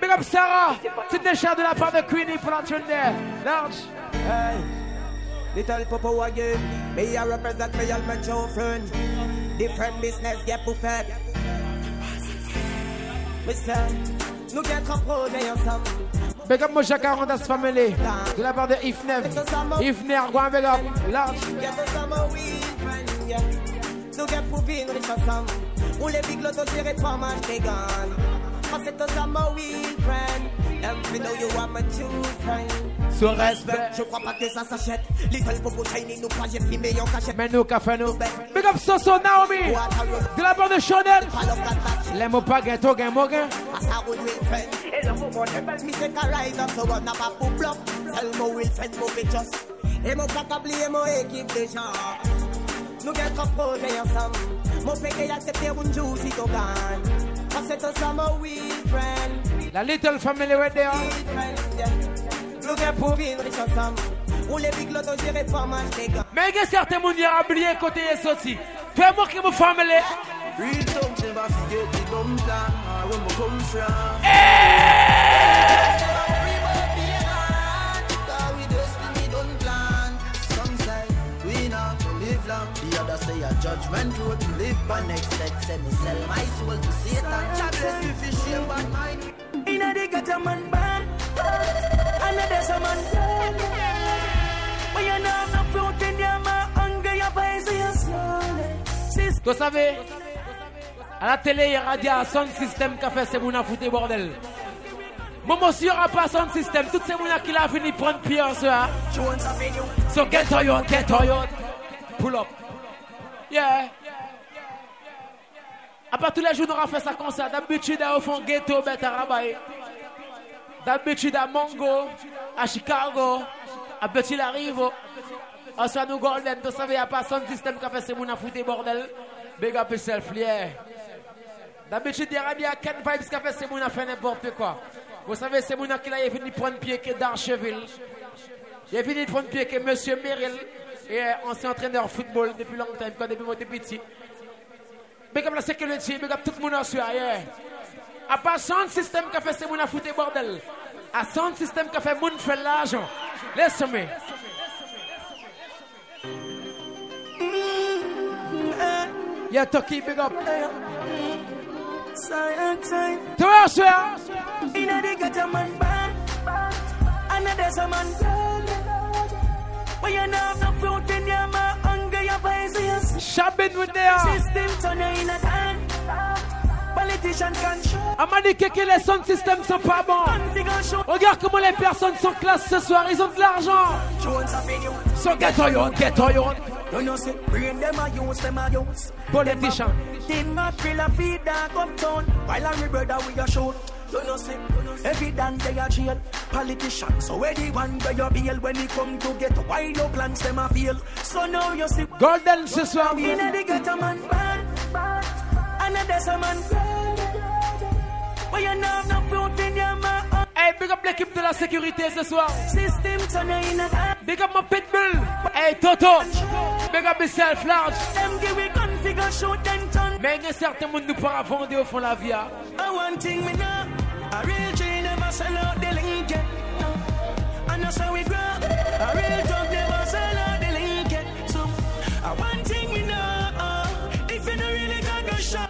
Big up Sarah, petite décharge de la part de Queenie pour l'entrée Large. Hey, little Papa Wagyu, me a represent me and my children. Different business get buffet. Mais ça, nous get comprenés ensemble. Big up Moja Carondas Family, de la part de Ifnev. Ifner, go big up, large. Nous get pour vivre ensemble. On les big lotos, je réponds, mange tes gants. Ce respect, je crois pas que ça s'achète. Les seuls pour vous nous pas, j'ai filmé en cachette. Mais nous, café nous. Big up Soso Naomi, de la bande de Chanel. Les mots pas ghetto, gain mot Et le mot bon, c'est pas le mistake rise up, so on n'a pas pour bloc. Seul mot will friend, mot bitches. Et mon pas oublier mon équipe de gens. Nous gagnons projet ensemble. Mon péché accepté un jour si t'en gagnes. I said to some of we friend. La little family were there. Look at Pouvin, rich ensemble. Ou les big lotos, j'irai pas My nigga, gars. Mais que certains moun côté et sorti. Fais-moi qui me family. Real the dumb ah, come from. Eh! say a judgment road to live by next step. Say me sell my soul to Satan. God bless me for shame bad mind. Inna the gutter man burn, and there's a man dead. But you know I'm not floating, yeah, my hunger, your boys are slowly. Tu savais à la télé, il y a dit à son système qu'a fait, c'est mon affouté bordel. Mon monsieur a pas son système, toutes ces gens qui l'a fini prendre pied ce hein. soi. So get on your, get on your, pull up yeah. À tous les jours, on n'aurai fait ça comme ça. D'habitude, au fond, ghetto, Betarabaye. D'habitude, à Mongo, à Chicago, à Petit Larivo. À soit golden, vous savez, il n'y a pas son système qui fait ce monde à foutre bordel. Big up yourself, yeah. D'habitude, il y a Ken Vibes qui fait ce monde à faire n'importe quoi. Vous savez, c'est à qui est venu prendre pied dans Darcheville Il est venu prendre pied que Monsieur Merrill et s'est euh, entraîneur en football depuis longtemps, depuis mon petit. Mais comme la sécurité, big up tout le monde en À part son système qui a fait ces monde à foutre bordel. À son système qui a fait monde gens faire l'argent. Laisse-moi. Yeah, Toki, big up. Toi, suivant. Another man Shabin with their system turning at hand. Politician control. Amani Keke, les sound system sont pas bons. Regarde comment les personnes sont classes ce soir, ils ont de l'argent. So get on your get on your You know, say, bring them a use, them a use. Politician. Did not feel a feed that uptown. While a rebel that we are shown. You know say, evident they are jail politicians. so where the one where you feel When you come to get why no plans them a feel. So now you see Golden system the ghetto man bad, bad Another man bad Hey, big up l'équipe de la sécurité ce soir. Big up my pitbull. Hey, Toto. Big up myself large. Mais il y a certains monde nous pas vendre au fond la vie. I know so we grow. A real talk never sell out.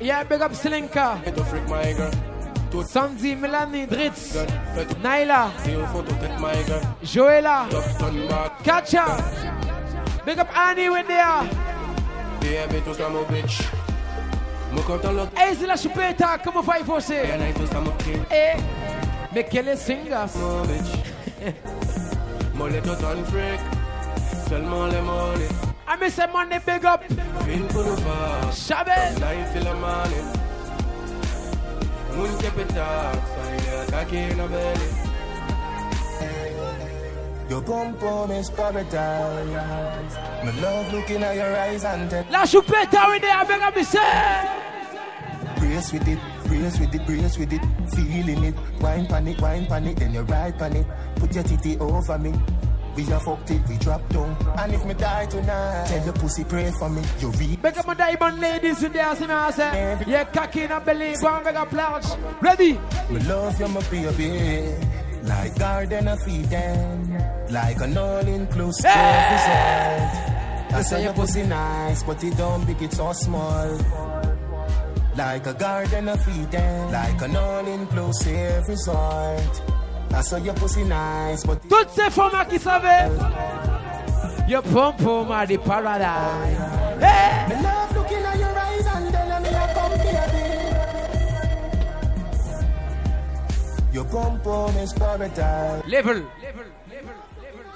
Yeah, big up Slinka. Sandy, Melanie, Dritz, Naila, Joela, Katja. Big up Annie with there. Hey, c'est la chupeta, comment va y passer? Hey, mais quel est Singas? Mollet freak, seulement les mollets. I miss a money big up. Shabbat. Life till the morning. Moon keep it dark, find a cocky in a belly. Your bum bum is paradise. My love looking at your eyes and then. La chupeta in there, I beg me say. Brace with it, brace with it, brace with it. Feeling it, wine panic, wine panic, then you ride panic. Put your titty over me. We have fucked it, we drop down. And if me die tonight, tell the pussy pray for me. You read. Beg up my diamond ladies in there, see me I say. Yeah, cocky and belly, one beg up lounge. Ready? Me love you, my baby. Like garden of Eden, like an all-inclusive hey! resort. I say your pussy nice, but it don't big, it's so small. Like a garden of Eden, like an all-inclusive resort. Toutes ces femmes qui savaient, your pom pom are the paradise. Hey! your and is paradise. Level.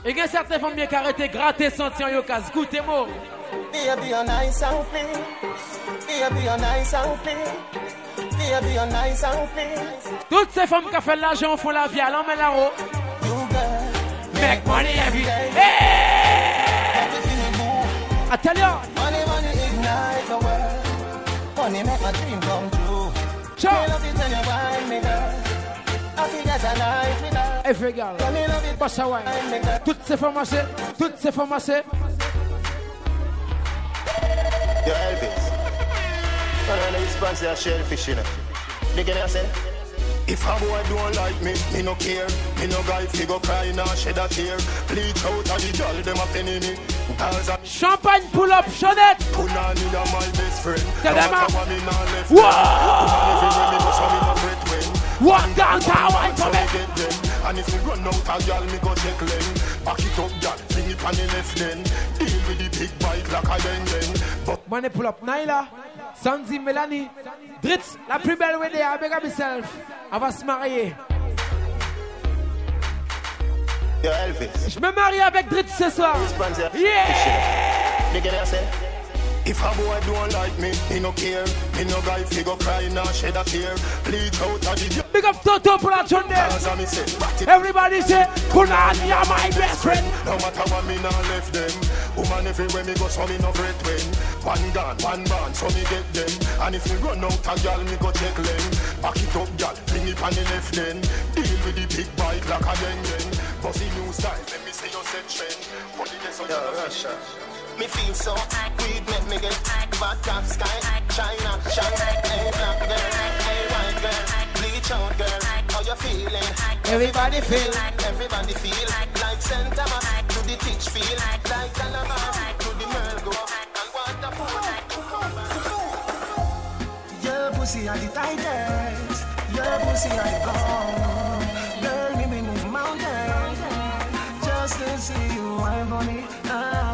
Et il y a certaines femmes qui arrêtent gratter sentient yo casse goûter a be a nice a nice and toutes ces femmes qui fait l'argent font la vie à l'homme et la Make money every I Every girl, Toutes ces femmes toutes ces femmes I If a boy don't like me, me no care. Me no guy cry nor shed a tear. Bleach out the a penny me. Champagne pull up, Chanette. my best friend. Tell them and if you run out a me go check lane Pack it up, gal, bring it on the left lane Deal with the big bike like a yen-yen But... pull up, Nyla. Sandy, Mélanie, Dritz, la plus belle wedding, avec myself. va se marier. Je me marie avec Dritz ce soir. If a boy don't like me, he no care. He no guy figure cry nor shed a tear. Bleach out of the Big up Toto Production Everybody say, Kunani are my best friend. No matter what me now left them. Woman everywhere me go, so me no great when. One gun, one band, so me get them. And if me run out a gal, me go check them. Back it up, gal, bring it on the left then. Deal with the big bike like a den den. Bossy new style, let me say you set trend. Put it there so yeah, you me feel so hot. Weed make me get vodka sky. China, China. Hey black girl, hey white girl. Bleach out girl. How you feeling? Everybody feel. Everybody feel. Like Santa. Thomas to the teach feel. Like Alabama. to the Merle go. And waterfall. Your pussy are the tightest. Your pussy are the gold. Girl, me me move mountains Just to see you, I'm funny. Ah.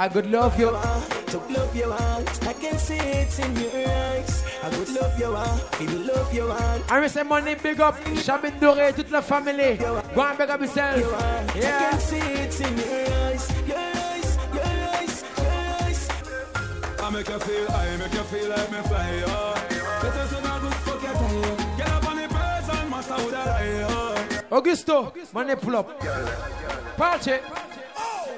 I could love you. To love you I can see it in your eyes. I could love your heart, would love you heart. I miss money, big up, Chabine Doré, toute la famille. Go and big up yourself. I can see it in your eyes, I make you feel, I make you feel like me oh. up on the person, oh. Augusto, money pull up.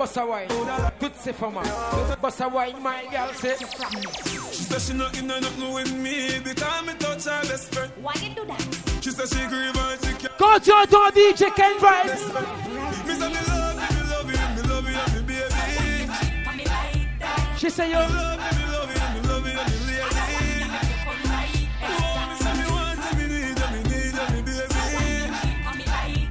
Bossa wine, good say for me. Bossa wine, my girl say. She said she not in nothing with me because me touch her best friend. Why you do that? She said she grieve and she can't. Go to your door, DJ Ken Vybz. Me say me love you, me love you, me love you, me baby. She say yo. love you,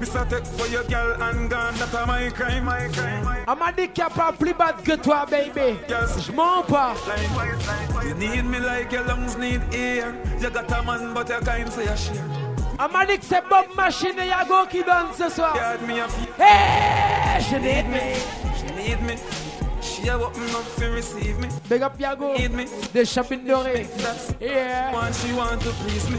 Miss a for your girl and gone, that a my crime, my crime. A ma dit qu'il n'y a pas plus bad que toi, baby. Yes. Je mens pas. You need me like your lungs need air. You got a man, but your kind say a share. A ma c'est Bob Machine et Yago qui donne ce soir. Hey, she need me. She need me. She a open up to receive me. Big up Yago. Need me. The shopping doré. Yeah. Want she want to please me.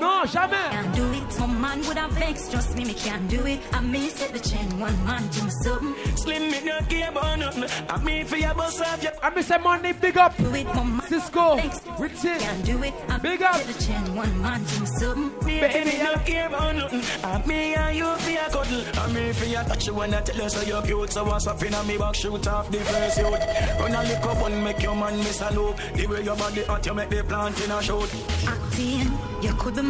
No, jamais. Can't do it. Some man would have vexed. Trust me, me can't do it. I miss set The chain one man do me something. Slim me no care about nothing. I mean for your boss off your. I miss a money big up. Do it, mama. Cisco. Richie. Can't do it. I big up. The chain one man do me something. Me any no care about nothing. I me and you for your cuddle. I mean for your touch. You wanna tell us so you're cute. So what's up in a me back shoot off the first youth. Run a lick up and make your man miss a loop. The way your body hot, you make the plant in a shoot. Acting, you could be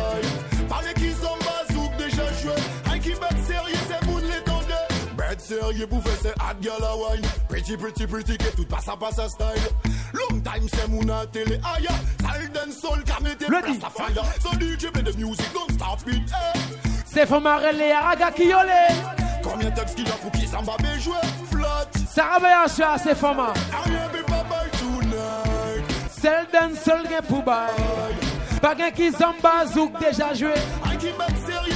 sérieux pour faire c'est hot girl a wine Pretty pretty pretty que tout passe à passe à style Long time c'est mon à télé aïe ah, Sale dance soul car mettez place à fire So DJ play the music don't stop it C'est pour Marelle et Araga Kiole Combien de textes qu'il y a pour qui s'en va bien jouer Flat Sarah Bayacha c'est for ma Sale dance soul gen pour bay Pas gen qui zamba zouk déjà joué I keep back sérieux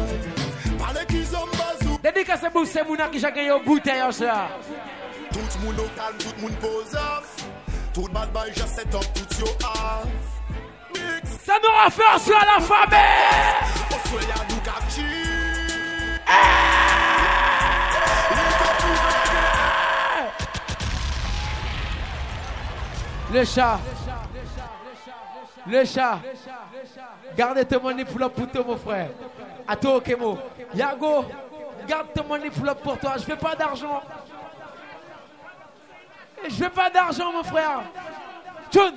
Dédicace pour ces qui qui vos bouteilles, bout Tout monde au tout monde pose Tout bad boy set up, tout Ça nous renforce à la famille nous Le chat Le chat Gardez tes monnaies pour poutre, mon frère A toi, Kemo Yago garde ton money pour toi. Je veux pas d'argent. Je veux pas d'argent, mon frère. John.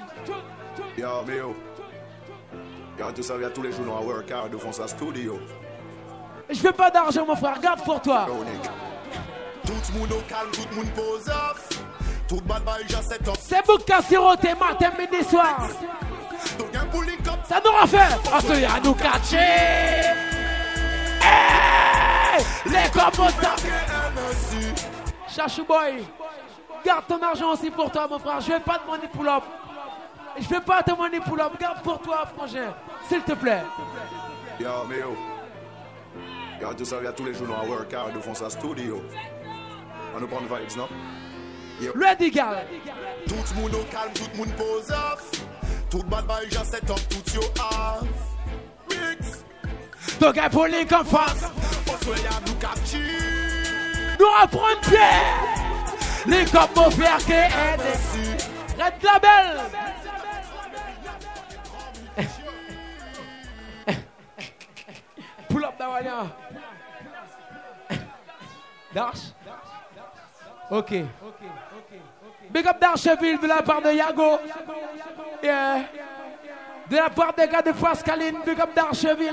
Yo, mio. yo. Yo, tout ça, tous les jours dans un work hard devant sa studio. Je veux pas d'argent, mon frère. Garde pour toi. tout le monde au calme, tout le monde pose off. Tout monde boy, j'ai set up. C'est Bouka matin, hein, midi, soir. Ça nous refait. On se y a nous catcher. Eh les commentaires. Chachou boy, garde ton argent aussi pour toi, mon frère. Je vais pas demander pour l'op. Je vais pas te demander pour l'op. Garde pour toi, frangin. S'il te plaît. Yo, mais yo. Garde tout ça, y a tous les jours dans un workout, nous faisons ça studio. On nous prend vibes, non? Yo. Ready, gal. Tout le monde au calme, tout le monde pose off. Tout le bad boy, j'ai tout yo off. Mix. Donc pour les en On se nous capture Nous reprenons pierre Les copes mon frère qui est déçu Red Label Pull up d'Avalia Darche Ok Big up d'Archeville de la part de Yago Yeah de la part des gars de Fascaline, Big up d'Archeville.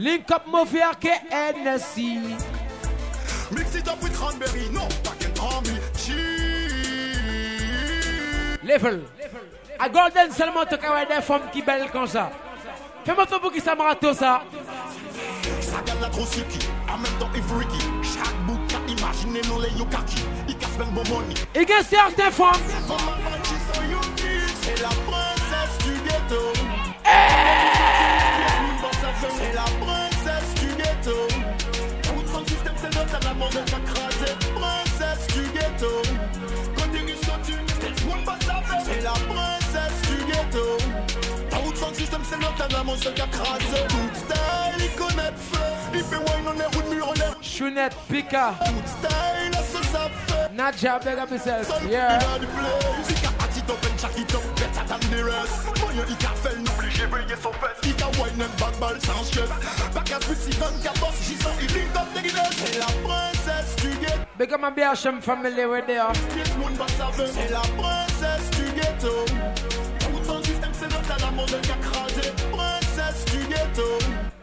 Link up Mafia NSI. Mix it up with cranberry, non, pas and army, cheese. Level. À Golden seulement, tu as des femmes qui belles comme ça. Fais-moi ton bouc qui ça tout ça. Ça gagne la même temps, il Ifriki. Chaque bouc imaginez nous les Yukaki. Il casse même bon money. Il gagne certaines femmes. C'est la princesse du ghetto. Hey! Eh! ghetto. Continue sans tu, C'est la princesse du ghetto. Ta route sans système, c'est l'autre, t'as mon seul qui a Tout style, il connaît feu. Il fait wine on l'air, une mur en l'air. Pika. Tout style, la sauce à feu. Nadja, big up yourself. Yeah. up and the rest. Moyen il a fait son wine and bad 24 C'est la Mais bien my BHM family avec elle. C'est la princesse du ghetto. Pour ton système, c'est notre amour de qui Princesse du ghetto.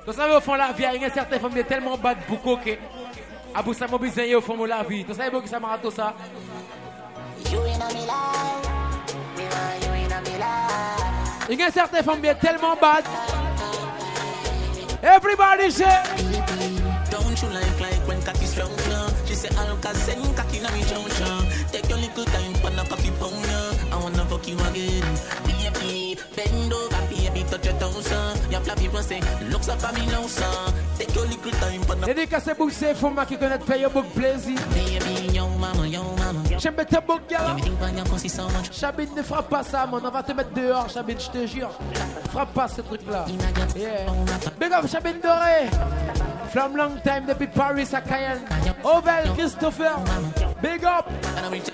Vous savez, au fond, la vie, il y a une certaines est tellement bad pour coquer que. Ah, Abou ça mobilisé au fond de la vie. Vous savez, beaucoup ça m'a tout ça. You in a me You in a me life. Il y a certaines est tellement bad. Everybody say. Don't you like like when cat is wrong? say Alcacen cocky now me Take your little time for the coffee pound I wanna fuck you again. Baby, bend over, baby, touch your toes uh. Y'a plein looks up at me now Take your little time for the... Dédicacé book plaisir. Baby, mama. J'aime gars. Chabine, ne frappe pas ça, mon On va te mettre dehors, Chabine, je te jure. Frappe pas ce truc-là. Big up, Chabine Doré. From long time depuis Paris à Cayenne. Ovel Christopher. Big up.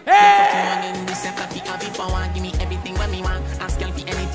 Hey!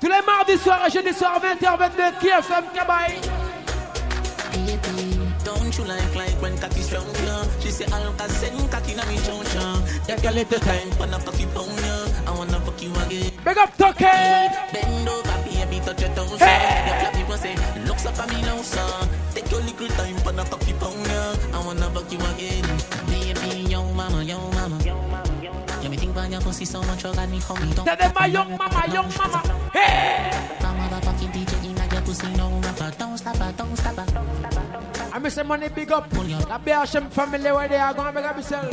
Tous les mardis soir et jeudi soir, 20 h 22 qui Don't Big up, Hey. Flex up on Take your little time, but not talk people now. I wanna fuck you again. Baby, yo mama, yo mama. Yo mama, yo Yeah, me think about your pussy so much, you got me for me. Tell them my young mama, young mama. Hey! My motherfucking DJ in your pussy, no rapper. Don't stop her, don't stop her. I miss the money big up. That bear Hashem family where they are going to make up yourself.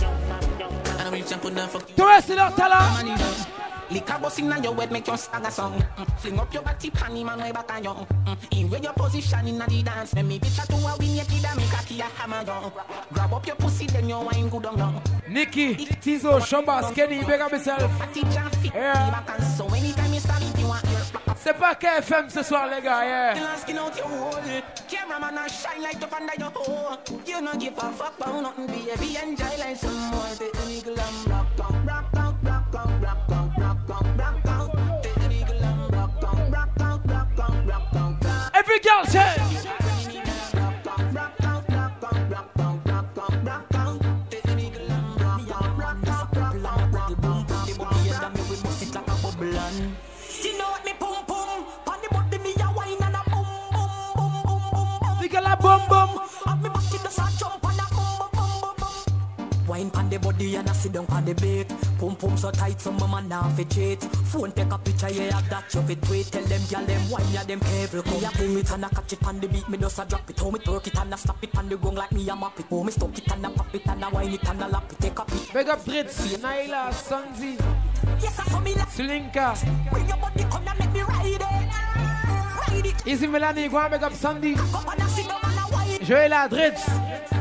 To us, you don't tell her. Lick a busting on your head, make your stagger song. Mm, fling up your body, panty man, way back on mm, In where your position in the dance, let me bitch to a win, yet did make a key a hammer down. Grab up your pussy, then your wine good on down. Nikki, Tizo, Shamba, Skinny, bega myself. Yeah. C'est pas KFM ce soir, les gars, yeah. rock, rock, rock, rock, rock, rock. Every girl say. Bum bum, me back in jump Wine pan the body and I sit down pan the bait. Pum pum so tight, some mama now fi cheat. Phone take a picture, yeah, that you fi tweet. Tell them, yeah, them wine, yeah, them careful. Me a pull it and I catch it pan the beat. Me just a drop it, home it, work it and I slap it pan the gong like me a map it. Oh, me stuck it and I pop it and I wine it and I lap it. Take a pic. Big up Brits, Nyla, Sunzi. Yes, I saw me like Slinker. Bring your body, come and make me ride it. Ride it. Easy Melanie, go and make up Sunday. Joel Adritz.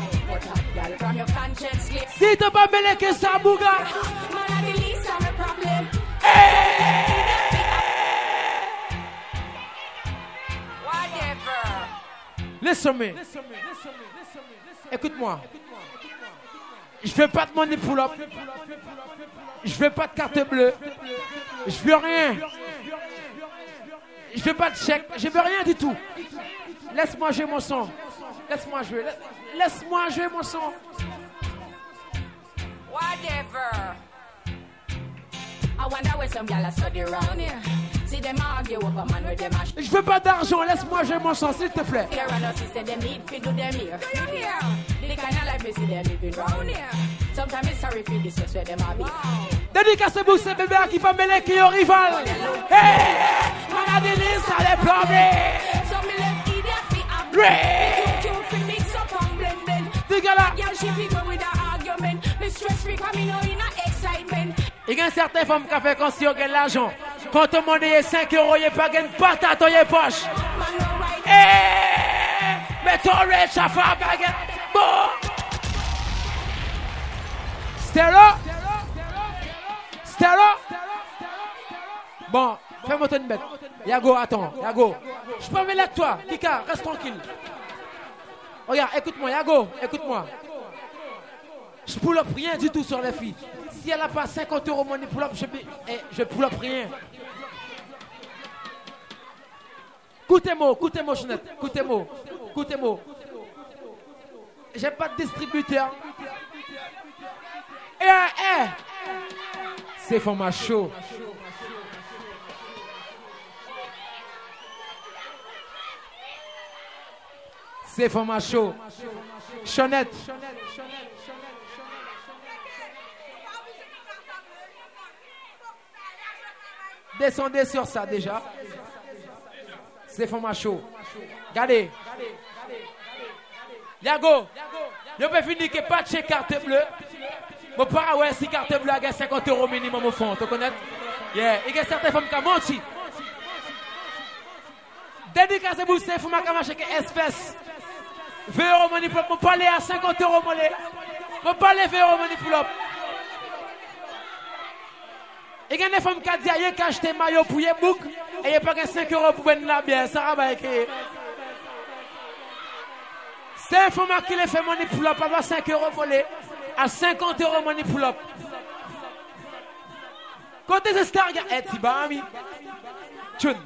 Si tu pas mêlé que ça, Bouga. Listen me. Écoute-moi. Je veux pas de money pull-up. Je veux pas de carte bleue. Je veux rien. Je veux pas de chèque. Je veux rien du tout. Laisse-moi jouer mon son. Laisse-moi jouer. Laisse Laisse-moi jouer mon son. Whatever. I wonder where some gyal study around here. See them argue over man with them Je veux pas d'argent, laisse-moi jouer mon sang, s'il te plaît. Here and us, say them need to do them here. Do you hear? The kind of life we see them living round here. Sometimes it's sorry for this, just where them are be. Dédicacez vous ces bébés qui font mêler qui au rival. Hey, mon adélis, ça les plomber. Some me left idiot fi a. Il y a certaines femmes qui font comme si l'argent. Quand on monnaie 5 euros, tu pas de patate dans poches. Eh, mais ton rich, ça fait Bon. Bon, fais-moi une bête. Yago, attends. Yago. Je peux me mettre toi. Kika, reste tranquille. Regarde, écoute-moi, Yago, écoute-moi. Je pull up rien du tout sur les filles. Si elle n'a pas 50 euros money pull je, ne eh, pull up rien. Écoutez-moi, écoutez-moi, Chenette. Écoutez-moi, écoutez-moi. J'ai pas de distributeur. Eh, eh. C'est format chaud. C'est show. Chonette. Descendez sur ça déjà. C'est chaud. Regardez. Yago, je peux finir que pas de carte bleue. Mon pas ouais, si carte bleue à 50 euros minimum au fond, tu connais? Yeah, il y a certaines femmes qui ont menti. Dédicace pour ma femmes qui que espèce. 2 euros money pour à 50 euros money. Je parler 20 euros money Et il y a des femmes qui disent qu'elles ont acheté maillot pour les book et n'ont pas 5 euros pour venir la bien, Ça va avec C'est un format qui les fait money pour 5 euros volé, à 50 euros money pour Quand ce que tu regardes Eh, Tibami. Tchoune.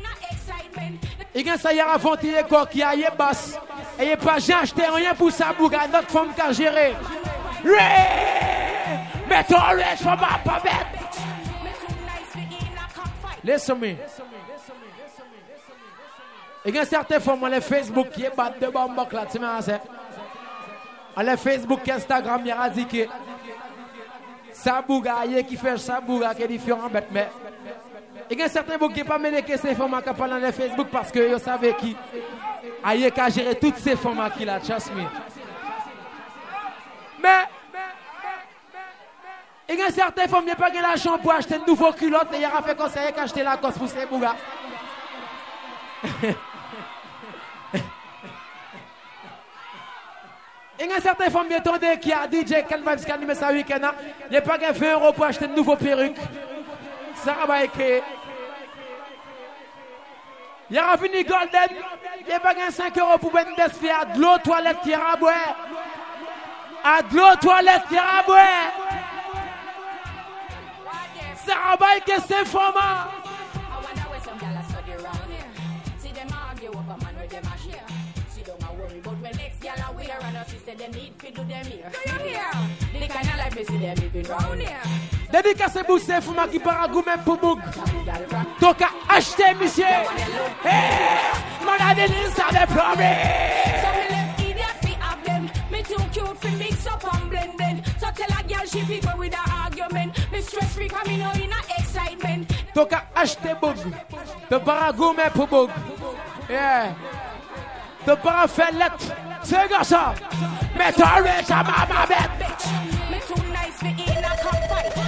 Il y a ça, il y a qui a un boss. Et il a pas j'ai acheté rien pour ça, pour notre femme qui a géré. Mais toi, le je pas pas bête. Laisse-moi. Il y a certaines femmes, les Facebook qui battent de bombes là, tu m'as dit. Les Facebook, Instagram, il y a dit que ça est qui fait ça bouga, qui est différent, mais. Il y a certains qui n'ont pas mené que ces formats qui parlent dans Facebook parce que vous savez qui a qu'à gérer toutes ces formats qui la me. Mais il y a certains femmes qui n'ont pas l'argent pour acheter de nouveaux culottes et il y a fait conseiller qu'acheter la cause pour ces bougas. Il y a certaines femmes qui attendent qui a DJ qu'elle va jusqu'à ça week-end. Hein? Il n'y a pas 20 euros pour acheter de nouveaux perruques. Sarabaike. Yaravini Golden, il va gagner 5 euros pour Ben Desfia. De l'eau toilette qui raboué. À de l'eau toilette qui raboué. Sarabaike, c'est format. Them need to do them here. Do you hear? They can't like me see them even round here. Dédicacez Boussé, Fouma qui paragou même pour Moug. Donc achetez, monsieur. Hey, mon adelis a des problèmes. Me too cute for mix up and blend blend. So tell a girl she be go with argument. Me stress free come in in a excitement. Donc achetez bug. De pour Yeah. De para fait lettre. C'est comme ça. Mais t'as rich, I'm a bad bitch. Me too nice for in a comfort.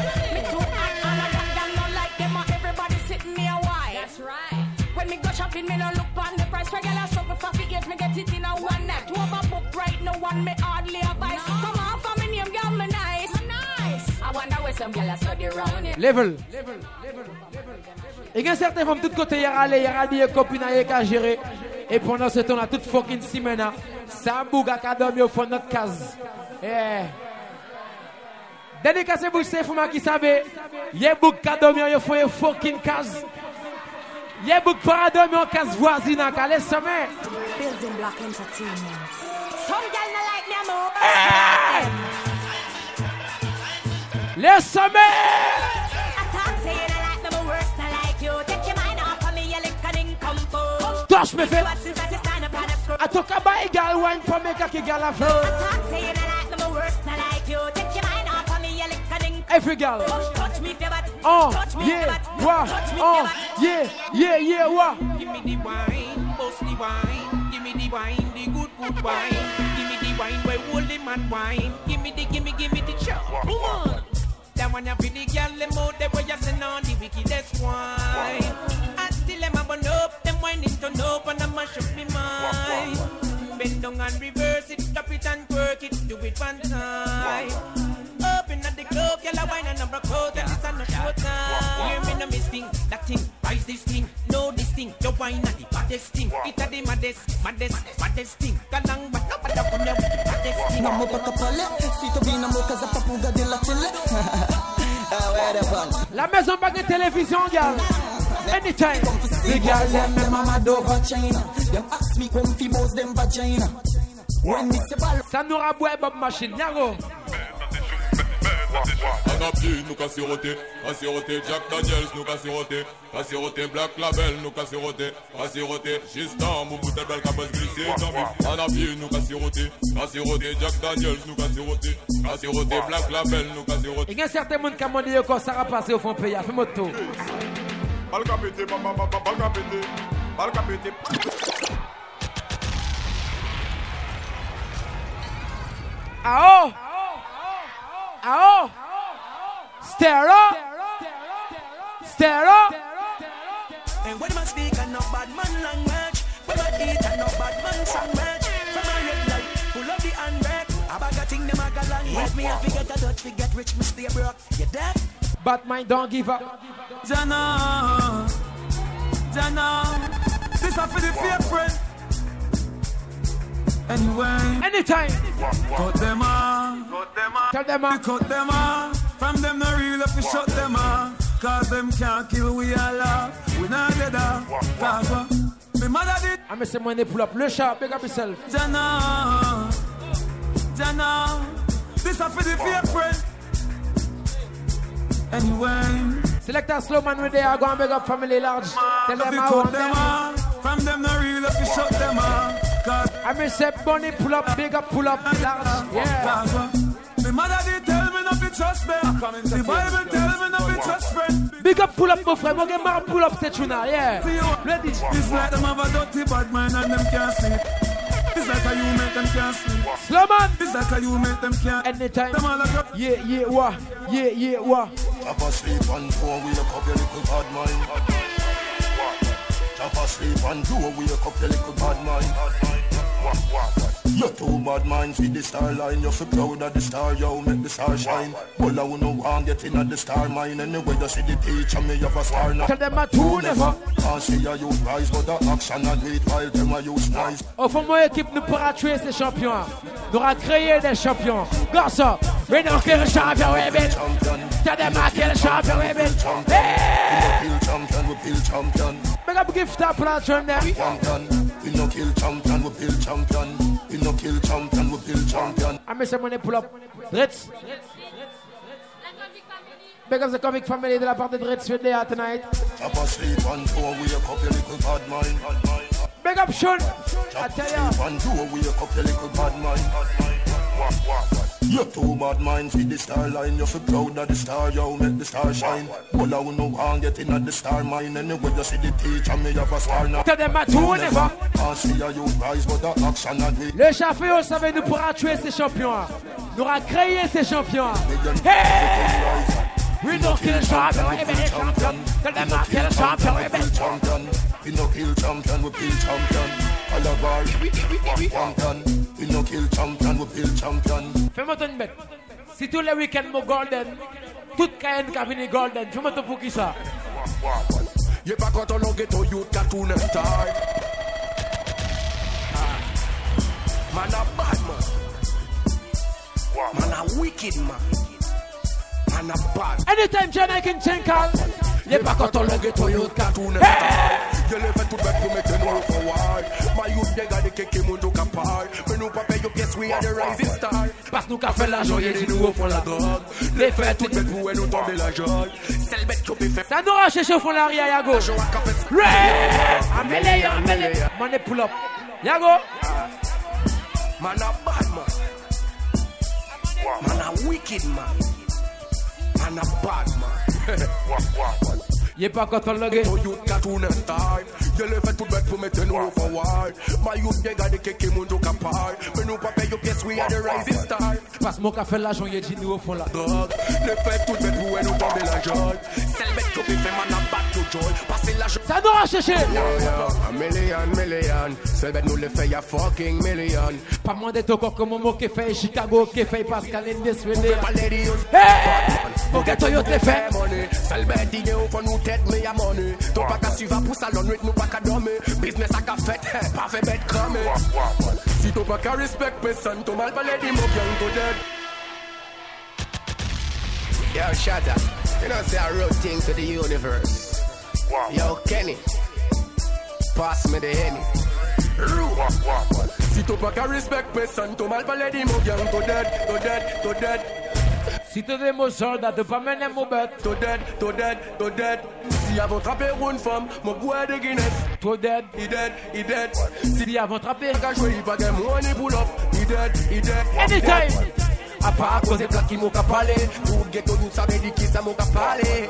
shopping, me no look on the price. Regular suffer for the age, me get it in a one night. Two of a book right no one me hardly advice. No. Come on for me name, girl, me nice. Me nice. I wonder where some girl study round it. Level. Level. Level. Level. Et il y a certaines femmes côtés, il y a aller, y a habillé, copine, il y a gérer. Et pendant ce temps-là, toute fucking semaine, ça bouge à dormir au fond de notre case. Eh. Dédicacez-vous, c'est Fuma qui savait. Il y a dormir au fond de fucking case. Yeah, book Building block entertainment. Some like me, I'm eh! Le Touch me fit. I took a bike, girl, wine for me, cocky girl, I feel. I talk to you like me, worse, I like you. Take your mind every gal. Touch me for Oh, touch me yeah, for wah. Touch me oh, yeah, yeah, yeah, wah. Give me the wine, bust the wine. Give me the wine, the good, good wine. Give me the wine, where holy man wine. Give me the, give me, give me the chop. Come on. That one you feel the gal, them out there where you send on the wickedest wine. I still them a burn up, them wine into nope and I mash up me mind. Bend down and reverse it, drop it and work it, do it one time the club, girl, I wine a number code, and it's on the short time. Hear me no miss thing, that thing, rise this thing, know this thing. Your wine and the baddest thing, it a the maddest, maddest, maddest thing. Galang but na pala ko niya, baddest thing. Namo pa kapale, sito bina mo kaza papuga de la tele. Ah ouais, la bonne. La maison de télévision, gars. Anytime. The girl them them a mad over China. Them ask me come fi boss them vagina. When Mr. Ball. Ça nous rabouait Bob Machine, Nyago. On a pu nous casser roté, Jack Daniels nous casser roté, Black Label nous casser roté, juste en mon bout de belle capote glissée. On a pu nous casser roté, Jack Daniels nous casser roté, Black Label nous casser roté. Il y a certains monde qu'on ont dit que ça va passer au fond pays, fais moi tout. Bal capété, papa, papa, bal capété, bal capété. Ah oh! आओ Stare up And when I speak and no bad man language When I eat and no bad man sandwich From my red light, pull up the handbrake I bag a thing, them a galang Help me, I forget a Dutch, forget rich, Mr. stay broke You deaf? But mine don't give up Jana Jana This is for the fair friend Anyway, anytime. Cut them off. Cut them off. Cut them off. From them, no real if you shut them off. Cause them can't kill, we are love. We not dead off. Cause what? Me mother did. I'm a same when they pull up. Le sharp, big up yourself. Jana. Jana. This a for the fear friend. Anyway. Select a slow man with the I go and big up family large. Tell them how. Cut them off. From them, no real if you shut them off. I may say bunny pull up, bigger pull up, large. Yeah. My mother did tell me not to trust them. The Bible tell me not to trust friends. Big up, pull up, my friend. We're getting more pull up, set you now. Yeah. Ready? This night them have a dirty bad mind and them can't sleep. This like how you make them can't sleep. Slow man. This like how you make them can't. Anytime. yeah, yeah, wah. Yeah, yeah, wah. I a sleep and four, we a couple of little bad mind asleep and wake up little bad You're too bad the star line You're so proud of the star, make the star shine Well, I wanna want in at the star mine Anyway, you see the me have a star now Tell them never Can't see a youth rise, but the action a great While them a youth nice Au fond, my équipe nous pourra tuer ces champions Nous aura créé des champions Garçon, we don't kill champion, we win Tell them I kill champion, we win Hey! We kill champion, we kill champion Make up gift up plant from them. Champion, we no kill champion, we build champion. We no kill champion, we build champion. I miss when they pull up. Let's. Because the comic family de la part de Ritz with Lea tonight. Chop a sleep and do a wake up your little bad mind. Big up Sean. Chop a sleep and go and wake up your little bad mind. What, what, what? You're bad mind for the star line You're proud of the star, you make the star shine Well, I no one get in at the star mine Anyway, you see the teacher, me have a star now Tell them I too never can see how you rise, but the action I do Le champion, vous savez, nous pourra tuer ces champions Nous aura créé ces champions Hey! We don't kill champion, we eh be champion Tell them I kill eh champion, we be champion We no kill champion, we kill champion All of our, we, we, we, we, we, we no kill champion, we build champion. Fais-moi ton bête. Si tous les week-ends, mon golden, toute Cayenne qui golden, fais-moi ton pour qui ça? Y'a pas quand on get to you, tattoo next Man a bad man. Man a wicked man and a bad. Anytime Jamaican tinkle, to pacotologues et Toyota Tuna. Je le fais tout bête pour mettre noir for why. My youth, they got the kiki mundo capar. Mais nous, papa, yo, guess we are the rising star. Parce nous, qu'a fait la joie, et nous, au fond la drogue. Les fait tout bête pour nous tomber la joie. C'est le bête qu'on fait. Ça nous a cherché au fond l'arrière, Yago. Ray! Amélé, amélé. Mané pull up. Yago. Man a bad man. Man a wicked man man a bad man. wah, wah, wah. Y'a pas qu'à t'en laguer. Ton to n'a tourné time. Y'a le fait tout bête me mettre nous for why. My youth y'a gardé kéké mon dos capable. Mais nous pas payer yo pièce, we are the rising star. Passe mon café l'argent, y'a dit nous au fond la drogue. Le fait tout bête pour nous tomber la jaune. Celle bête qui fait man a bad Ça n'aura cherché Un million, million C'est bête nous le fait, y'a fucking million Pas moins d'être encore comme mon qui fait Chicago qui fait Pascal et Deswede Hey Pour que Toyota fait Sale bête idée ou pour nous tête mais y'a money Ton pas qu'à suivre pour salon nous pas qu'à dormir Business à qu'à fête Pas fait bête comme Si ton pas qu'à respect personne Ton mal palais dit mon bien go dead Yo, shut up. You know, say I wrote things to the universe. Yo, Kenny, pass me the Henny. Si tu pas respect person. tu mal parlé, dis-moi bien, to dead, to dead, to dead. Si tu es mon soldat, tu pas mener mon bête. To dead, to dead, to dead. Si avant trapper une femme, mon bois de Guinness. To dead, he dead, he dead. Si avant trapper, qu'à jouer, il pas de money pull up. He dead, he dead. Anytime. À part cause des plaques qui m'ont qu'à parler. Pour ghetto, nous savons de qui ça m'ont qu'à parler.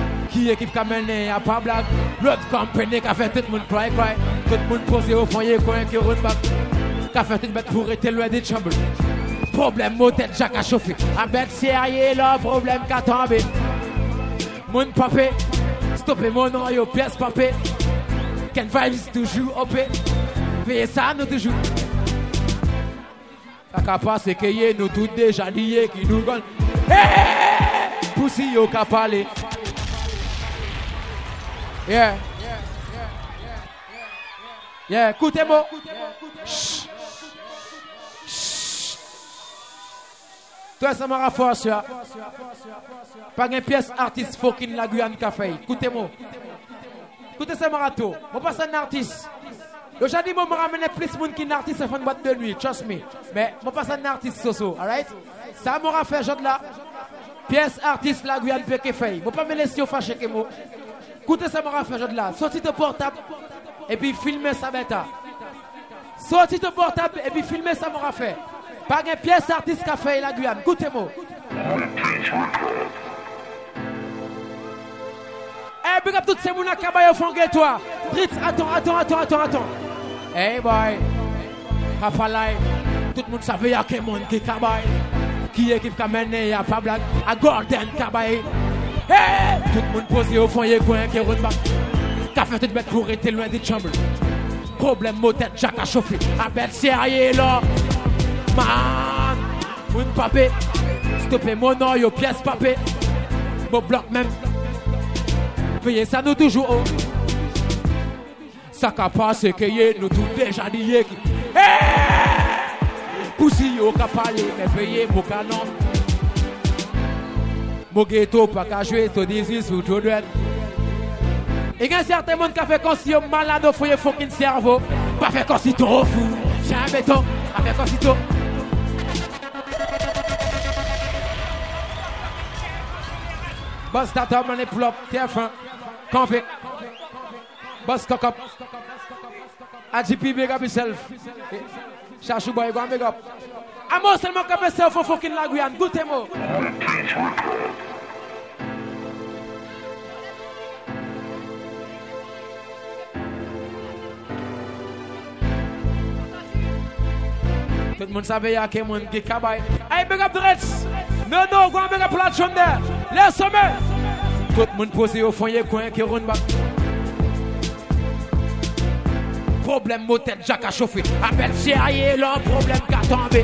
Qui équipe qui a mené à pas blague L'autre compagnie qui a fait tout le monde cry cry Tout le monde posé au foyer coin qui roule back Qui a fait une bête pour être loin des chambres. Problème mot tête Jacques a chauffé Un bête sérieux là, problème qui a tombé Mon papé stoppez mon nom yo pièce papé Ken Vibes toujours OP Veillez ça nous toujours La capacité c'est que nous tous déjà liés qui nous gagnent Hey! Poussi yo ka parlé. Yeah. Yeah, écoutez-moi. Toi, ça m'a force. Hein. Pas une pièce artiste fucking la Guyane Café. Écoutez-moi. Écoutez ça, Marato. Moi, passe un artiste. Aujourd'hui, me ramène plus monde qui artiste font une boîte de nuit. Trust me. Mais moi, passe un artiste, Soso. All right. Ça m'a fait, genre là. Pièce artiste la Guyane Café. Moi, pas me laisser fâcher que moi. Écoutez ça, mon te là. Sortez de portable et puis filmez ça bêta. Sortez de portable et puis filmez ça, mon faire. Pas une pièce artiste qu'a fait la Guyane. Écoutez-moi. Eh, big up toutes ces mounas qui au fond toi. Fritz, attends, attends, attends, attends, attends. Hey boy. Afalai. Tout le monde savait qu'il y a quelqu'un qui cabaye. Qui est qui a mené à Pabla, à Gordon Cabaye. Tout le monde posé au fond, foyer, coin qui roule pas. fait de bête pour être loin des chambres. Problème chaque Jack a chauffé. Appel sérieux là. Man, vous papé. Stoppez mon nom, yo pièce papé. Mon bloc même. Veuillez ça nous toujours haut. Ça qu'a passé, que nous tout déjà dit. Hey Poussi au capaille, et veuillez mon canon. Mogeto, pas qu'à jouer, ton 18, ou tout Et il y a certains monde qui fait comme si on malade au foyer fucking cerveau. Pas fait comme si ton fou. Jamais ton. Pas fait comme si ton. Boss tata mané plop, TF1, campé. Boss cock Adjipi, big up yourself. Chachou boy go big up. A mou selman kapese ou foun fokin la Guyane, goute mou. Tout moun sabeya ke moun gikabay. Ay begap drets. Nono, gwan begap la chonde. Les seme. Tout moun pose ou foun ye kwen ki roun bak. Problem mouten jak a chofi. Apele si aye lor problem ka tombe.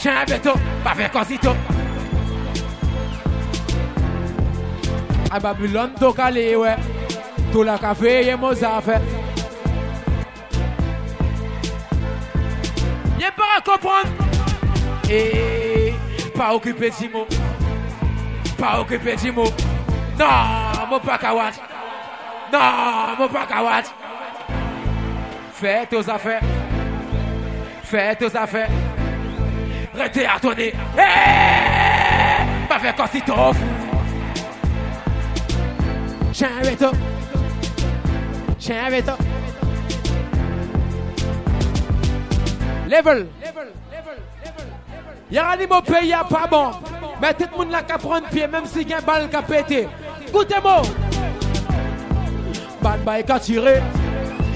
Chien un béto, pas fait cosito. A Babylone, ouais. Tout la café, y'a mon affaire. Y'a pas à comprendre. Et pas occupé de mot Pas occupé de mot Non, mon pas Non, mon pas kawat. Fais tes affaires. Faites tes affaires prêté à donner. Hey! Eh, pas faire comme si t'offres. Charrette up. Charrette veto. Level. Level. Level. Level. Y'a ni mon pays, y'a pas bon. Mais tout le monde là qu'à prendre pied, même si y a un balle qui a pété. Écoutez-moi. balle qui a tiré.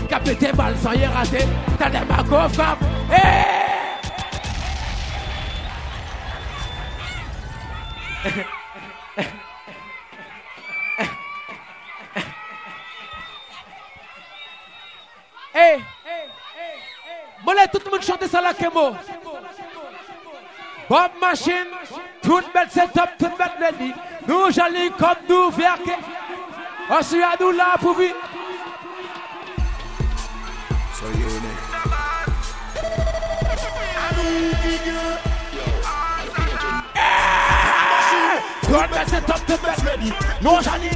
Qui a pété balle sans y rater. T'as des macos, femme. Hey! Eh! Hey, eh, eh, eh. Boleh tout le monde chanter ça là, Kemo. Bob Machine, toute belle setup, toute belle lady, Nous, j'allais comme nous, faire On oh, se à nous là pour vivre. up ready. No Stare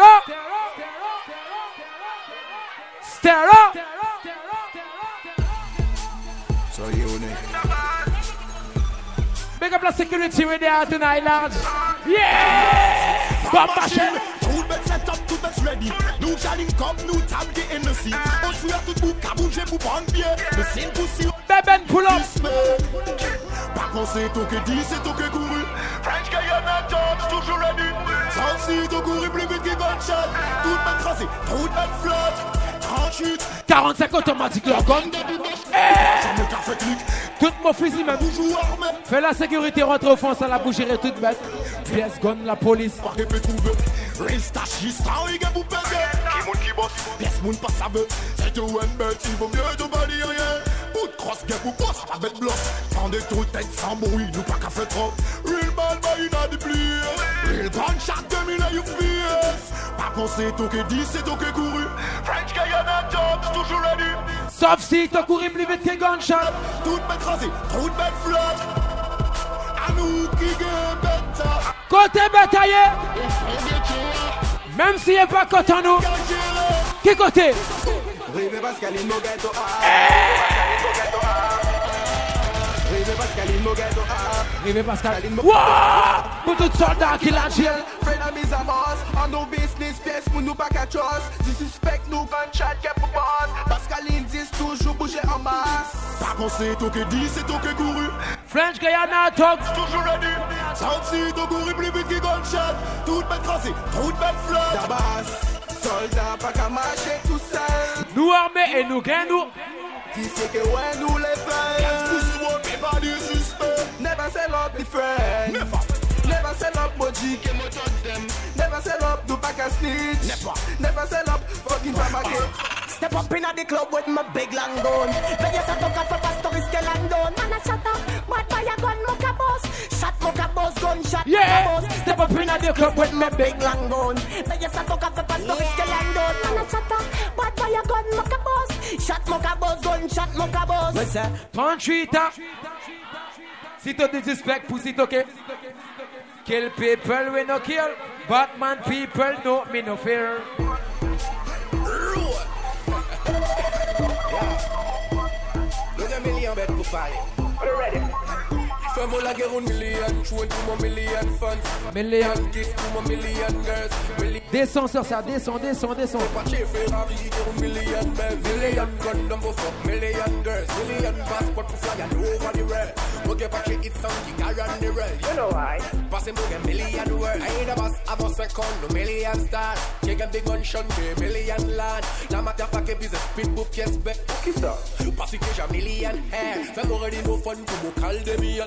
up. Stare up. So you need. Big up the security with there tonight, lads. Yeah! Bomb machine. set up, ready. Nous jalignons comme nous, tablés et merci On souleve tout le coup, cabougez pour prendre pied Mais c'est une poussière, c'est une poussière, c'est une Par contre c'est toi qui dis, c'est toi qui as couru French guy on attend toujours la nuit Sans si t'as couru plus vite que votre chat Toutes ma croisée, toutes ma flotte 38 45 automatiques là, comme... Tout mon fusil même. Fais la sécurité, rentre au fond, ça la bougerait toute bête. Pièce gonne la police moun ki pas Pes moun pa save Se te ou en bet Il vaut mieux de bali rien Bout cross gap ou boss Avec bloc Prendez tout tête sans bruit Nous pas qu'à faire trop Real ball bah il a des plis Real gunshot a à you fierce Pas pensé tout 10 c'est tout couru French Guyana Jobs toujours la nuit Sauf si t'as couru plus vite que gunshot Tout bête rasé Trop de bête flotte Côté bataillé même s'il est pas côté à nous Qui côté Réveil Pascaline, mon gars, t'auras Réveil Pascaline, mon Rivez Réveil Pascaline, mon gars, Réveil Pascaline, mon gars, Pour tout soldat qui la gêne mis à avancent En nos business, pièce pour nous pas chose. Ils suspectent nos chat qui est pour pense Pascaline, 10, toujours bouger en masse Par contre, c'est toi qui c'est toi qui couru. French Guyana Talk. Toujours plus soldat, pas tout seul. Nous armés et nous gagnons nous. que ouais, nous les Never sell up the friends. Never. sell Moji, them? Never sell up, Never. sell up, fucking Step up in the club with my big long gun. When you start up, cut for pastor is still undone. Man, I shut up, but by a gun, look a boss. Shot, look a boss, gun shot, yeah. boss. Step up in the club with my big long gun. When you start up, cut for pastor is still undone. Man, I shut up, but by a gun, look a boss. Shot, look a boss, gun shot, look a boss. What's that? Panchita. Sit tu disrespect, pussy, okay. Kill people, we no kill. Batman people, no, me no fear. Rude. Yeah. There's a million bed for We're ready. From sur ça, descend, descend, descend. million gun, number million Million the the You know why? million second, no million million business, yes, ça? million hair. million.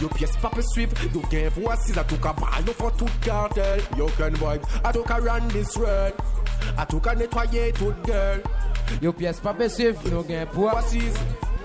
Yo piyes pa pe swiv, yo gen vwasiz A tou ka val nou fwa tout kartel Yo ken vibe, a tou ka ran dis red A tou ka netwaye tout gel Yo piyes pa pe swiv, yo gen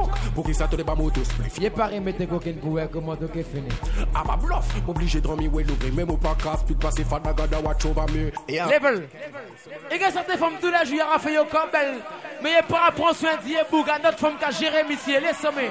smoke Pour qui ça te débat moto split Y'a pas rien mettre coquin coué comment donc est fini À ah, ma bluff Obligé de dormir ouais l'ouvrir Même au pas casse. de grave Tout passé fadagada watch over me Level Et que ça te femme tout la joueur a fait yo Campbell Mais y'a pas à prendre soin d'y est Bouga Notre femme qu'a géré monsieur Les sommets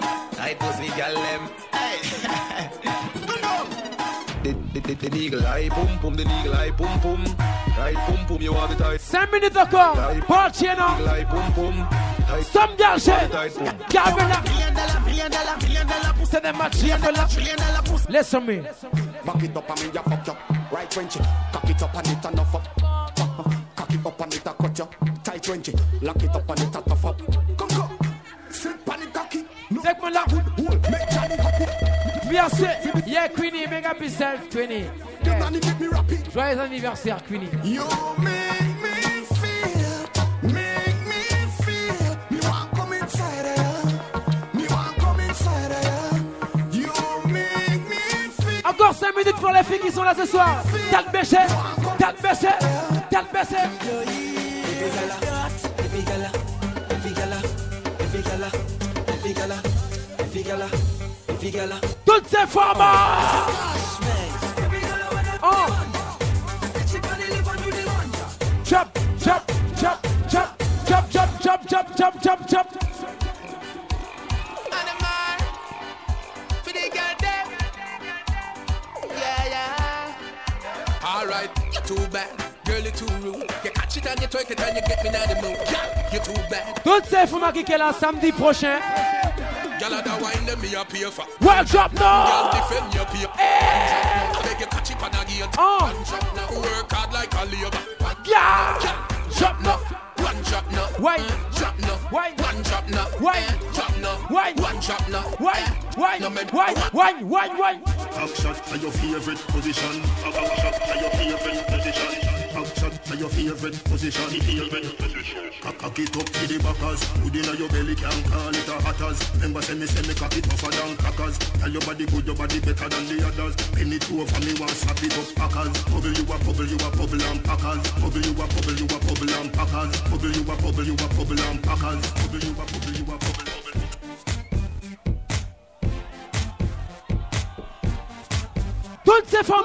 I pussy girl them. Hey. *laughs* the, the, the, the needle eye boom boom, the needle eye boom boom. Right boom boom, you want the tight. Send me the ducker. Party now. Needle eye boom boom. Some girl shit. Gabriella. Billion dollar, billion dollar, billion dollar pussy. them a Listen me. Back it up, and me ya fuck you. Right twenty. cock it up and it enough up. Cock it up and it a cut you. Tight twenty. lock it up and it a tough up. Take my lock, make time happen. Bien sûr, yeah, Queenie, make up yourself, Queenie. Yeah. Joyeux anniversaire, Queenie. You make me feel, make me feel. Me want come inside of me want come inside You make me feel. Encore 5 minutes pour les filles qui sont là ce soir. T'as le péché, t'as le bêché, t'as le péché. Vigala, Vigala. do Oh. Ah! Chop, chop, chop, chop, chop, chop, chop, chop, chop, chop, chop. Alright, you too bad, girl you too rude. You catch it and you twerk it and you get me the mood. too bad. samedi prochain. Yeah. Girl, I don't wine let me a pay for. Well drop now. Girl, defend your pay. Hey. Eh. I beg you catch it on a gate. Oh. Uh. Drop now. Work hard like a labor. Yeah. Drop now. One drop now. Why? Eh. Drop now. Why? One drop now. Eh. Why? Drop now. Why? One drop now. Why? Why? Why? Why? Why? Why? Back shot for your favorite position. Back shot for your favorite position. Now your favorite position, the favorite position. Cock it up to the backers. Good inna your belly, can't call it a hatters. Remember say me say me cock it tougher than crackers. Tell your body good, your body better than the others. Penny it over, me want slap it up packers. Bubble you a bubble, you a bubble and packers. Bubble you a bubble, you a bubble and packers. Bubble you a bubble, you a bubble and packers. Bubble you a bubble, you a bubble. Don't say for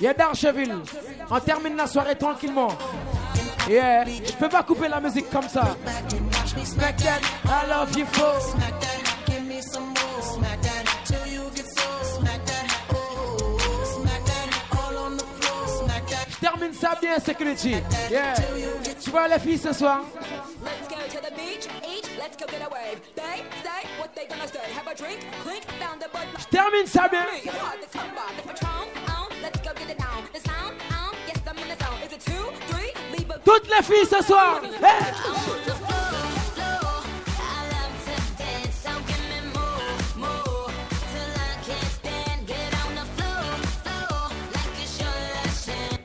Yeah, Darcheville, on termine la soirée tranquillement. Yeah, je peux pas couper la musique comme ça. I love you, folks. Termine ça bien, security. Yeah. Tu vois les filles ce soir? Je termine ça bien. Toutes les filles ce soir. Um,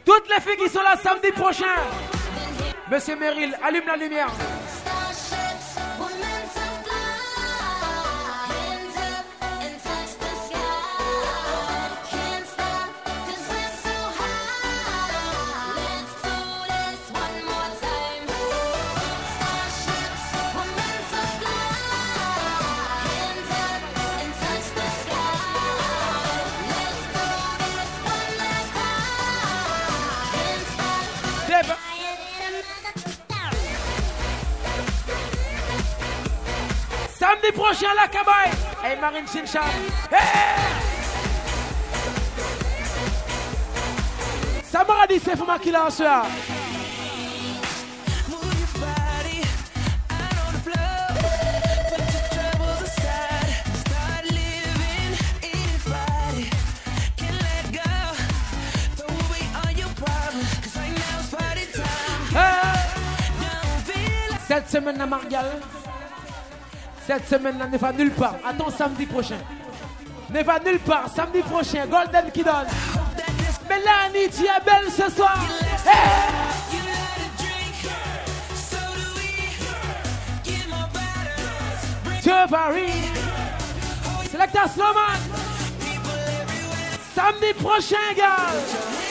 Toutes les filles qui sont là samedi prochain. Monsieur Meryl, allume la lumière. prochain la cabaye. et Marine chinchard ça Samara dit c'est Fuma qui l'a soir. Hein. Cette semaine à marielle. Cette semaine-là ne va nulle part. Attends samedi prochain. Ne va nulle part. Samedi prochain, Golden qui donne. Mélanie, tu es belle ce soir. Hey Paris. Selecta Sloman. Samedi prochain, gars.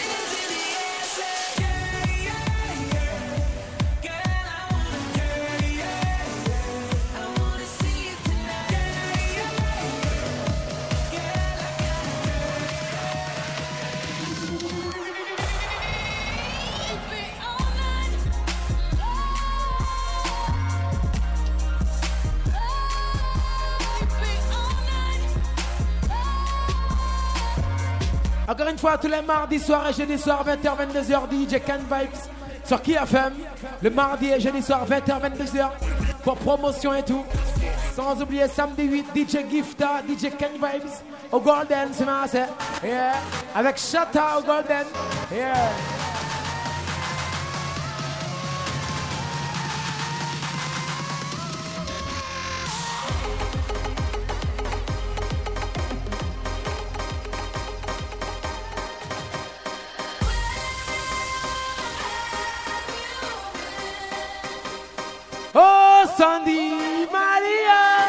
une fois tous les mardis soir et jeudi soir 20h 22h DJ Can Vibes sur KFM le mardi et jeudi soir 20h 22h pour promotion et tout sans oublier samedi 8 DJ Gifta DJ Can Vibes au Golden c'est yeah. avec chata au Golden Sandy Maria.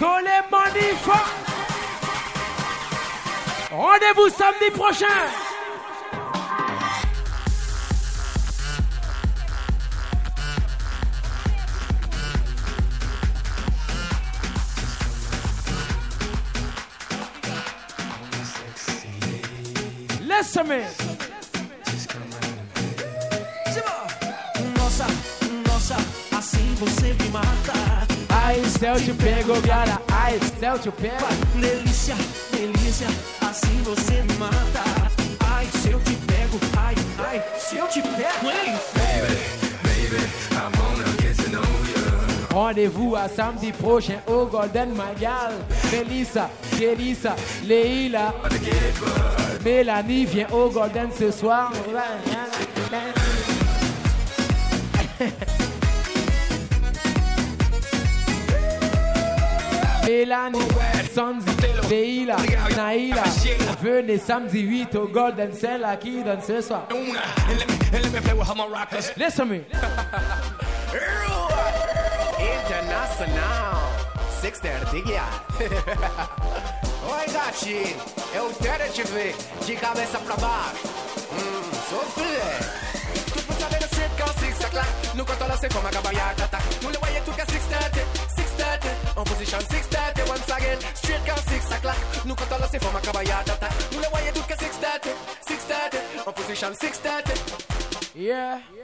Dans les Rendez-vous samedi prochain. Nossa, nossa, assim você me mata. Ai, céu te pego, cara. Ai, céu te pega. Delícia, delícia, assim você me mata. Ai, se eu te pego, ai, ai, se eu te pego, hein? Rendez-vous à samedi prochain au Golden Magal. Melissa, Kélissa, Leila, Mélanie vient au Golden ce soir. *laughs* Mélanie, Sanzi, Leila, Naila, venez samedi 8 au Golden, Cell à qui donne ce soir. Listen me. *laughs* Casa now. Six there, dig ya. Oi, gatinho. Eu quero te ver de cabeça pra baixo. Hum, sou Tu peux saber se quand six sac là. Nous quand on la sait comme un tata. Nous le voyons tout qu'à six tête. Six tête. position six thirty, Once again. Straight quand six o'clock. No Nous quand on la sait a un tata. Nous le voyons tout qu'à six On position six thirty. Yeah. yeah.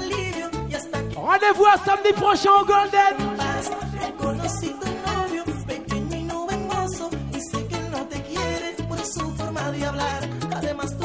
Rendez-vous à samedi prochain au Golden. Además